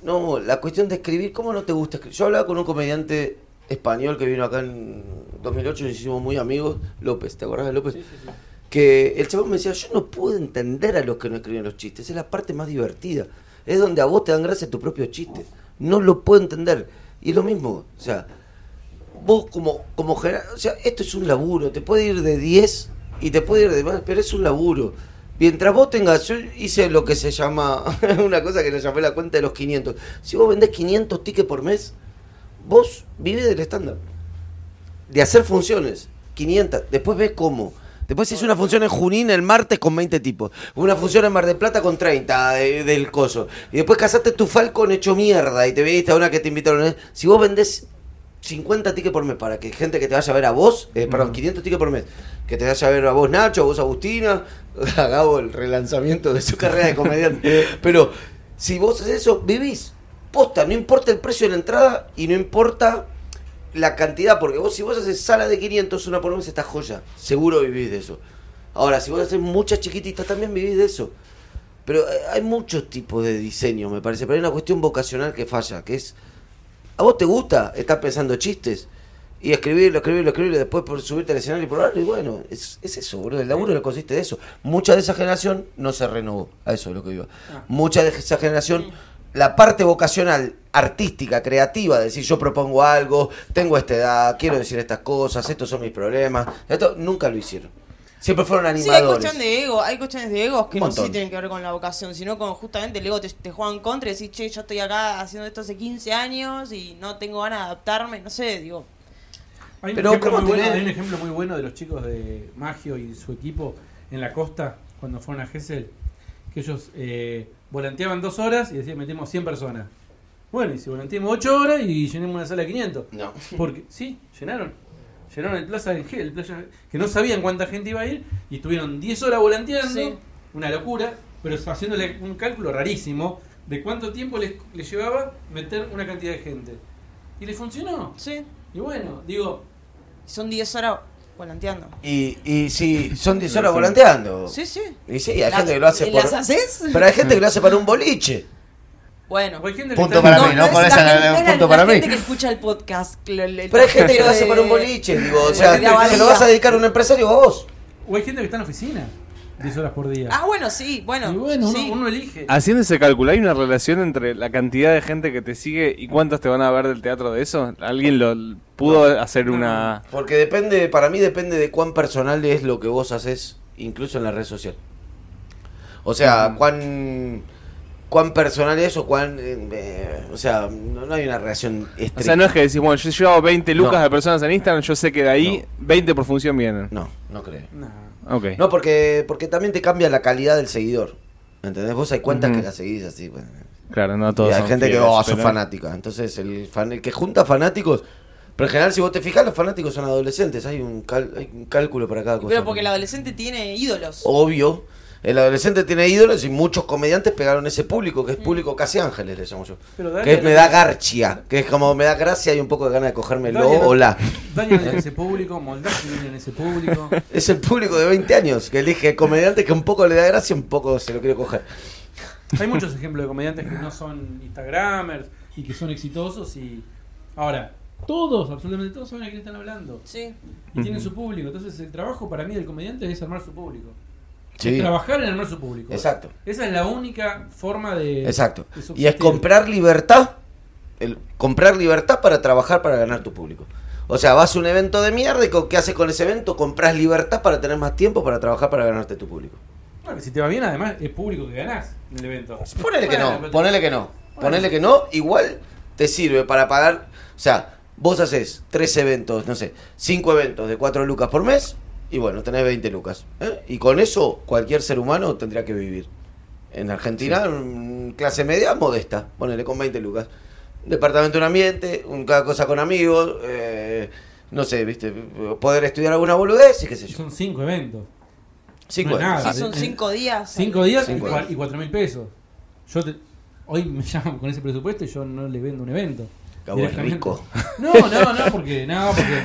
no, la cuestión de escribir, ¿cómo no te gusta escribir? Yo hablaba con un comediante español que vino acá en 2008, nos hicimos muy amigos, López, ¿te acordás de López? Que el chabón me decía, yo no puedo entender a los que no escriben los chistes, es la parte más divertida, es donde a vos te dan gracia tu propio chiste, no lo puedo entender. Y es lo mismo, o sea, vos como, como gener- o sea, esto es un laburo, te puede ir de 10 y te puede ir de más, pero es un laburo. Mientras vos tengas, yo hice lo que se llama, una cosa que le llamé la cuenta de los 500. Si vos vendés 500 tickets por mes, vos vivís del estándar. De hacer funciones, 500, después ves cómo. Después hice una función en Junín el martes con 20 tipos. Una función en Mar del Plata con 30 de- del coso. Y después casaste tu Falcon hecho mierda y te viniste a una que te invitaron. ¿eh? Si vos vendés 50 tickets por mes para que gente que te vaya a ver a vos, eh, perdón, 500 tickets por mes, que te vaya a ver a vos Nacho, a vos Agustina, Gabo el relanzamiento de su carrera de comediante. Pero si vos haces eso, vivís. Posta, no importa el precio de la entrada y no importa la cantidad, porque vos si vos haces sala de 500, una por mes está joya. Seguro vivís de eso. Ahora, si vos haces muchas chiquititas, también vivís de eso. Pero eh, hay muchos tipos de diseño, me parece. Pero hay una cuestión vocacional que falla, que es... ¿A vos te gusta estar pensando chistes? Y escribirlo, escribirlo, escribirlo, después por subirte al escenario y probarlo. Y bueno, es, es eso, boludo. El laburo le consiste de eso. Mucha de esa generación no se renovó. A eso es lo que iba. Mucha de esa generación, la parte vocacional, artística, creativa, de decir yo propongo algo, tengo esta edad, quiero decir estas cosas, estos son mis problemas. Esto nunca lo hicieron. Siempre fueron Sí, hay animadores. cuestión de ego, hay cuestiones de egos que no montón. tienen que ver con la vocación, sino con justamente el ego te, te juega en contra y decís, che, yo estoy acá haciendo esto hace 15 años y no tengo ganas de adaptarme, no sé, digo, Hay un, Pero ejemplo ¿cómo muy bueno, hay un ejemplo muy bueno de los chicos de Magio y su equipo en la costa cuando fueron a Gessel, que ellos eh, volanteaban dos horas y decían metemos 100 personas. Bueno, y si volanteamos 8 horas y llenemos una sala de 500. No. Porque, sí, llenaron. Llenaron el Plaza del G, el Playa- que no sabían cuánta gente iba a ir y estuvieron 10 horas volanteando. Sí. Una locura, pero haciéndole un cálculo rarísimo de cuánto tiempo les, les llevaba meter una cantidad de gente. Y les funcionó. sí, Y bueno, digo, son 10 horas volanteando. Y, y sí, son 10 horas volanteando. Sí, sí. Y sí, hay La- gente que lo hace por... ¿Las haces? Pero hay gente que lo hace para un boliche. Bueno. hay Punto para mí, ¿no? es Por la eso no gente- le- no es la- punto para mí. gente que escucha el podcast. Pero hay gente que lo hace para un boliche, digo, o sea, se lo vas a dedicar a un empresario o a vos. O hay gente que está en la oficina 10 horas por día. Ah, bueno, sí, bueno. y bueno, uno, sí. uno elige. Haciendo ese cálculo, ¿hay una relación entre la cantidad de gente que te sigue y cuántos te van a ver del teatro de eso? ¿Alguien lo pudo hacer una...? Porque depende, para mí depende de cuán personal es lo que vos haces, incluso en la red social. O sea, cuán cuán personal es o cuán... eh, eh, o sea, no, no hay una relación estricta. O sea, no es que decís, bueno, yo llevo 20 lucas No. de personas en Instagram, yo sé que de ahí 20 por función vienen. No, no creo. No, porque, porque también te cambia la calidad del seguidor. ¿Entendés? Vos hay cuentas que la seguís así. Bueno. Claro, no Y todos hay son gente que oh, son pero- fanática. Entonces, el, fan- el que junta fanáticos. Pero en general, si vos te fijas, los fanáticos son adolescentes. Hay un, cal- hay un cálculo para cada cosa. Pero porque el adolescente tiene ídolos. Obvio. El adolescente tiene ídolos y muchos comediantes pegaron ese público, que es público casi ángeles, le llamo yo. Pero Daniel- Que es, me da garchia, que es como me da gracia y un poco de ganas de cogérmelo o la. Daniel en ese público, Moldavia viene en ese público. Es el público de 20 años que elige comediante que un poco le da gracia y un poco se lo quiere coger. Hay muchos ejemplos de comediantes que no son Instagramers y que son exitosos y ahora todos, absolutamente todos saben a quién están hablando Sí. y tienen su público. Entonces el trabajo para mí del comediante es armar su público. Sí. Es trabajar en armar su público. Exacto. Esa es la única forma de Exacto. de Y es comprar libertad, el, comprar libertad para trabajar para ganar tu público. O sea, vas a un evento de mierda y con- ¿qué haces con ese evento? Compras libertad para tener más tiempo para trabajar para ganarte tu público. Bueno, si te va bien, además es público que ganás en el evento. Ponele que no, ponele que no. Ponele que no, igual te sirve para pagar. O sea, vos haces tres eventos, no sé, cinco eventos de cuatro lucas por mes y bueno, tenés 20 lucas. ¿eh? Y con eso cualquier ser humano tendría que vivir. En Argentina, clase media modesta, ponele con 20 lucas. Departamento en ambiente, un, cada cosa con amigos, eh, no sé, viste, poder estudiar alguna boludez y qué sé yo. Son cinco eventos. Cinco no. Sí, son cinco días. Cinco días Cinco y días. y cuatro mil pesos. Yo te- hoy me llaman con ese presupuesto y yo no le vendo un evento. Gabo es rico. No, no, no, porque. No, porque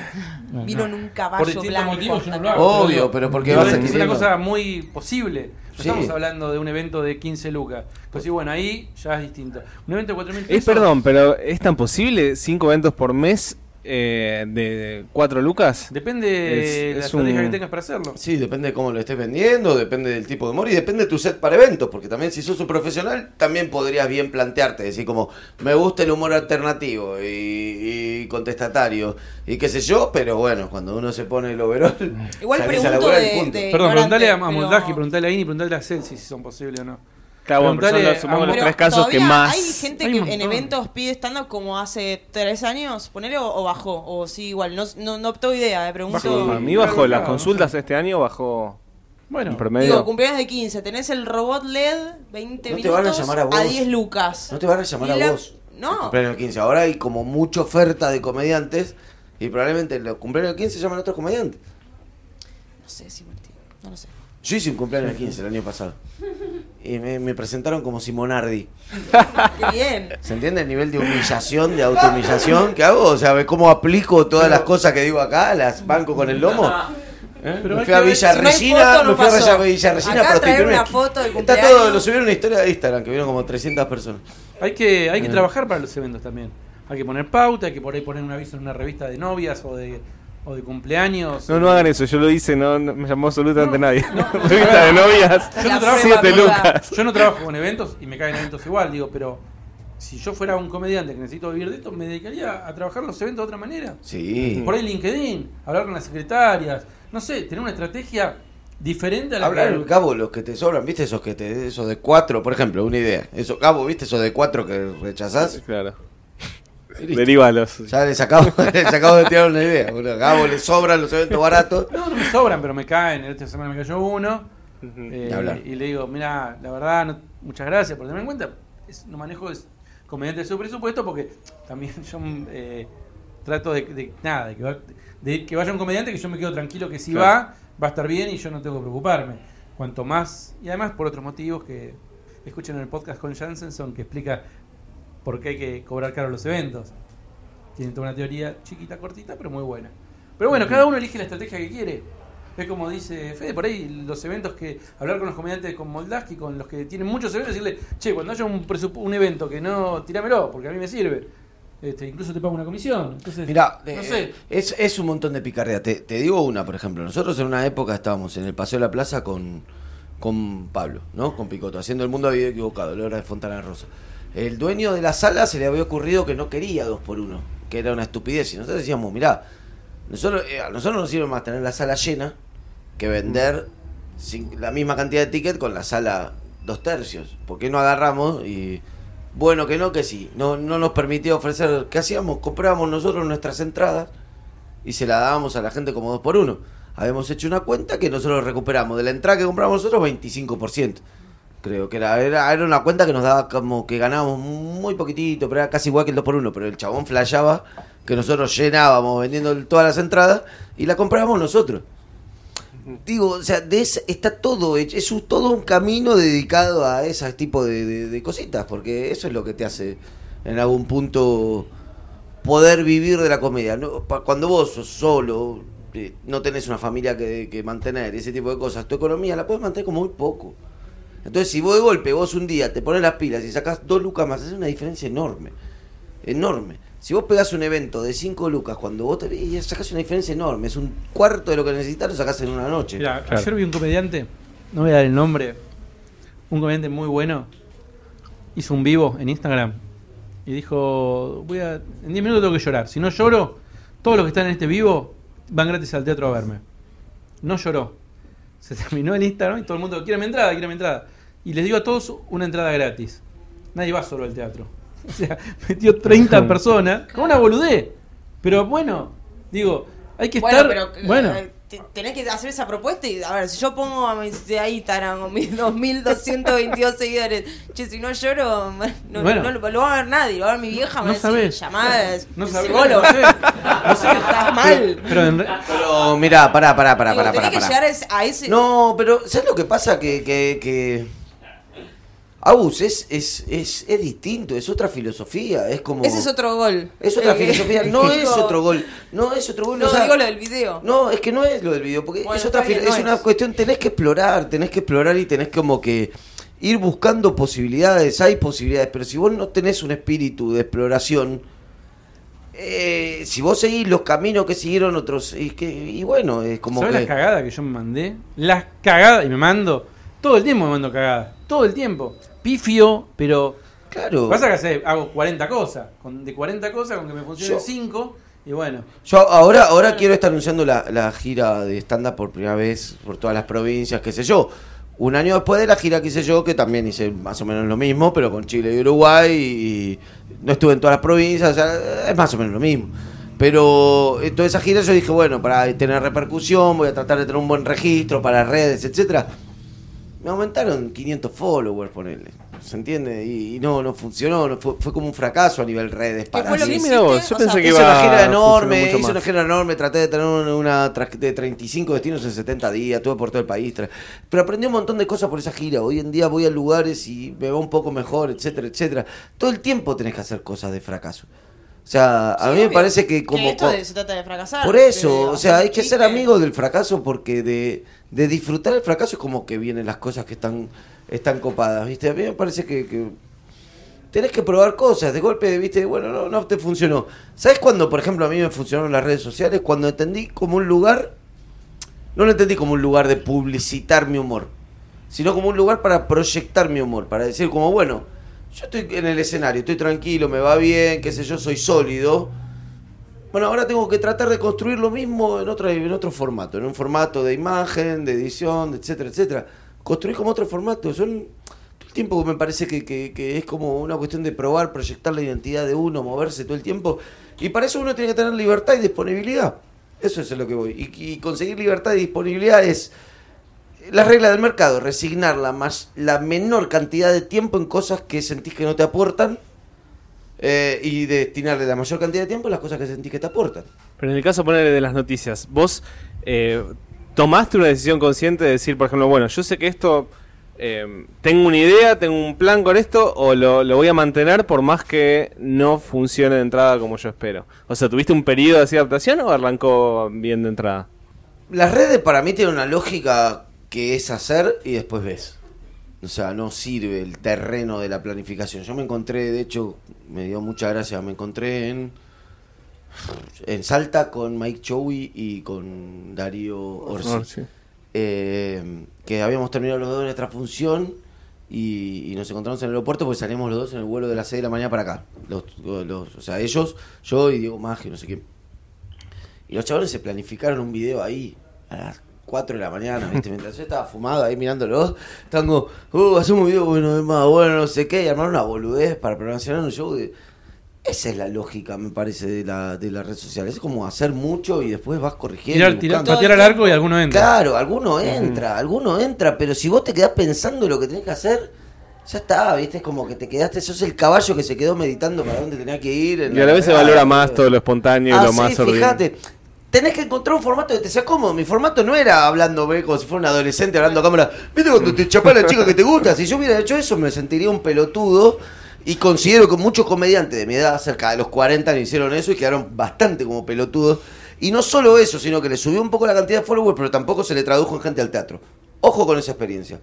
no, Vino no. en un caballo Por blanco motivos yo no lo hago. Obvio, digo, pero porque digo, vas es una cosa muy posible. No Sí. estamos hablando de un evento de 15 lucas. Pues sí, bueno, ahí ya es distinto. Un evento de 4 mil pesos. Es perdón, pero ¿es tan posible? ¿Cinco eventos por mes eh, de cuatro lucas? Depende de Es- la es estrategia un- que tengas para hacerlo. Sí, depende de cómo lo estés vendiendo, depende del tipo de humor y depende de tu set para eventos, porque también si sos un profesional, también podrías bien plantearte, decir como, me gusta el humor alternativo y, y contestatario y qué sé yo, pero bueno, cuando uno se pone el overall, Igual pregunto de- de- Perdón, preguntale a, a pero- Moldaji, preguntale a Ini, preguntale a Celsi si son posibles o no. Claro, bueno, pero son Preguntale los, supongo a- los tres casos que más. Hay gente Hay que en eventos pide stand-up como hace tres años, ponele o, o bajó, o sí, igual, no, no, no tengo idea, eh, pregunto. Bajó. Para mí bajó las consultas este año, bajó Bueno, en promedio. Digo, cumpleaños de 15, tenés el robot LED, 20 No te minutos van a llamar a vos. 10 lucas. No te van a llamar Y a la- vos. No. el Cumpleaños 15. Ahora hay como mucha oferta de comediantes y probablemente en los cumpleaños 15 llaman a otros comediantes. No sé si Martín, no lo sé. Yo hice un cumpleaños 15 el año pasado y me, me presentaron como Simonardi. Qué bien. ¿Se entiende el nivel de humillación, de autohumillación que hago? O sea, ¿ves cómo aplico todas las cosas que digo acá? ¿Las banco con el lomo? ¿Eh? Pero me fui a ver- Villa si no hay Regina, foto, no me fui a pasó. Villa Regina Acá para traer una foto del Está cumpleaños. todo, lo subieron una historia de Instagram que vieron como 300 personas. hay que, hay que Eh. trabajar para los eventos también. Hay que poner pauta, hay que por ahí poner un aviso en una revista de novias o de, o de cumpleaños. No, no hagan eso, yo lo hice, no, no me llamó absolutamente No, nadie. no. Revista de novias. Yo no, trabajo, Siete lucas. yo no trabajo con eventos y me caen eventos igual, digo, pero si yo fuera un comediante que necesito vivir de esto, me dedicaría a trabajar los eventos de otra manera. Sí. Por ahí LinkedIn, hablar con las secretarias, no sé, tener una estrategia diferente a la Hablar, que... Gabo, los que te sobran, ¿viste? Esos que te, esos de cuatro, por ejemplo, una idea. Eso, Gabo, ¿viste? Esos de cuatro que rechazás. Claro. Derívalos. Ya les acabo, les acabo de tirar una idea. Gabo le sobran los eventos baratos. No, no me sobran, pero me caen. Esta semana me cayó uno. eh, y le digo, mira, la verdad, no- muchas gracias por tenerme en cuenta. Es- no manejo es, comediante de su presupuesto porque también yo eh, trato de, de- nada, de que, va- de que vaya un comediante que yo me quedo tranquilo que si Claro. va, va a estar bien y yo no tengo que preocuparme. Cuanto más, y además por otros motivos que escuchen en el podcast con Jansenson que explica por qué hay que cobrar caro los eventos. Tienen toda una teoría chiquita, cortita, pero muy buena. Pero bueno, cada uno elige la estrategia que quiere. Es como dice Fede, por ahí los eventos que hablar con los comediantes con Moldaski, con los que tienen muchos eventos, decirle, che, cuando haya un, un evento que no, tirámelo, porque a mí me sirve. Este, incluso te pago una comisión. Entonces, Mira, no eh, sé. es, es un montón de picardía. Te, te digo una, por ejemplo. Nosotros en una época estábamos en el Paseo de la Plaza con, con Pablo, ¿no? Con Picoto, haciendo El Mundo Había Equivocado, la obra de Fontana Rosa. El dueño de la sala se le había ocurrido que no quería dos por uno, que era una estupidez. Y nosotros decíamos, mirá, nosotros, eh, a nosotros nos sirve más tener la sala llena que vender sin- la misma cantidad de ticket con la sala dos tercios. ¿Por qué no agarramos y bueno que no, que sí? No, no nos permitía ofrecer, ¿qué hacíamos? Comprábamos nosotros nuestras entradas y se la dábamos a la gente como dos por uno. Habíamos hecho una cuenta que nosotros recuperamos de la entrada que compramos nosotros 25%. Creo que era, era, era una cuenta que nos daba como que ganábamos muy poquitito, pero era casi igual que el 2 por 1 pero el chabón flasheaba que nosotros llenábamos vendiendo todas las entradas y la comprábamos nosotros. Digo, o sea, de ese- está todo hecho, es todo un camino dedicado a ese tipo de, cositas, porque eso es lo que te hace en algún punto poder vivir de la comedia. ¿no? Cuando vos sos solo, eh, no tenés una familia que, que mantener, ese tipo de cosas, tu economía la puedes mantener con muy poco. Entonces, si vos de golpe, vos un día te pones las pilas y sacás dos lucas más, es una diferencia enorme. Enorme. Si vos pegás un evento de cinco lucas, cuando vos te y sacás una diferencia enorme, es un cuarto de lo que necesitas, lo sacás en una noche. Mira, Claro. ayer vi un comediante, no voy a dar el nombre, un comediante muy bueno, hizo un vivo en Instagram y dijo, voy a, en 10 minutos tengo que llorar, si no lloro, todos los que están en este vivo van gratis al teatro a verme. No lloró. Se terminó el Instagram y todo el mundo, quiere mi entrada, quiere mi entrada. Y les dio a todos una entrada gratis. Nadie va solo al teatro. O sea, metió 30 personas con una boludez. Pero bueno, digo, hay que Bueno, estar... pero bueno, eh, te- tenés que hacer esa propuesta y a ver, si yo pongo a mis de ahí Instagram con mis 2222 seguidores, che, si no lloro, no, Bueno. no lo, lo va a ver nadie, lo va a ver mi vieja, me No va a decir, sabés. llamadas, no sabés, psicólogo. no sé, no sé. Estás mal. Pero en re- Pero mirá, pará, pará, pará, Digo, pará, tenés pará. que pará. llegar a ese- a ese... No, pero ¿sabes lo que pasa? Que, que, que Agus, es, es, es, es distinto, es otra filosofía, es como... Ese es otro gol. Es otra Eh, filosofía, no digo- es otro gol, no es otro gol. No, o sea, digo lo del video. No, es que no es lo del video, porque Bueno, es otra bien, es una es. cuestión, tenés que explorar, tenés que explorar y tenés como que ir buscando posibilidades, hay posibilidades, pero si vos no tenés un espíritu de exploración, eh, si vos seguís los caminos que siguieron otros, y, que, y bueno, es como ¿Sabes que... las cagadas que yo me mandé? Las cagadas, y me mando. Todo el tiempo me mando cagadas. Todo el tiempo. Pifio, pero. Claro. Pasa que hace- hago 40 cosas. Con, de 40 cosas, con que me funcionen Yo- 5. Y bueno. Yo ahora, ahora quiero estar anunciando la, la gira de stand-up por primera vez por todas las provincias, qué sé yo. Un año después de la gira que hice yo, que también hice más o menos lo mismo, pero con Chile y Uruguay, y no estuve en todas las provincias, o sea, es más o menos lo mismo. Pero en toda esa gira yo dije, bueno, para tener repercusión, voy a tratar de tener un buen registro para redes, etcétera. Me aumentaron 500 followers, ponerle. ¿Se entiende? Y, y no, no funcionó, no, fue, fue como un fracaso a nivel redes. para Sí, mira vos, yo O pensé sea, que Hice iba una gira enorme, hice una gira enorme, traté de tener una, de 35 destinos en 70 días, estuve por todo el país. Pero aprendí un montón de cosas por esa gira. Hoy en día voy a lugares y me va un poco mejor, etcétera, etcétera. Todo el tiempo tenés que hacer cosas de fracaso. O sea, a mí me parece que como... esto co- de- se trata de fracasar. por eso, o sea, hay que ser amigo del fracaso porque de, de disfrutar el fracaso es como que vienen las cosas que están, están copadas, ¿viste? A mí me parece que, que tenés que probar cosas, de golpe, ¿viste? Bueno, no, no te funcionó. ¿Sabes cuándo, por ejemplo, a mí me funcionaron las redes sociales? Cuando entendí como un lugar, no lo entendí como un lugar de publicitar mi humor, sino como un lugar para proyectar mi humor, para decir como, bueno, yo estoy en el escenario, estoy tranquilo, me va bien, qué sé yo, soy sólido. Bueno, ahora tengo que tratar de construir lo mismo en otro, en otro formato, en un formato de imagen, de edición, etcétera, etcétera. Construir como otro formato. Todo el tiempo me parece que, que- es como una cuestión de probar, proyectar la identidad de uno, moverse todo el tiempo. Y para eso uno tiene que tener libertad y disponibilidad. Eso es lo que voy. Y, y conseguir libertad y disponibilidad es la regla del mercado, resignar la, más, la menor cantidad de tiempo en cosas que sentís que no te aportan eh, y destinarle la mayor cantidad de tiempo a las cosas que sentís que te aportan. Pero en el caso ponerle de las noticias, vos eh, tomaste una decisión consciente de decir, por ejemplo, bueno, yo sé que esto, eh, tengo una idea, tengo un plan con esto, o lo, lo voy a mantener por más que no funcione de entrada como yo espero. O sea, ¿tuviste un periodo de adaptación o arrancó bien de entrada? Las redes para mí tienen una lógica que es hacer y después ves. O sea, no sirve el terreno de la planificación. Yo me encontré, de hecho, me dio mucha gracia, me encontré en en Salta con Mike Chowi y con Darío Orsi. Eh, que habíamos terminado los dos nuestra función y, y nos encontramos en el aeropuerto porque salimos los dos en el vuelo de las 6 de la mañana para acá. Los, los- o sea, ellos, yo y Diego Maggio, no sé qué. Y los chavales se planificaron un video ahí a las 4 de la mañana, ¿viste? Mientras yo estaba fumado ahí mirándolos, estaban como, uh, hacemos un video, bueno, es más, bueno, no sé qué, y armaron una boludez para promocionar un show de... Esa es la lógica, me parece, de la, de las redes sociales. Es como hacer mucho y después vas corrigiendo. Tirar, tirar, patear al arco y alguno entra. Claro, alguno entra, alguno entra, pero si vos te quedás pensando lo que tenés que hacer, ya está, ¿viste? Es como que te quedaste, sos el caballo que se quedó meditando para dónde tenía que ir. en Y a la vez se valora más todo lo espontáneo y Ah, lo sí, más ordinario. fíjate. Tenés que encontrar un formato que te sea cómodo. Mi formato no era hablando ve, como si fuera un adolescente hablando a cámara. ¿Viste cuando te chapás la chica que te gusta? Si yo hubiera hecho eso, me sentiría un pelotudo. Y considero que muchos comediantes de mi edad, cerca de los 40, le hicieron eso y quedaron bastante como pelotudos. Y no solo eso, sino que le subió un poco la cantidad de followers, pero tampoco se le tradujo en gente al teatro. Ojo con esa experiencia.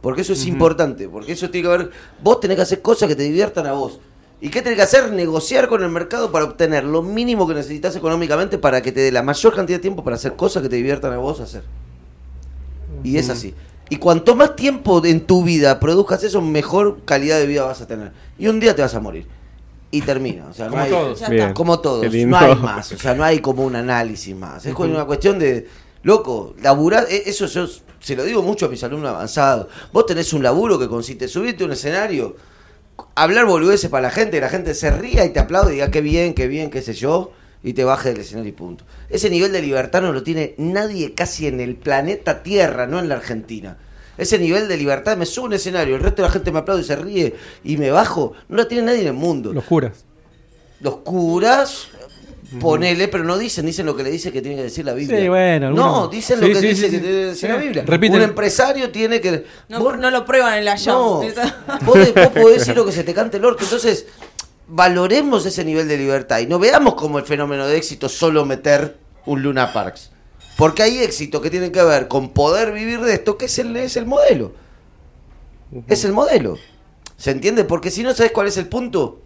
Porque eso es importante. Porque eso tiene que ver. Vos tenés que hacer cosas que te diviertan a vos. ¿Y qué tenés que hacer? Negociar con el mercado para obtener lo mínimo que necesitas económicamente para que te dé la mayor cantidad de tiempo para hacer cosas que te diviertan a vos hacer. Y es así. Y cuanto más tiempo en tu vida produzcas eso, mejor calidad de vida vas a tener. Y un día te vas a morir. Y termina. O sea, no Como hay- todos. Ya Bien. está. como todos, no hay más, o sea, no hay como un análisis más. Es como una cuestión de, loco, laburar, e- eso yo se lo digo mucho a mis alumnos avanzados. Vos tenés un laburo que consiste en subirte a un escenario, hablar boludeces para la gente, que la gente se ría y te aplaude y diga qué bien, qué bien, qué sé yo, y te baje del escenario y punto. Ese nivel de libertad no lo tiene nadie casi en el planeta Tierra, no en la Argentina. Ese nivel de libertad, me subo a un escenario, el resto de la gente me aplaude y se ríe y me bajo, no lo tiene nadie en el mundo Los curas. los curas, Ponele, pero no dicen, dicen lo que le dice que tiene que decir la Biblia. Sí, bueno, no, dicen Sí, lo que sí, dice sí, que sí. tiene que decir Sí. la Biblia. Repiten. Un empresario tiene que. No, vos- no lo prueban en la no, llave. vos, de- vos podés decir lo que se te cante el orto. Entonces, valoremos ese nivel de libertad y no veamos como el fenómeno de éxito solo meter un Luna Parks. Porque hay éxito que tiene que ver con poder vivir de esto, que es el, es el modelo. Es el modelo. ¿Se entiende? Porque si no sabes cuál es el punto,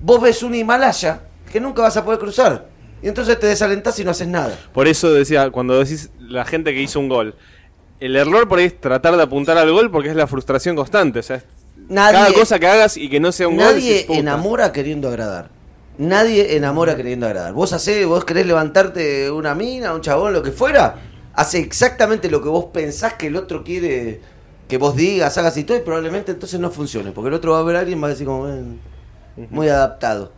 vos ves un Himalaya que nunca vas a poder cruzar. Y entonces te desalentás y no haces nada. Por eso decía, cuando decís la gente que hizo un gol, el error por ahí es tratar de apuntar al gol porque es la frustración constante. O sea, Nadie- cada cosa que hagas y que no sea un gol. Nadie enamora queriendo agradar. Nadie enamora queriendo agradar. Vos hacés, vos querés levantarte una mina, un chabón, lo que fuera. Hace exactamente lo que vos pensás que el otro quiere que vos digas, hagas y todo, y probablemente entonces no funcione. Porque el otro va a ver a alguien y va a decir como "Ven, muy adaptado.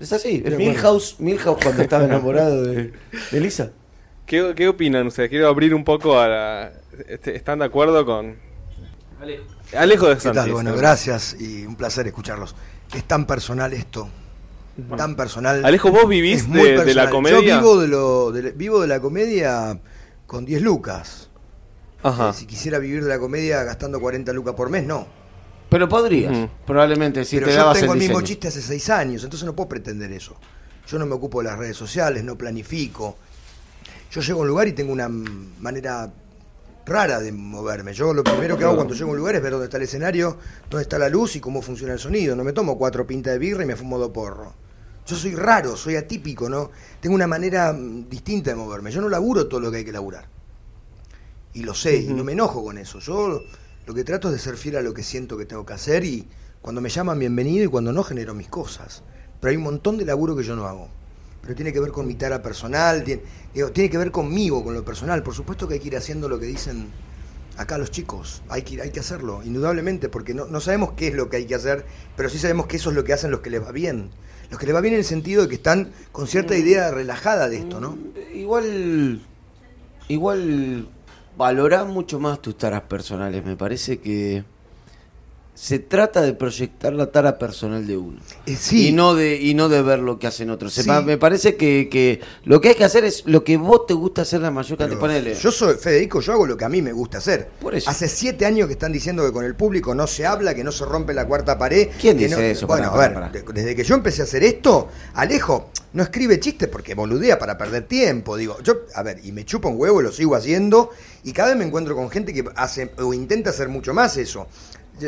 Es así. Es Milhouse, Milhouse cuando estaba enamorado de, de Lisa. ¿Qué, qué opinan ustedes? Quiero abrir un poco a la... este, ¿Están de acuerdo con...? Alejo de ¿Qué Santis. tal? Bueno, gracias y un placer escucharlos. Es tan personal esto. Tan personal. Alejo, ¿vos vivís de- de la comedia? Yo vivo de, lo, de- vivo de la comedia con 10 lucas. Ajá. Eh, Si quisiera vivir de la comedia gastando 40 lucas por mes, no. Pero podrías, Ujú. probablemente, si Pero te yo dabas tengo el, el mismo chiste hace 6 años, entonces no puedo pretender eso. Yo no me ocupo de las redes sociales, no planifico. Yo llego a un lugar y tengo una mm, manera rara de moverme. Yo lo primero que hago cuando llego a un lugar es ver dónde está el escenario, dónde está la luz y cómo funciona el sonido. No me tomo cuatro pintas de birra y me fumo dos porro. Yo soy raro, soy atípico, ¿no? Tengo una manera mm, distinta de moverme. Yo no laburo todo lo que hay que laburar. Y lo sé, y no me enojo con eso. Yo lo que trato es de ser fiel a lo que siento que tengo que hacer y cuando me llaman bienvenido y cuando no genero mis cosas. Pero hay un montón de laburo que yo no hago. Pero tiene que ver con mi tara personal, tiene, digo, tiene que ver conmigo, con lo personal. Por supuesto que hay que ir haciendo lo que dicen acá los chicos. Hay que, hay que hacerlo, indudablemente, porque no, no sabemos qué es lo que hay que hacer, pero sí sabemos que eso es lo que hacen los que les va bien. Los que les va bien en el sentido de que están con cierta idea relajada de esto, ¿no? Igual, igual valora mucho más tus taras personales. Me parece que se trata de proyectar la tara personal de uno. Eh, sí. Y no de, y no de ver lo que hacen otros. Sí. Me parece que, que lo que hay que hacer es lo que vos te gusta hacer la mayor cantidad. Ponele. Yo soy Federico, yo hago lo que a mí me gusta hacer. Por eso. Hace siete años que están diciendo que con el público no se habla, que no se rompe la cuarta pared. ¿Quién dice no- eso? Bueno, a ver, de- desde que yo empecé a hacer esto, Alejo no escribe chistes porque boludea para perder tiempo. Digo, yo, a ver, y me chupa un huevo, lo sigo haciendo, y cada vez me encuentro con gente que hace o intenta hacer mucho más eso.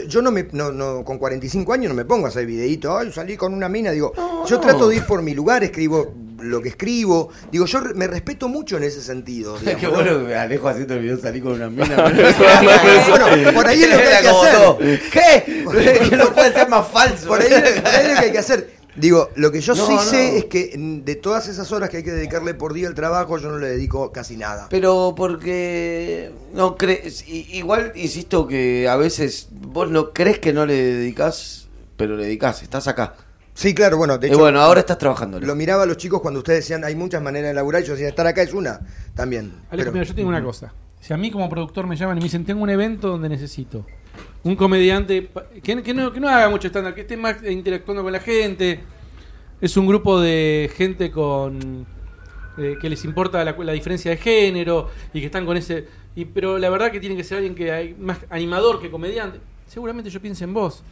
Yo- no me, no, no, con 45 años no me pongo a hacer videíto, ay, salí con una mina, digo, yo trato de ir por mi lugar, escribo lo que escribo, digo, yo me respeto mucho en ese sentido. digamos, Qué ¿no? bueno que Alejo haciendo el video salí con una mina. Bueno, por ahí es lo que hay que hacer. ¿Qué? que no puede ser más falso. Por ahí, por ahí es lo que hay que hacer. Digo, lo que yo No, sí no. sé es que de todas esas horas que hay que dedicarle por día al trabajo, yo no le dedico casi nada. Pero porque no crees, igual insisto que a veces vos no crees que no le dedicas, pero le dedicas, estás acá. Sí, claro, bueno, de Y hecho, bueno, ahora estás trabajando. lo miraba a los chicos cuando ustedes decían, hay muchas maneras de laburar, y yo decía, estar acá es una también. Pero- mira, yo tengo una cosa. Si a mí como productor me llaman y me dicen, tengo un evento donde necesito un comediante que no, que no haga mucho estándar, que esté más interactuando con la gente. Es un grupo de gente con eh, que les importa la, la diferencia de género y que están con ese... Y, pero la verdad que tiene que ser alguien que hay más animador que comediante. Seguramente yo pienso en vos.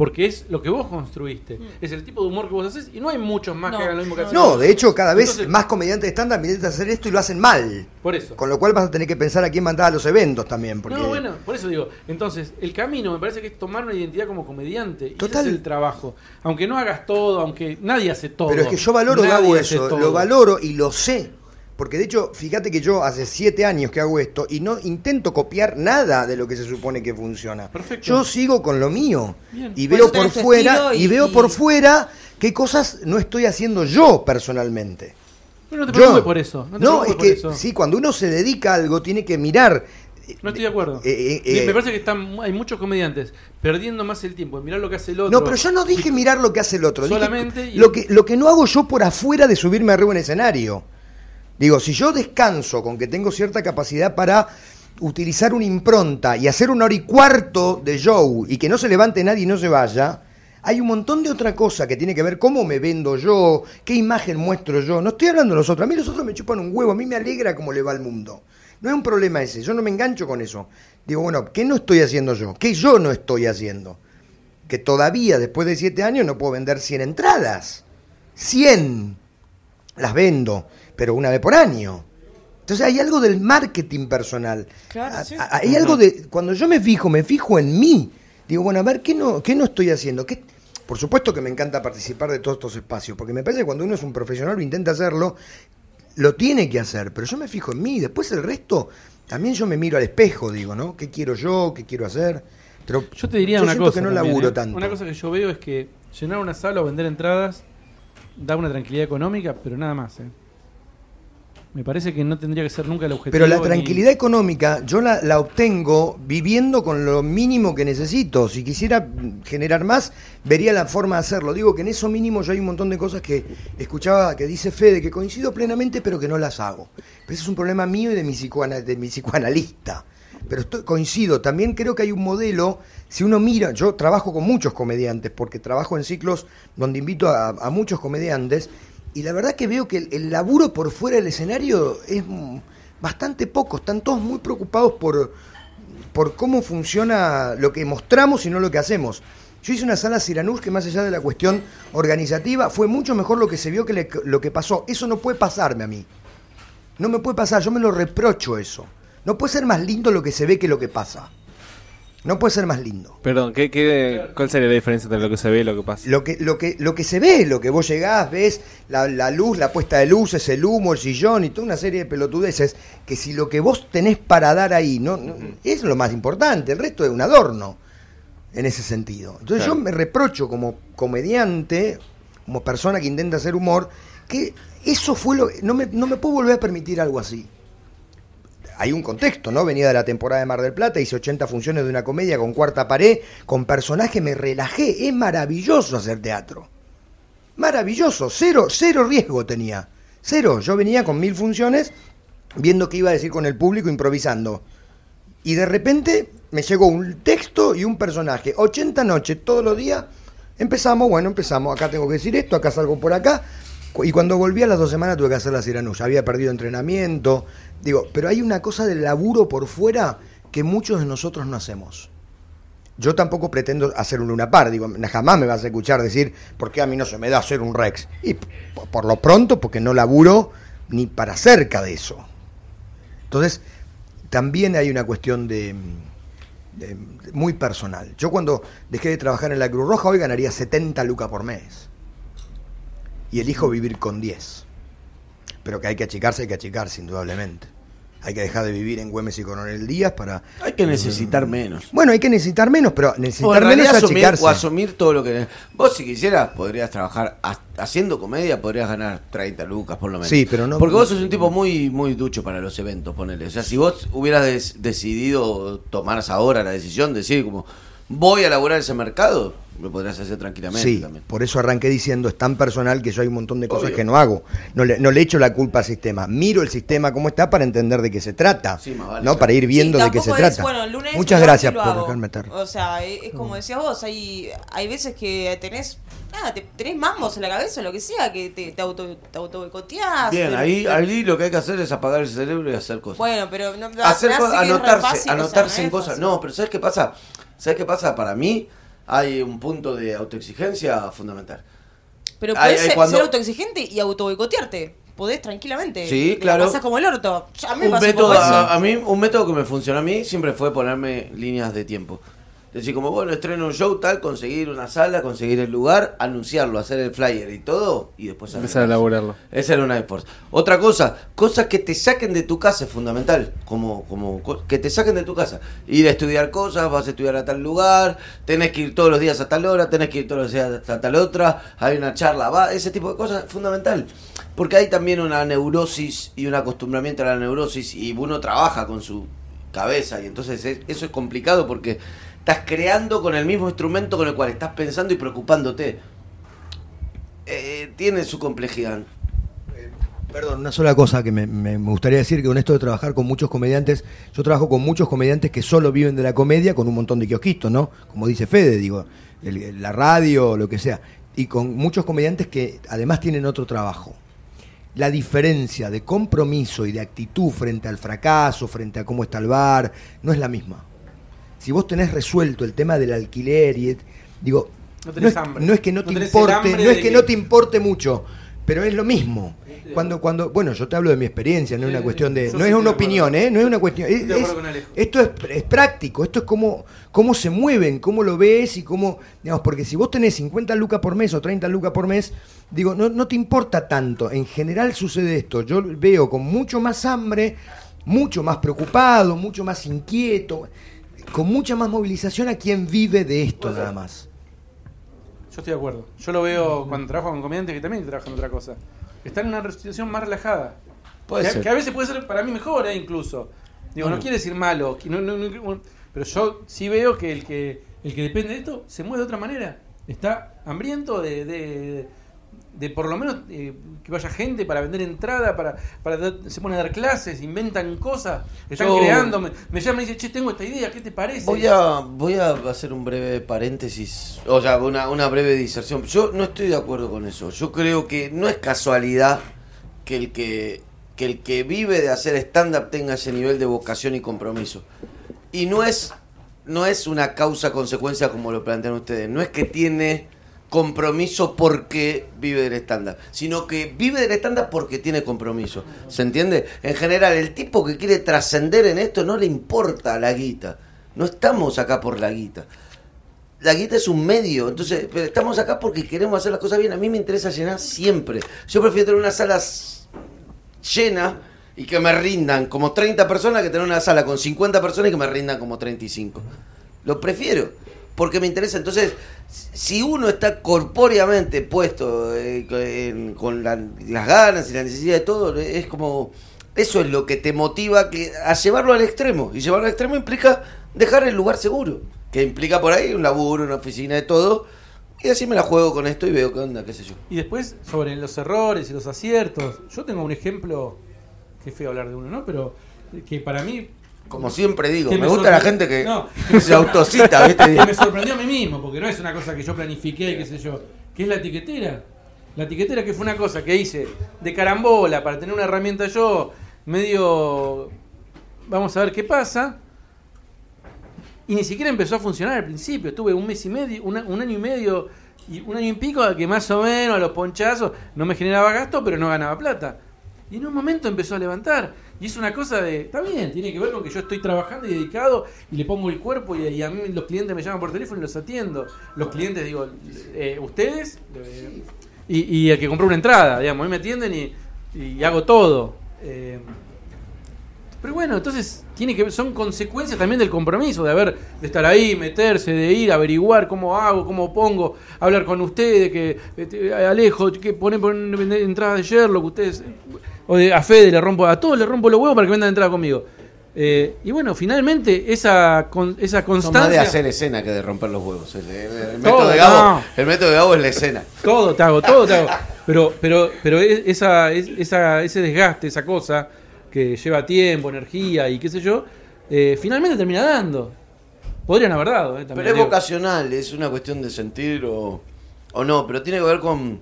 Porque es lo que vos construiste. Es el tipo de humor que vos haces y no hay muchos más No, que hagan lo mismo que no, haces No, de hecho, cada vez Entonces, más comediantes de estándar intentan hacer esto y lo hacen mal. Por eso. Con lo cual vas a tener que pensar a quién mandar a los eventos también. Porque... No, bueno, por eso digo. Entonces, el camino me parece que es tomar una identidad como comediante. Y Total. ese es el trabajo. Aunque no hagas todo, aunque nadie hace todo. Pero es que yo valoro, hace eso, todo. lo valoro y lo sé. Porque de hecho, fíjate que yo hace siete años que hago esto y no intento copiar nada de lo que se supone que funciona. Perfecto. Yo sigo con lo mío Bien. y veo por fuera y, y- veo y- por fuera qué cosas no estoy haciendo yo personalmente. Pero no te Yo- preocupes por eso. No, te No, preocupes es por que eso. sí, cuando uno se dedica a algo tiene que mirar. No estoy de acuerdo. Eh, eh, eh, me parece que están, hay muchos comediantes perdiendo más el tiempo en mirar lo que hace el otro. No, pero yo no dije mirar lo que hace el otro. dije Solamente y- lo que lo que no hago yo por afuera de subirme arriba en escenario. Digo, si yo descanso con que tengo cierta capacidad para utilizar una impronta y hacer una hora y cuarto de show y que no se levante nadie y no se vaya, Hay un montón de otra cosa que tiene que ver cómo me vendo yo, qué imagen muestro yo. No estoy hablando de los otros. A mí los otros me chupan un huevo. A mí me alegra cómo le va al mundo. No es un problema ese. Yo no me engancho con eso. Digo, bueno, ¿qué no estoy haciendo yo? ¿Qué yo no estoy haciendo? Que todavía, después de siete años, no puedo vender 100 entradas. 100 las vendo, pero una vez por año. Entonces hay algo del marketing personal. Claro, A- sí. a- Hay algo de. Cuando yo me fijo, me fijo en mí. Digo, bueno, a ver, ¿qué no, qué no estoy haciendo? ¿Qué- Por supuesto que me encanta participar de todos estos espacios, porque me parece que cuando uno es un profesional o intenta hacerlo, lo tiene que hacer, pero yo me fijo en mí. Después el resto, también yo me miro al espejo, digo, ¿no? ¿Qué quiero yo? ¿Qué quiero hacer? Pero Yo te diría yo una cosa. que no también, laburo ¿eh? tanto. Una cosa que yo veo es que llenar una sala o vender entradas da una tranquilidad económica, pero nada más. ¿eh? Me parece que no tendría que ser nunca el objetivo. Pero la ni- tranquilidad económica yo la, la obtengo viviendo con lo mínimo que necesito. Si quisiera generar más, vería la forma de hacerlo. Digo que en eso mínimo yo hay un montón de cosas que escuchaba que dice Fede, que coincido plenamente, pero que no las hago. Pero ese es un problema mío y de mi, psicoana- de mi psicoanalista. Pero coincido, también creo que hay un modelo, si uno mira, yo trabajo con muchos comediantes, porque trabajo en ciclos donde invito a, muchos comediantes, y la verdad que veo que el, laburo por fuera del escenario es bastante poco, están todos muy preocupados por, por cómo funciona lo que mostramos y no lo que hacemos. Yo hice una sala Siranús que más allá de la cuestión organizativa, fue mucho mejor lo que se vio que lo que pasó. Eso no puede pasarme a mí. No me puede pasar, yo me lo reprocho eso. No puede ser más lindo lo que se ve que lo que pasa. No puede ser más lindo. Perdón, ¿qué, qué, cuál sería la diferencia entre lo que se ve y lo que pasa? Lo que, lo que, lo que se ve, lo que vos llegás, ves la, la luz, la puesta de luces, el humo, el sillón y toda una serie de pelotudeces, que si lo que vos tenés para dar ahí no, no- es lo más importante, el resto es un adorno en ese sentido. Entonces Claro. yo me reprocho como comediante, como persona que intenta hacer humor, que eso fue lo... No me, no me puedo volver a permitir algo así. Hay un contexto, ¿no? Venía de la temporada de Mar del Plata, hice 80 funciones de una comedia con cuarta pared, con personaje, me relajé. Es maravilloso hacer teatro. Maravilloso, cero, cero riesgo tenía. Cero. Yo venía con mil funciones, viendo qué iba a decir con el público, improvisando. Y de repente me llegó un texto y un personaje. 80 noches, todos los días. Empezamos, bueno, empezamos. Acá tengo que decir esto, acá salgo por acá. Y cuando volví a las dos semanas tuve que hacer la Siranusa. Había perdido entrenamiento. Digo, pero hay una cosa del laburo por fuera que muchos de nosotros no hacemos. Yo tampoco pretendo hacer un Luna Par, digo, jamás me vas a escuchar decir, ¿por qué a mí no se me da hacer un Rex? Y por lo pronto, porque no laburo ni para cerca de eso. Entonces, también hay una cuestión de- de- muy personal. Yo cuando dejé de trabajar en la Cruz Roja, hoy ganaría 70 lucas por mes. Y elijo vivir con 10. Pero que hay que achicarse, hay que achicarse, indudablemente. Hay que dejar de vivir en Güemes y Coronel Díaz para... Hay que necesitar menos. Bueno, hay que necesitar menos, pero necesitar menos es asumir, achicarse. o asumir todo lo que... Vos si quisieras podrías trabajar ha- haciendo comedia, podrías ganar 30 lucas por lo menos. Sí, pero no- Porque vos sos un tipo muy muy ducho para los eventos, ponele. O sea, si vos hubieras des- decidido tomar ahora la decisión, decir como voy a laburar ese mercado, lo podrías hacer tranquilamente Sí, también. por eso arranqué diciendo, es tan personal que yo hay un montón de cosas Obvio. que no hago. No le, no le echo la culpa al sistema. Miro el sistema como está para entender de qué se trata. Sí, más vale, ¿no? claro. Para ir viendo Sí, de qué se es, trata. bueno, el lunes Muchas gracias por dejarme estar. O sea, es como decías vos, hay, hay veces que tenés, nada, te- tenés mambos en la cabeza, lo que sea, que te, te auto, te auto boicoteás, Bien, ahí, ahí lo que hay que hacer es apagar el cerebro y hacer cosas. Bueno, pero no, hacer me hace cosas, anotarse, fácil, o sea, anotarse no en cosas. No, pero ¿sabes qué pasa? ¿Sabes qué pasa? Para mí hay un punto de autoexigencia fundamental. Pero ay, ser, cuando- ser autoexigente y autoboicotearte. Podés tranquilamente. Sí, claro. La pasás como el orto. A mí me Un método, a, a mí, un método que me funcionó a mí siempre fue ponerme líneas de tiempo. Decir, como bueno, estreno un show tal, conseguir una sala, conseguir el lugar, anunciarlo, hacer el flyer y todo, y después Empezar a elaborarlo. Esa era una de force. Otra cosa, cosas que te saquen de tu casa es fundamental. Como, como co- que te saquen de tu casa. Ir a estudiar cosas, vas a estudiar a tal lugar, tenés que ir todos los días a tal hora, tenés que ir todos los días a tal otra, hay una charla, va, ese tipo de cosas es fundamental. Porque hay también una neurosis y un acostumbramiento a la neurosis y uno trabaja con su cabeza y entonces es- eso es complicado porque estás creando con el mismo instrumento con el cual estás pensando y preocupándote. Eh, tiene su complejidad. Perdón, una sola cosa que me gustaría decir, que con esto de trabajar con muchos comediantes, yo trabajo con muchos comediantes que solo viven de la comedia, con un montón de kiosquitos, ¿no? Como dice Fede, digo, el- la radio, lo que sea. Y con muchos comediantes que además tienen otro trabajo. La diferencia de compromiso y de actitud frente al fracaso, frente a cómo está el bar, no es la misma. Si vos tenés resuelto el tema del alquiler y digo, No es, hambre. no es que no, No te importe, no es que, que- no te importe mucho, pero es lo mismo. Cuando, cuando, bueno, yo te hablo de mi experiencia, no es una cuestión de, no es una opinión, ¿eh? No es una cuestión. es- es- esto es, es práctico, esto es cómo, cómo se mueven, cómo lo ves y cómo, digamos, porque si vos tenés 50 lucas por mes o 30 lucas por mes, digo, no, no te importa tanto. En general sucede esto. Yo veo con mucho más hambre, mucho más preocupado, mucho más inquieto, con mucha más movilización a quien vive de esto nada más. Yo estoy de acuerdo. Yo lo veo cuando trabajo con comediantes que también trabajan en otra cosa. Están en una situación más relajada. Puede que, ser. que a veces puede ser para mí mejor, eh, incluso. Digo, no, quiere decir malo. no- no- no- pero yo sí veo que el que el que depende de esto se mueve de otra manera. Está hambriento de, de, de por lo menos eh, que vaya gente para vender entrada, para, para dar- se pone a dar clases, inventan cosas, están Yo- creando. Me, me llama y dice, che, tengo esta idea, ¿qué te parece? Voy a, voy a hacer un breve paréntesis, o sea, una, una breve diserción. Yo no estoy de acuerdo con eso. Yo creo que no es casualidad que el que, que, el que vive de hacer stand-up tenga ese nivel de vocación y compromiso. Y no es, no es una causa-consecuencia como lo plantean ustedes. No es que tiene compromiso porque vive del stand-up, sino que vive del stand-up porque tiene compromiso. ¿Se entiende? En general, el tipo que quiere trascender en esto no le importa la guita. No estamos acá por la guita. La guita es un medio, entonces pero estamos acá porque queremos hacer las cosas bien. A mí me interesa llenar siempre. Yo prefiero tener una sala llena y que me rindan como 30 personas que tener una sala con 50 personas y que me rindan como 35. Lo prefiero, porque me interesa. Entonces, si uno está corpóreamente puesto eh, con la- las ganas y la necesidad de todo, es como... Eso es lo que te motiva a llevarlo al extremo. Y llevarlo al extremo implica dejar el lugar seguro. Que implica por ahí un laburo, una oficina, de todo. Y así me la juego con esto y veo qué onda, qué sé yo. Y después, sobre los errores y los aciertos, yo tengo un ejemplo, que feo hablar de uno, ¿no? Pero que para mí... Como siempre digo, me, gusta la gente que No, se autocita, ¿viste? que me sorprendió a mí mismo, porque no es una cosa que yo planifiqué, qué sé yo, que es la etiquetera. La etiquetera que fue una cosa que hice de carambola para tener una herramienta yo, medio... Vamos a ver qué pasa. Y ni siquiera empezó a funcionar al principio. Estuve un mes y medio, una- un año y medio y un año y pico que más o menos a los ponchazos no me generaba gasto, pero no ganaba plata. Y en un momento empezó a levantar. Y es una cosa de, está bien, tiene que ver con que yo estoy trabajando y dedicado y le pongo el cuerpo y, a mí los clientes me llaman por teléfono y los atiendo. Los clientes, digo, eh, ustedes eh, y, y el que compró una entrada, digamos, a mí me atienden y, hago todo. Eh, pero bueno, entonces tiene que son consecuencias también del compromiso, de haber, de estar ahí, meterse, de ir, averiguar cómo hago, cómo pongo, hablar con ustedes, que este, Alejo, que ponen, ponen entradas de Sherlock, ustedes, o de, a Fede le rompo, a todos le rompo los huevos para que vendan entrada conmigo. Eh, y bueno, finalmente esa, con, esa Son más de constancia, hacer escena que de romper los huevos. El, el- el Todo, método de Gabo, no. el método de Gabo es la escena. todo te hago, todo te hago. Pero, pero, pero es- esa, es- esa, ese desgaste, esa cosa que lleva tiempo, energía y qué sé yo, eh, finalmente termina dando. Podrían haber dado, eh, Pero es digo. vocacional, es una cuestión de sentir o, o no, pero tiene que ver con,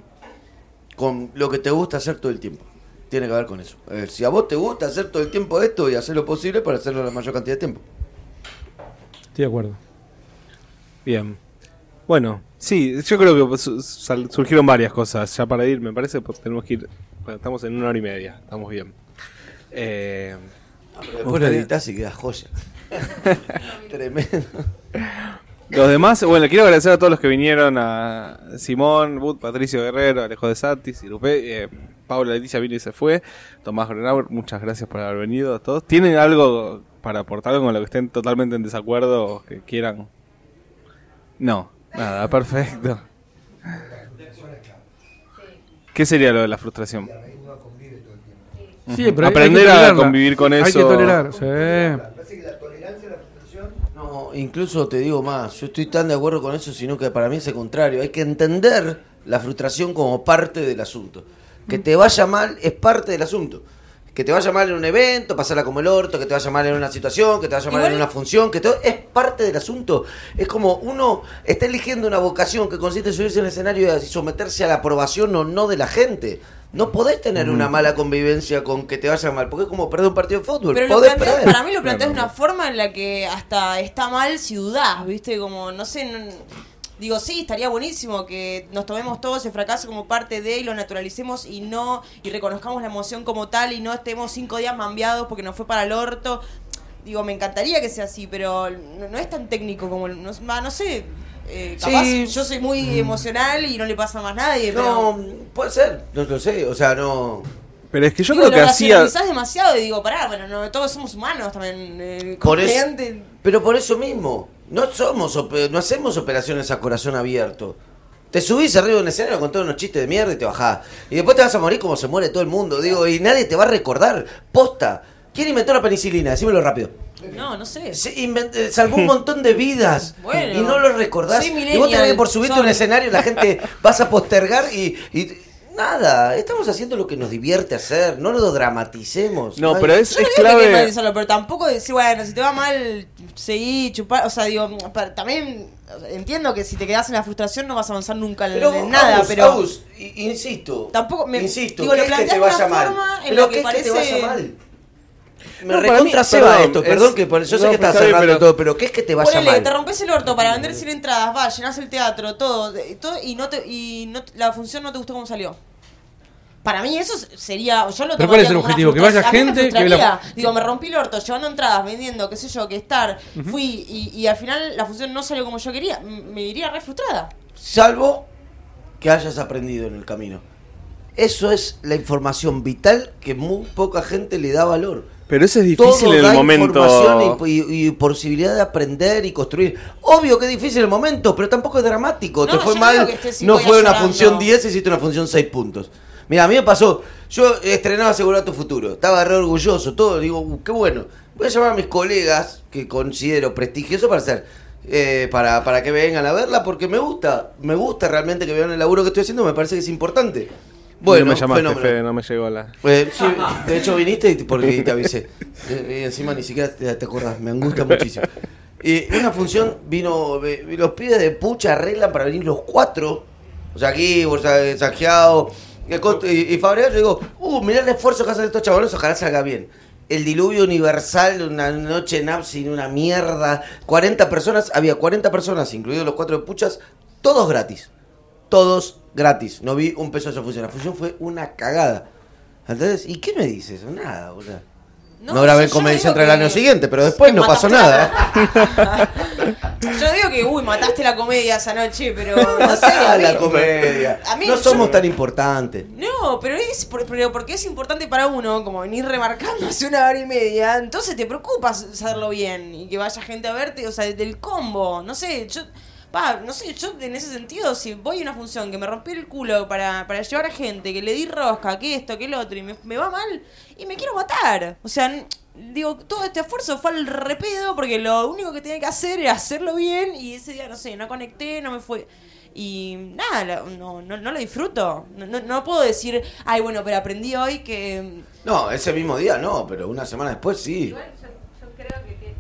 con lo que te gusta hacer todo el tiempo. Tiene que ver con eso. Si a vos te gusta hacer todo el tiempo esto y hacer lo posible para hacerlo la mayor cantidad de tiempo. Estoy de acuerdo. Bien. Bueno, sí, yo creo que surgieron varias cosas ya para ir, me parece, pues tenemos que ir. bueno, estamos en una hora y media, estamos bien. Eh, Después lo gustaría- editas y queda joya. Tremendo. los demás, bueno, quiero agradecer a todos los que vinieron: a Simón, Bud, Patricio Guerrero, Alejo de Santis, Irupé, eh, Paula Leticia vino y se fue, Tomás Grenauer, muchas gracias por haber venido a todos. ¿Tienen algo para aportar con lo que estén totalmente en desacuerdo o que quieran? No, nada, perfecto. ¿Qué sería lo de la frustración? Aprender a convivir con Hay que eso. tolerar, sí. Parece que la tolerancia a la frustración No, incluso te digo más, yo estoy tan de acuerdo con eso, sino que para mí es el contrario. Hay que entender la frustración como parte del asunto. Que te vaya mal es parte del asunto. Que te vaya mal en un evento, pasarla como el orto, que te vaya mal en una situación, que te vaya mal Igual- en una función, que todo es parte del asunto. Es como uno está eligiendo una vocación que consiste en subirse en el escenario y someterse a la aprobación o no de la gente. No podés tener una mala convivencia con que te vaya mal, porque es como perder un partido de fútbol. Pero lo podés planteás- perder. para mí lo planteas de una forma en la que hasta está mal si dudás, ¿viste? Como, no sé, no- digo, sí, estaría buenísimo que nos tomemos todo ese fracaso como parte de y lo naturalicemos y no, y reconozcamos la emoción como tal y no estemos cinco días mambiados porque nos fue para el orto. Digo, me encantaría que sea así, pero no, no es tan técnico como, no, va, no sé, eh, capaz Sí. yo soy muy emocional y no le pasa más a nadie, No, pero... puede ser, no lo sé, o sea, no... Pero es que yo digo, creo que lo hacía. racionalizás demasiado y digo, pará, bueno, no, todos somos humanos también. Eh, Por eso- comediante- Pero por eso mismo, no somos, ope- no hacemos operaciones a corazón abierto. Te subís arriba de un escenario con todos unos chistes de mierda y te bajás. Y después te vas a morir como se muere todo el mundo, digo, y nadie te va a recordar. Posta. ¿Quién inventó la penicilina? Decímelo rápido. No, no sé. Se eh, salvó un montón de vidas. Bueno. y no lo recordás. Y vos tenés que por subirte a un escenario la gente vas a postergar y, y- nada. Estamos haciendo lo que nos divierte hacer. No lo dramaticemos. No, Ay, pero es, Yo no es digo que clave. pero tampoco decir, bueno, si te va mal, seguí, chupar. O sea, digo, también entiendo que si te quedas en la frustración no vas a avanzar nunca en, Pero, en nada, Agus, pero. Insisto. Tampoco me- Insisto, digo, ¿qué lo es que te vaya mal? en Pero la que ¿qué es que te parece- vaya mal? Me No, recontra mí- ceba perdón, esto, es- perdón que por, yo sé no, que pero estás cerrando pero- todo, pero ¿qué es que te vaya Ponele, mal? te rompes el orto para vender 100 entradas, va, llenás el teatro, todo, todo y no te, y no, la función no te gustó cómo salió. Para mí eso sería, yo lo ¿Pero cuál es el tomaría como una objetivo? Que vaya frustración. A mí me gente, que la-. Digo, me rompí el orto llevando entradas, vendiendo, qué sé yo, que estar, fui y, y al final la función no salió como yo quería, me iría re frustrada. Salvo que hayas aprendido en el camino. Eso es la información vital que muy poca gente le da valor. Pero eso es difícil Todo en da el momento. información y, y- y posibilidad de aprender y construir. Obvio que es difícil el momento, pero tampoco es dramático. No, Te fue mal, no fue una llorando. función 10, hiciste una función 6 puntos. Mira, a mí me pasó, yo estrenaba Asegurar tu Futuro, estaba re orgulloso, todo, digo, "Uh, qué bueno. Voy a llamar a mis colegas, que considero prestigioso para hacer, eh, para, para que vengan a verla, porque me gusta, me gusta realmente que vean el laburo que estoy haciendo, me parece que es importante. Bueno, no me llamaste, fenómeno. Fede, no me llegó la. Eh, sí, de hecho viniste porque te avisé. Eh, Y encima ni siquiera te, te acordás, me angustia muchísimo. Y en una función vino, eh, los pibes de Pucha arreglan para venir los cuatro. O sea, aquí, o sea, Sanjeado y, y, yo digo, uh, mirá el esfuerzo que hacen estos chavales, ojalá salga bien. El diluvio universal, una noche en sin una mierda. 40 personas, había 40 personas, incluidos los cuatro de Puchas, todos gratis todos gratis. No vi un peso de esa función. La función fue una cagada. ¿Y qué me dices? Nada, boludo. No, grabé en yo Comedy el año siguiente, pero después no pasó nada. la- Yo digo que, uy, mataste la comedia esa noche, pero no sé. Ah, a la comedia. a mí no yo- somos tan importantes. No, pero es por- pero porque es importante para uno, como venir remarcando hace una hora y media, entonces te preocupas hacerlo bien y que vaya gente a verte, o sea, del combo, no sé, yo, va, no sé, yo en ese sentido, si voy a una función que me rompí el culo para, para llevar a gente, que le di rosca, que esto, que el otro, y me, me va mal, y me quiero matar, o sea, digo, todo este esfuerzo fue al repedo porque lo único que tenía que hacer era hacerlo bien y ese día, no sé, no conecté, no me fue... Y nada, no, no, no lo disfruto. No, no, no puedo decir, ay, bueno, pero aprendí hoy que. No, ese mismo día no, pero una semana después sí. Igual yo, yo creo que, que-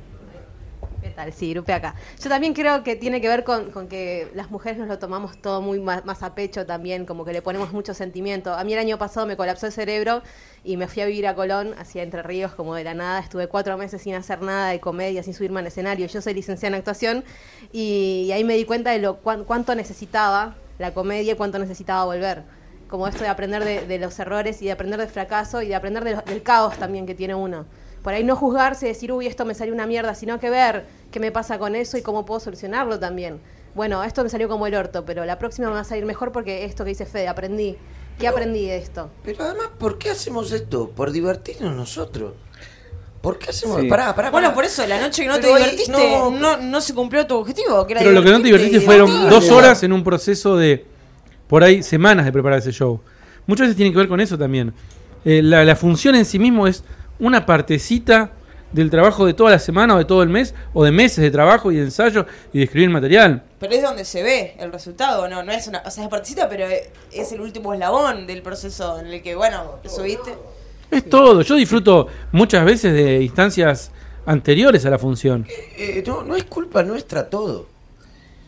¿Qué tal? Sí, grupe acá. Yo también creo que tiene que ver con, que las mujeres nos lo tomamos todo muy más, a pecho también, como que le ponemos mucho sentimiento. A mí el año pasado me colapsó el cerebro y me fui a vivir a Colón, hacia Entre Ríos, como de la nada. Estuve cuatro meses sin hacer nada de comedia, sin subirme al escenario. Yo soy licenciada en actuación y, ahí me di cuenta de lo cuán- cuánto necesitaba la comedia y cuánto necesitaba volver como esto de aprender de, de los errores y de aprender del fracaso y de aprender del caos también que tiene uno. Por ahí no juzgarse y decir, uy, esto me salió una mierda, sino que ver qué me pasa con eso y cómo puedo solucionarlo también. Bueno, esto me salió como el orto, pero la próxima me va a salir mejor porque esto que dice Fede, aprendí. ¿Qué aprendí de esto? Pero además, ¿por qué hacemos esto? Por divertirnos nosotros. ¿Por qué hacemos? Sí. Pará, pará, Bueno, pará. por eso, la noche que no Pero te divertiste, no, no, no, se cumplió tu objetivo. Que era Pero lo que no te divertiste fueron dos horas en un proceso de, por ahí, semanas de preparar ese show. Muchas veces tiene que ver con eso también. Eh, la, la función en sí mismo es una partecita del trabajo de toda la semana o de todo el mes o de meses de trabajo y de ensayo y de escribir material. Pero es donde se ve el resultado, ¿no? No es una. O sea, es partecita, pero es el último eslabón del proceso en el que, bueno, subiste. Es todo. Yo disfruto muchas veces de instancias anteriores a la función. Eh, no, no es culpa nuestra todo.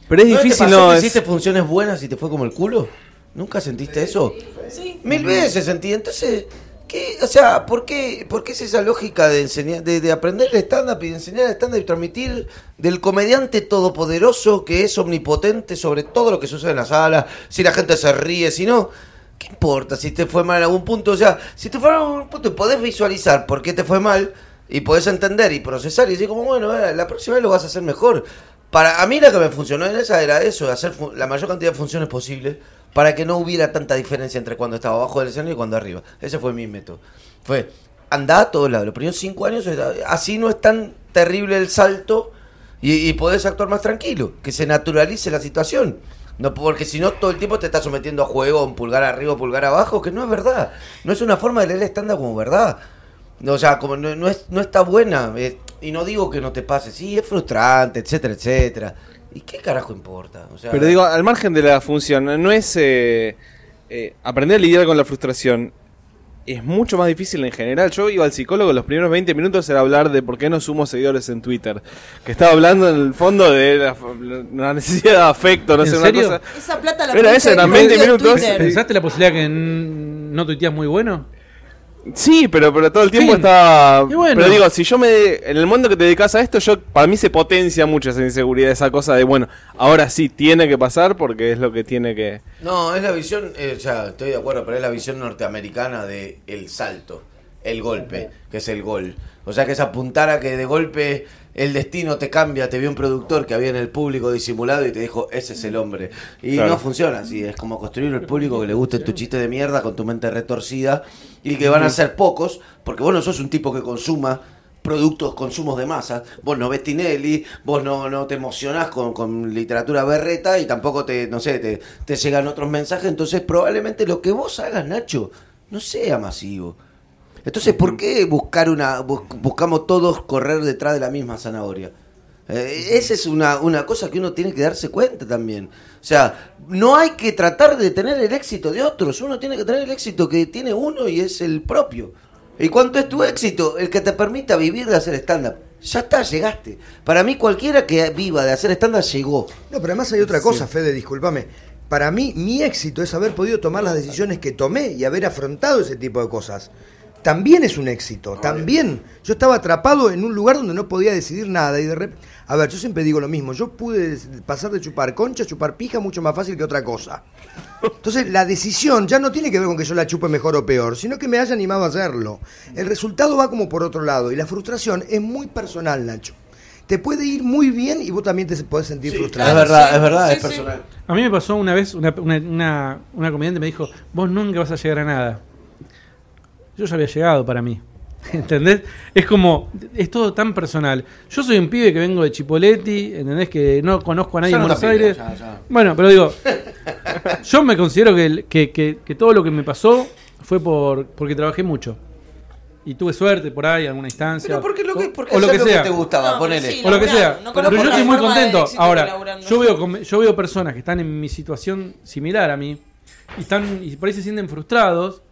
Pero es ¿No te difícil, pasó ¿no? que Es- hiciste funciones buenas y te fue como el culo? ¿Nunca sentiste eso? Sí. Mil veces sentí. Entonces, ¿qué? O sea, ¿por qué, por qué es esa lógica de enseñar, de, de aprender el stand-up y de enseñar el stand-up y transmitir del comediante todopoderoso que es omnipotente sobre todo lo que sucede en la sala? Si la gente se ríe, si no. ¿Qué importa si te fue mal en algún punto? O sea, si te fue mal en algún punto y podés visualizar por qué te fue mal y podés entender y procesar y decir como, bueno, eh, la próxima vez lo vas a hacer mejor. Para a mí lo que me funcionó en esa era eso, hacer la mayor cantidad de funciones posible para que no hubiera tanta diferencia entre cuando estaba abajo del escenario y cuando arriba. Ese fue mi método. Fue, anda a todos lados. Los primeros cinco años, era- así no es tan terrible el salto y, y podés actuar más tranquilo, que se naturalice la situación. No, porque si no, todo el tiempo te estás sometiendo a juego, un pulgar arriba, pulgar abajo, que no es verdad. No es una forma de leer el estándar como verdad. No, o sea, como no, no es, no está buena. eh, y no digo que no te pase, sí, es frustrante, etcétera, etcétera. ¿Y qué carajo importa? O sea, Pero digo, al margen de la función, no es eh, eh, aprender a lidiar con la frustración. Es mucho más difícil en general. Yo iba al psicólogo los primeros 20 minutos era hablar de por qué no sumo seguidores en Twitter. Que estaba hablando en el fondo de la, la necesidad de afecto, no ¿En sé, serio? una cosa. Esa plata la Era haber eran 20 invertido en minutos. Twitter. ¿Pensaste la posibilidad que n- no tuiteas muy bueno? Sí, pero, pero todo el tiempo. Y bueno. Pero digo, si yo me. En el momento que te dedicas a esto, yo para mí se potencia mucho esa inseguridad, esa cosa de, bueno, ahora sí tiene que pasar porque es lo que tiene que. No, es la visión, eh, o sea, estoy de acuerdo, pero es la visión norteamericana de el salto, el golpe, que es el gol. O sea, que es apuntar a que de golpe el destino te cambia, te vio un productor que había en el público disimulado y te dijo, ese es el hombre. Y Claro. no funciona así, es como construir el público que le guste tu chiste de mierda con tu mente retorcida y que van a ser pocos, porque vos no sos un tipo que consuma productos, consumos de masa. Vos no ves Tinelli, vos no, no te emocionás con, con literatura berreta y tampoco te, no sé, te, te llegan otros mensajes. Entonces, probablemente lo que vos hagas, Nacho, no sea masivo. Entonces, ¿por qué buscar una, bus- buscamos todos correr detrás de la misma zanahoria? Eh, esa es una, una cosa que uno tiene que darse cuenta también. O sea, no hay que tratar de tener el éxito de otros, uno tiene que tener el éxito que tiene uno y es el propio. ¿Y cuánto es tu éxito? El que te permita vivir de hacer stand-up. Ya está, llegaste. Para mí cualquiera que viva de hacer stand-up llegó. No, pero además hay otra cosa, Fede, discúlpame. Para mí, mi éxito es haber podido tomar las decisiones que tomé y haber afrontado ese tipo de cosas. También es un éxito, también. Yo estaba atrapado en un lugar donde no podía decidir nada y de repente... A ver, yo siempre digo lo mismo, yo pude pasar de chupar concha a chupar pija mucho más fácil que otra cosa. Entonces, la decisión ya no tiene que ver con que yo la chupe mejor o peor, sino que me haya animado a hacerlo. El resultado va como por otro lado y la frustración es muy personal, Nacho. Te puede ir muy bien y vos también te podés sentir frustrado. es verdad, sí, es verdad, sí, es sí. personal. A mí me pasó una vez, una, una, una, una comediante me dijo, vos nunca vas a llegar a nada. Yo ya había llegado para mí. ¿Entendés? Es como, es todo tan personal. Yo soy un pibe que vengo de Chipoletti, ¿entendés? Que no conozco a nadie Ya en no Buenos pibe, Aires. ya, ya. Bueno, pero digo, yo me considero que, que, que- que todo lo que me pasó fue por porque trabajé mucho. Y tuve suerte por ahí, alguna instancia. Pero porque lo que, o- porque o lo que sea. te gustaba, No, pero ponele. sí, o lo que sea. no pero yo estoy muy contento. Ahora, laburando. yo veo, yo veo personas que están en mi situación similar a mí y están y por ahí se sienten frustrados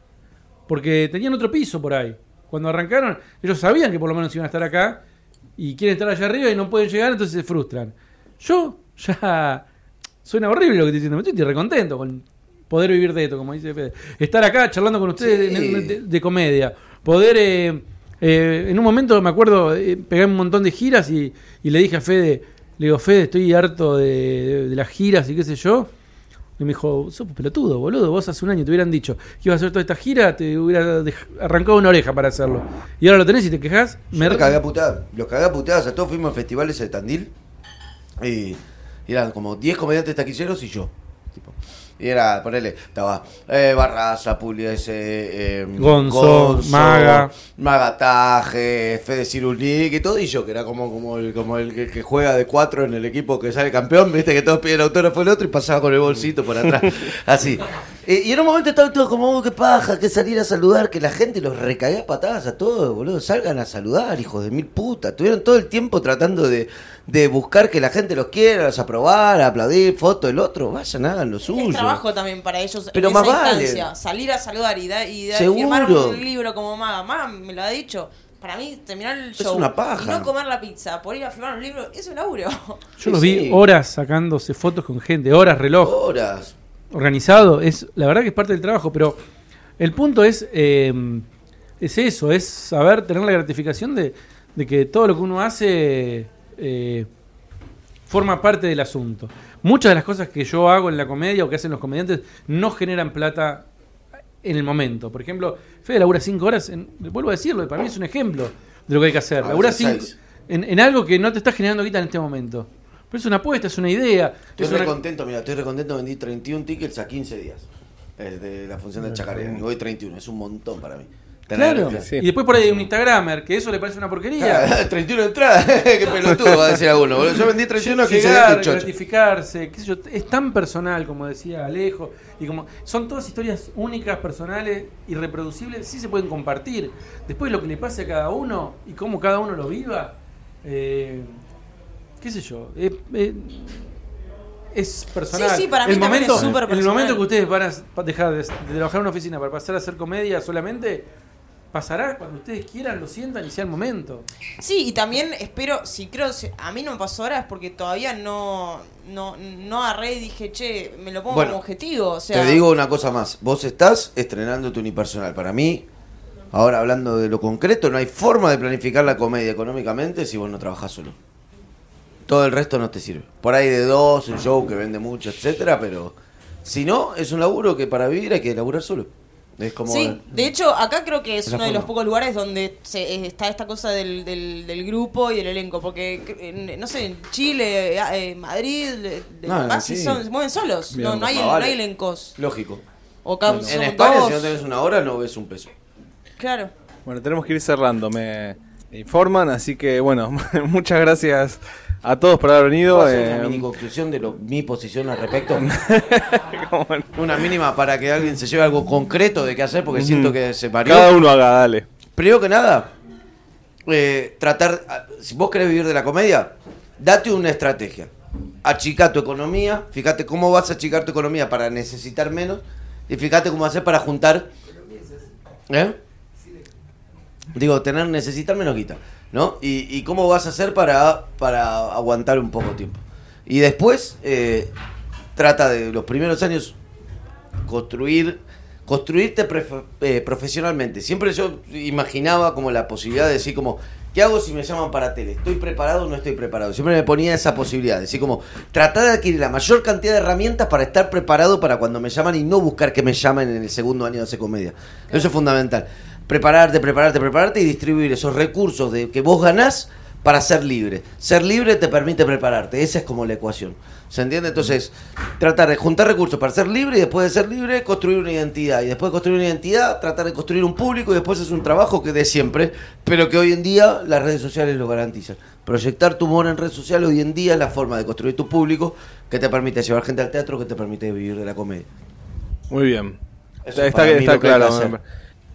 porque tenían otro piso por ahí. Cuando arrancaron, ellos sabían que por lo menos iban a estar acá y quieren estar allá arriba y no pueden llegar, entonces se frustran. Yo ya suena horrible lo que estoy diciendo, me estoy recontento con poder vivir de esto, como dice Fede. Estar acá charlando con ustedes Sí. de, de- de comedia. Poder, eh, eh, en un momento me acuerdo, eh, pegué un montón de giras y, y le dije a Fede, le digo, Fede, estoy harto de, de- de las giras y qué sé yo. Y me dijo, sos pelotudo, boludo, vos hace un año te hubieran dicho que ibas a hacer toda esta gira, te hubiera arrancado una oreja para hacerlo. Y ahora lo tenés y te quejas. Me cagué a. Los cagué a puteadas. A todos fuimos a festivales de Tandil. Y, y eran como 10 comediantes taquilleros y yo. Y era, ponele, estaba eh, Barraza, Pugliese, eh, Gonzo, Maga. Magataje, Fede Cirulic y todo. Y yo, que era como, como, el, como el que, que juega de cuatro en el equipo que sale campeón. Viste que todos piden autógrafo el otro y pasaba con el bolsito por atrás. Así. Y en un momento estaban todos como, "Oh, qué paja, que salir a saludar, que la gente los recagué a patadas a todos, boludo. Salgan a saludar, hijos de mil putas. Estuvieron todo el tiempo tratando de, de buscar que la gente los quiera, los aprobar, aplaudir, foto del otro. Vayan, hagan lo suyo. Es trabajo también para ellos Pero en más esa vale. instancia. Salir a saludar y, da- y da- firmar un libro como Maga. Maga me lo ha dicho. Para mí, terminar el Es show una paja. y no comer la pizza por ir a firmar un libro es un laburo. Yo Sí, los vi horas sacándose fotos con gente, horas, reloj, Horas. organizado. Es, la verdad que es parte del trabajo, pero el punto es, eh, es eso, es saber tener la gratificación de, de que todo lo que uno hace eh, forma parte del asunto. Muchas de las cosas que yo hago en la comedia o que hacen los comediantes no generan plata en el momento. Por ejemplo, Fede labura cinco horas, en- vuelvo a decirlo, para mí es un ejemplo de lo que hay que hacer. A Labura cinco, en, en algo que no te está generando guita en este momento. Pero es una apuesta, es una idea. Estoy es re una- contento, mira, estoy re contento. Vendí 31 tickets a 15 días. eh, de la función del Chacarén. Y hoy 31, es un montón para mí. Tener- Claro. Sí. Y después por ahí hay un Instagramer, que eso le parece una porquería. Ah, 31 entradas, qué pelotudo va a decir alguno. Yo vendí 31 a 15 días, Llegar, qué chocho. gratificarse, qué sé yo, es tan personal como decía Alejo, y como son todas historias únicas, personales, irreproducibles, sí se pueden compartir. Después lo que le pase a cada uno y cómo cada uno lo viva, eh, qué sé yo, eh, eh, es personal. Sí, sí, para mí el también es súper En el personal. momento que ustedes van a dejar de, de trabajar en una oficina para pasar a hacer comedia solamente, pasará cuando ustedes quieran, lo sientan y sea el momento. Sí, y también espero, si creo, si- a mí no me pasó ahora es porque todavía no, no, no agarré y dije, che, me lo pongo Bueno, como objetivo. O sea, Te digo una cosa más. Vos estás estrenando tu unipersonal. Para mí, ahora hablando de lo concreto, no hay forma de planificar la comedia económicamente si vos no trabajás solo. Todo el resto no te sirve. Por ahí de dos, un show que vende mucho, etcétera, pero si no, es un laburo que para vivir hay que laburar solo. Es como. Sí, de hecho, acá creo que es uno de los pocos lugares donde se, eh, está esta cosa del, del, del grupo y del elenco. Porque, no sé, en Chile, eh, Madrid, sí. son- se mueven solos. Bien, no, no, hay, ah, no hay elencos. Lógico. O En España, dos. si no tenés una hora, no ves un peso. Claro. Bueno, tenemos que ir cerrando, me informan, así que bueno, muchas gracias a todos por haber venido. ¿Puedo hacer eh, una mini conclusión de lo, mi posición al respecto? una mínima para que alguien se lleve algo concreto de qué hacer, porque siento que se parió. cada uno haga, dale. Primero que nada, eh, tratar, a- si vos querés vivir de la comedia, date una estrategia. Achica tu economía, fíjate cómo vas a achicar tu economía para necesitar menos y fíjate cómo hacer para juntar. ¿Eh? Digo, tener, necesitar menos guita, ¿no? Y, y cómo vas a hacer para, para aguantar un poco tiempo. Y después, eh, trata de los primeros años construir construirte eh, profesionalmente. Siempre yo imaginaba como la posibilidad de decir como, ¿qué hago si me llaman para tele? ¿Estoy preparado o no estoy preparado? Siempre me ponía esa posibilidad, decir como, tratar de adquirir la mayor cantidad de herramientas para estar preparado para cuando me llaman y no buscar que me llamen en el segundo año de hacer comedia. Eso es fundamental. Prepararte, prepararte, prepararte y distribuir esos recursos de que vos ganás para ser libre. Ser libre te permite prepararte. Esa es como la ecuación. ¿Se entiende? Entonces, tratar de juntar recursos para ser libre y después de ser libre, construir una identidad. Y después de construir una identidad, tratar de construir un público y después es un trabajo que de siempre, pero que hoy en día las redes sociales lo garantizan. Proyectar tu humor en redes sociales hoy en día es la forma de construir tu público que te permite llevar gente al teatro, que te permite vivir de la comedia. Muy bien. Eso Está, es está, está claro.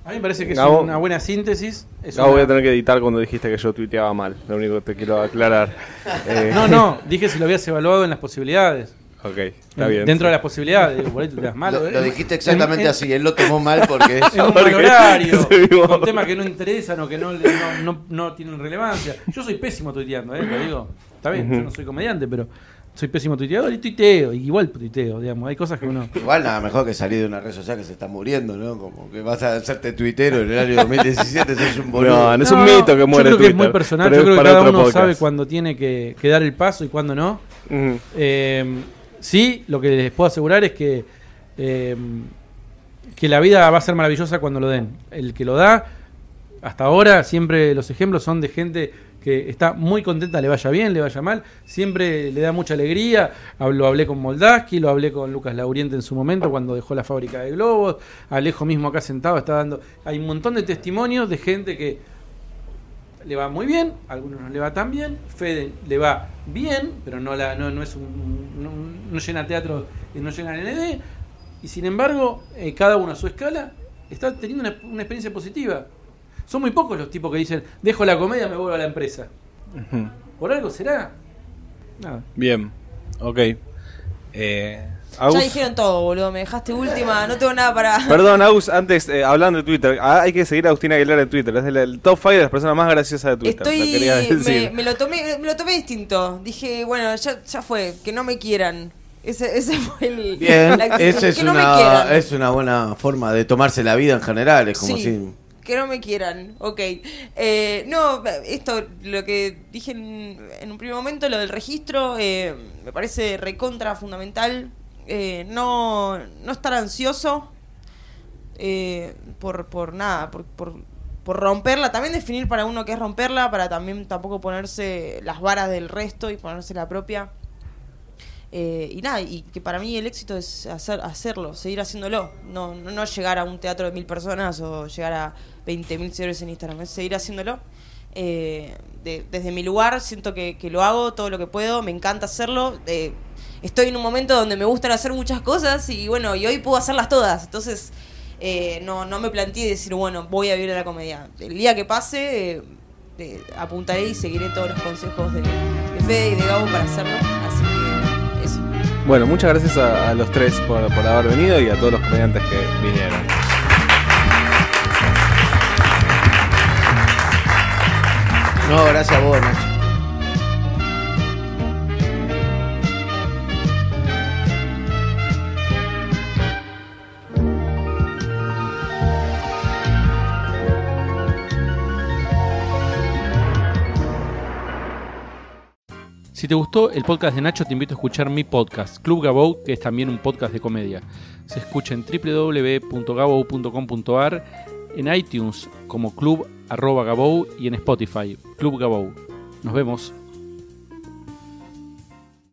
A mí me parece que es una buena síntesis. Es Gabo, una- voy a tener que editar cuando dijiste que yo tuiteaba mal. Lo único que te quiero aclarar. Eh, No, no, dije si lo habías evaluado en las posibilidades. Ok, está En- bien. Dentro de las posibilidades, digo, por ahí tú te das mal. Lo, ¿eh? lo dijiste exactamente En- en- así, él lo tomó mal porque es... Un Porque mal horario, con temas que no interesan o que no, no, no tienen relevancia. Yo soy pésimo tuiteando, ¿eh? lo digo. Está bien, yo no soy comediante, pero soy pésimo tuiteador y tuiteo. y Igual tuiteo, digamos. Hay cosas que uno. Igual nada mejor que salir de una red social que se está muriendo, ¿no? Como que vas a hacerte tuitero en el año 2017, sos un boludo. No, no es un mito que muere Yo creo que es muy personal. pero Yo creo que cada uno podcast. sabe cuándo tiene que, que dar el paso y cuándo no. Eh, sí, lo que les puedo asegurar es que, eh, que la vida va a ser maravillosa cuando lo den. El que lo da, hasta ahora, siempre los ejemplos son de gente que está muy contenta, le vaya bien, le vaya mal, siempre le da mucha alegría. Lo hablé con Moldaski, lo hablé con Lucas Lauriente en su momento cuando dejó la fábrica de globos. Alejo mismo acá sentado está dando. Hay un montón de testimonios de gente que le va muy bien, a algunos no le va tan bien, Fede le va bien, pero no la no, no es un no, llena teatro y no llena ND. Y sin embargo, eh, cada uno a su escala está teniendo una experiencia positiva. Son muy pocos los tipos que dicen, dejo la comedia, me vuelvo a la empresa. Por algo será. Nada. Bien, ok. Eh, Ya dijeron todo, boludo. Me dejaste última. No tengo nada para. Perdón, Agus, antes, eh, hablando de Twitter, ah, hay que seguir a Agustina Aguilar en Twitter. Es el top 5 de las personas más graciosas de Twitter. Estoy. lo Me, lo tomé, me lo tomé distinto. Dije, bueno, ya, ya fue. Que no me quieran. Ese, ese fue el. Bien, la esa es que no me una, quieran. es una buena forma de tomarse la vida en general. Es como Sí, si. Que no me quieran, ok. Eh, no, esto, lo que dije en, un primer momento, lo del registro, eh, me parece recontra fundamental. Eh, no, no estar ansioso eh, por, por nada, por, por, por romperla. También definir para uno qué es romperla, para también tampoco ponerse las varas del resto y ponerse la propia. Eh, y nada, y que para mí el éxito es hacer, hacerlo, seguir haciéndolo. No, no llegar a un teatro de mil personas o llegar a 20.000 mil seguidores en Instagram, seguir haciéndolo. Eh, de- desde mi lugar siento que, que lo hago todo lo que puedo, me encanta hacerlo. estoy en un momento donde me gustan hacer muchas cosas y bueno, y hoy puedo hacerlas todas. Entonces, eh, no, no me planteé decir, bueno, voy a vivir de la comedia. El día que pase, eh, eh, apuntaré y seguiré todos los consejos de, de Fede y de Gabo para hacerlo. Así que eso. Bueno, muchas gracias a, a los tres por, por haber venido y a todos los comediantes que vinieron. No, gracias a vos, Nacho. Si te gustó el podcast de Nacho, te invito a escuchar mi podcast, Club Gabou, que es también un podcast de comedia. Se escucha en www.gabou.com.ar, en iTunes como Club arroba Gabou y en Spotify, Club Gabou. Nos vemos.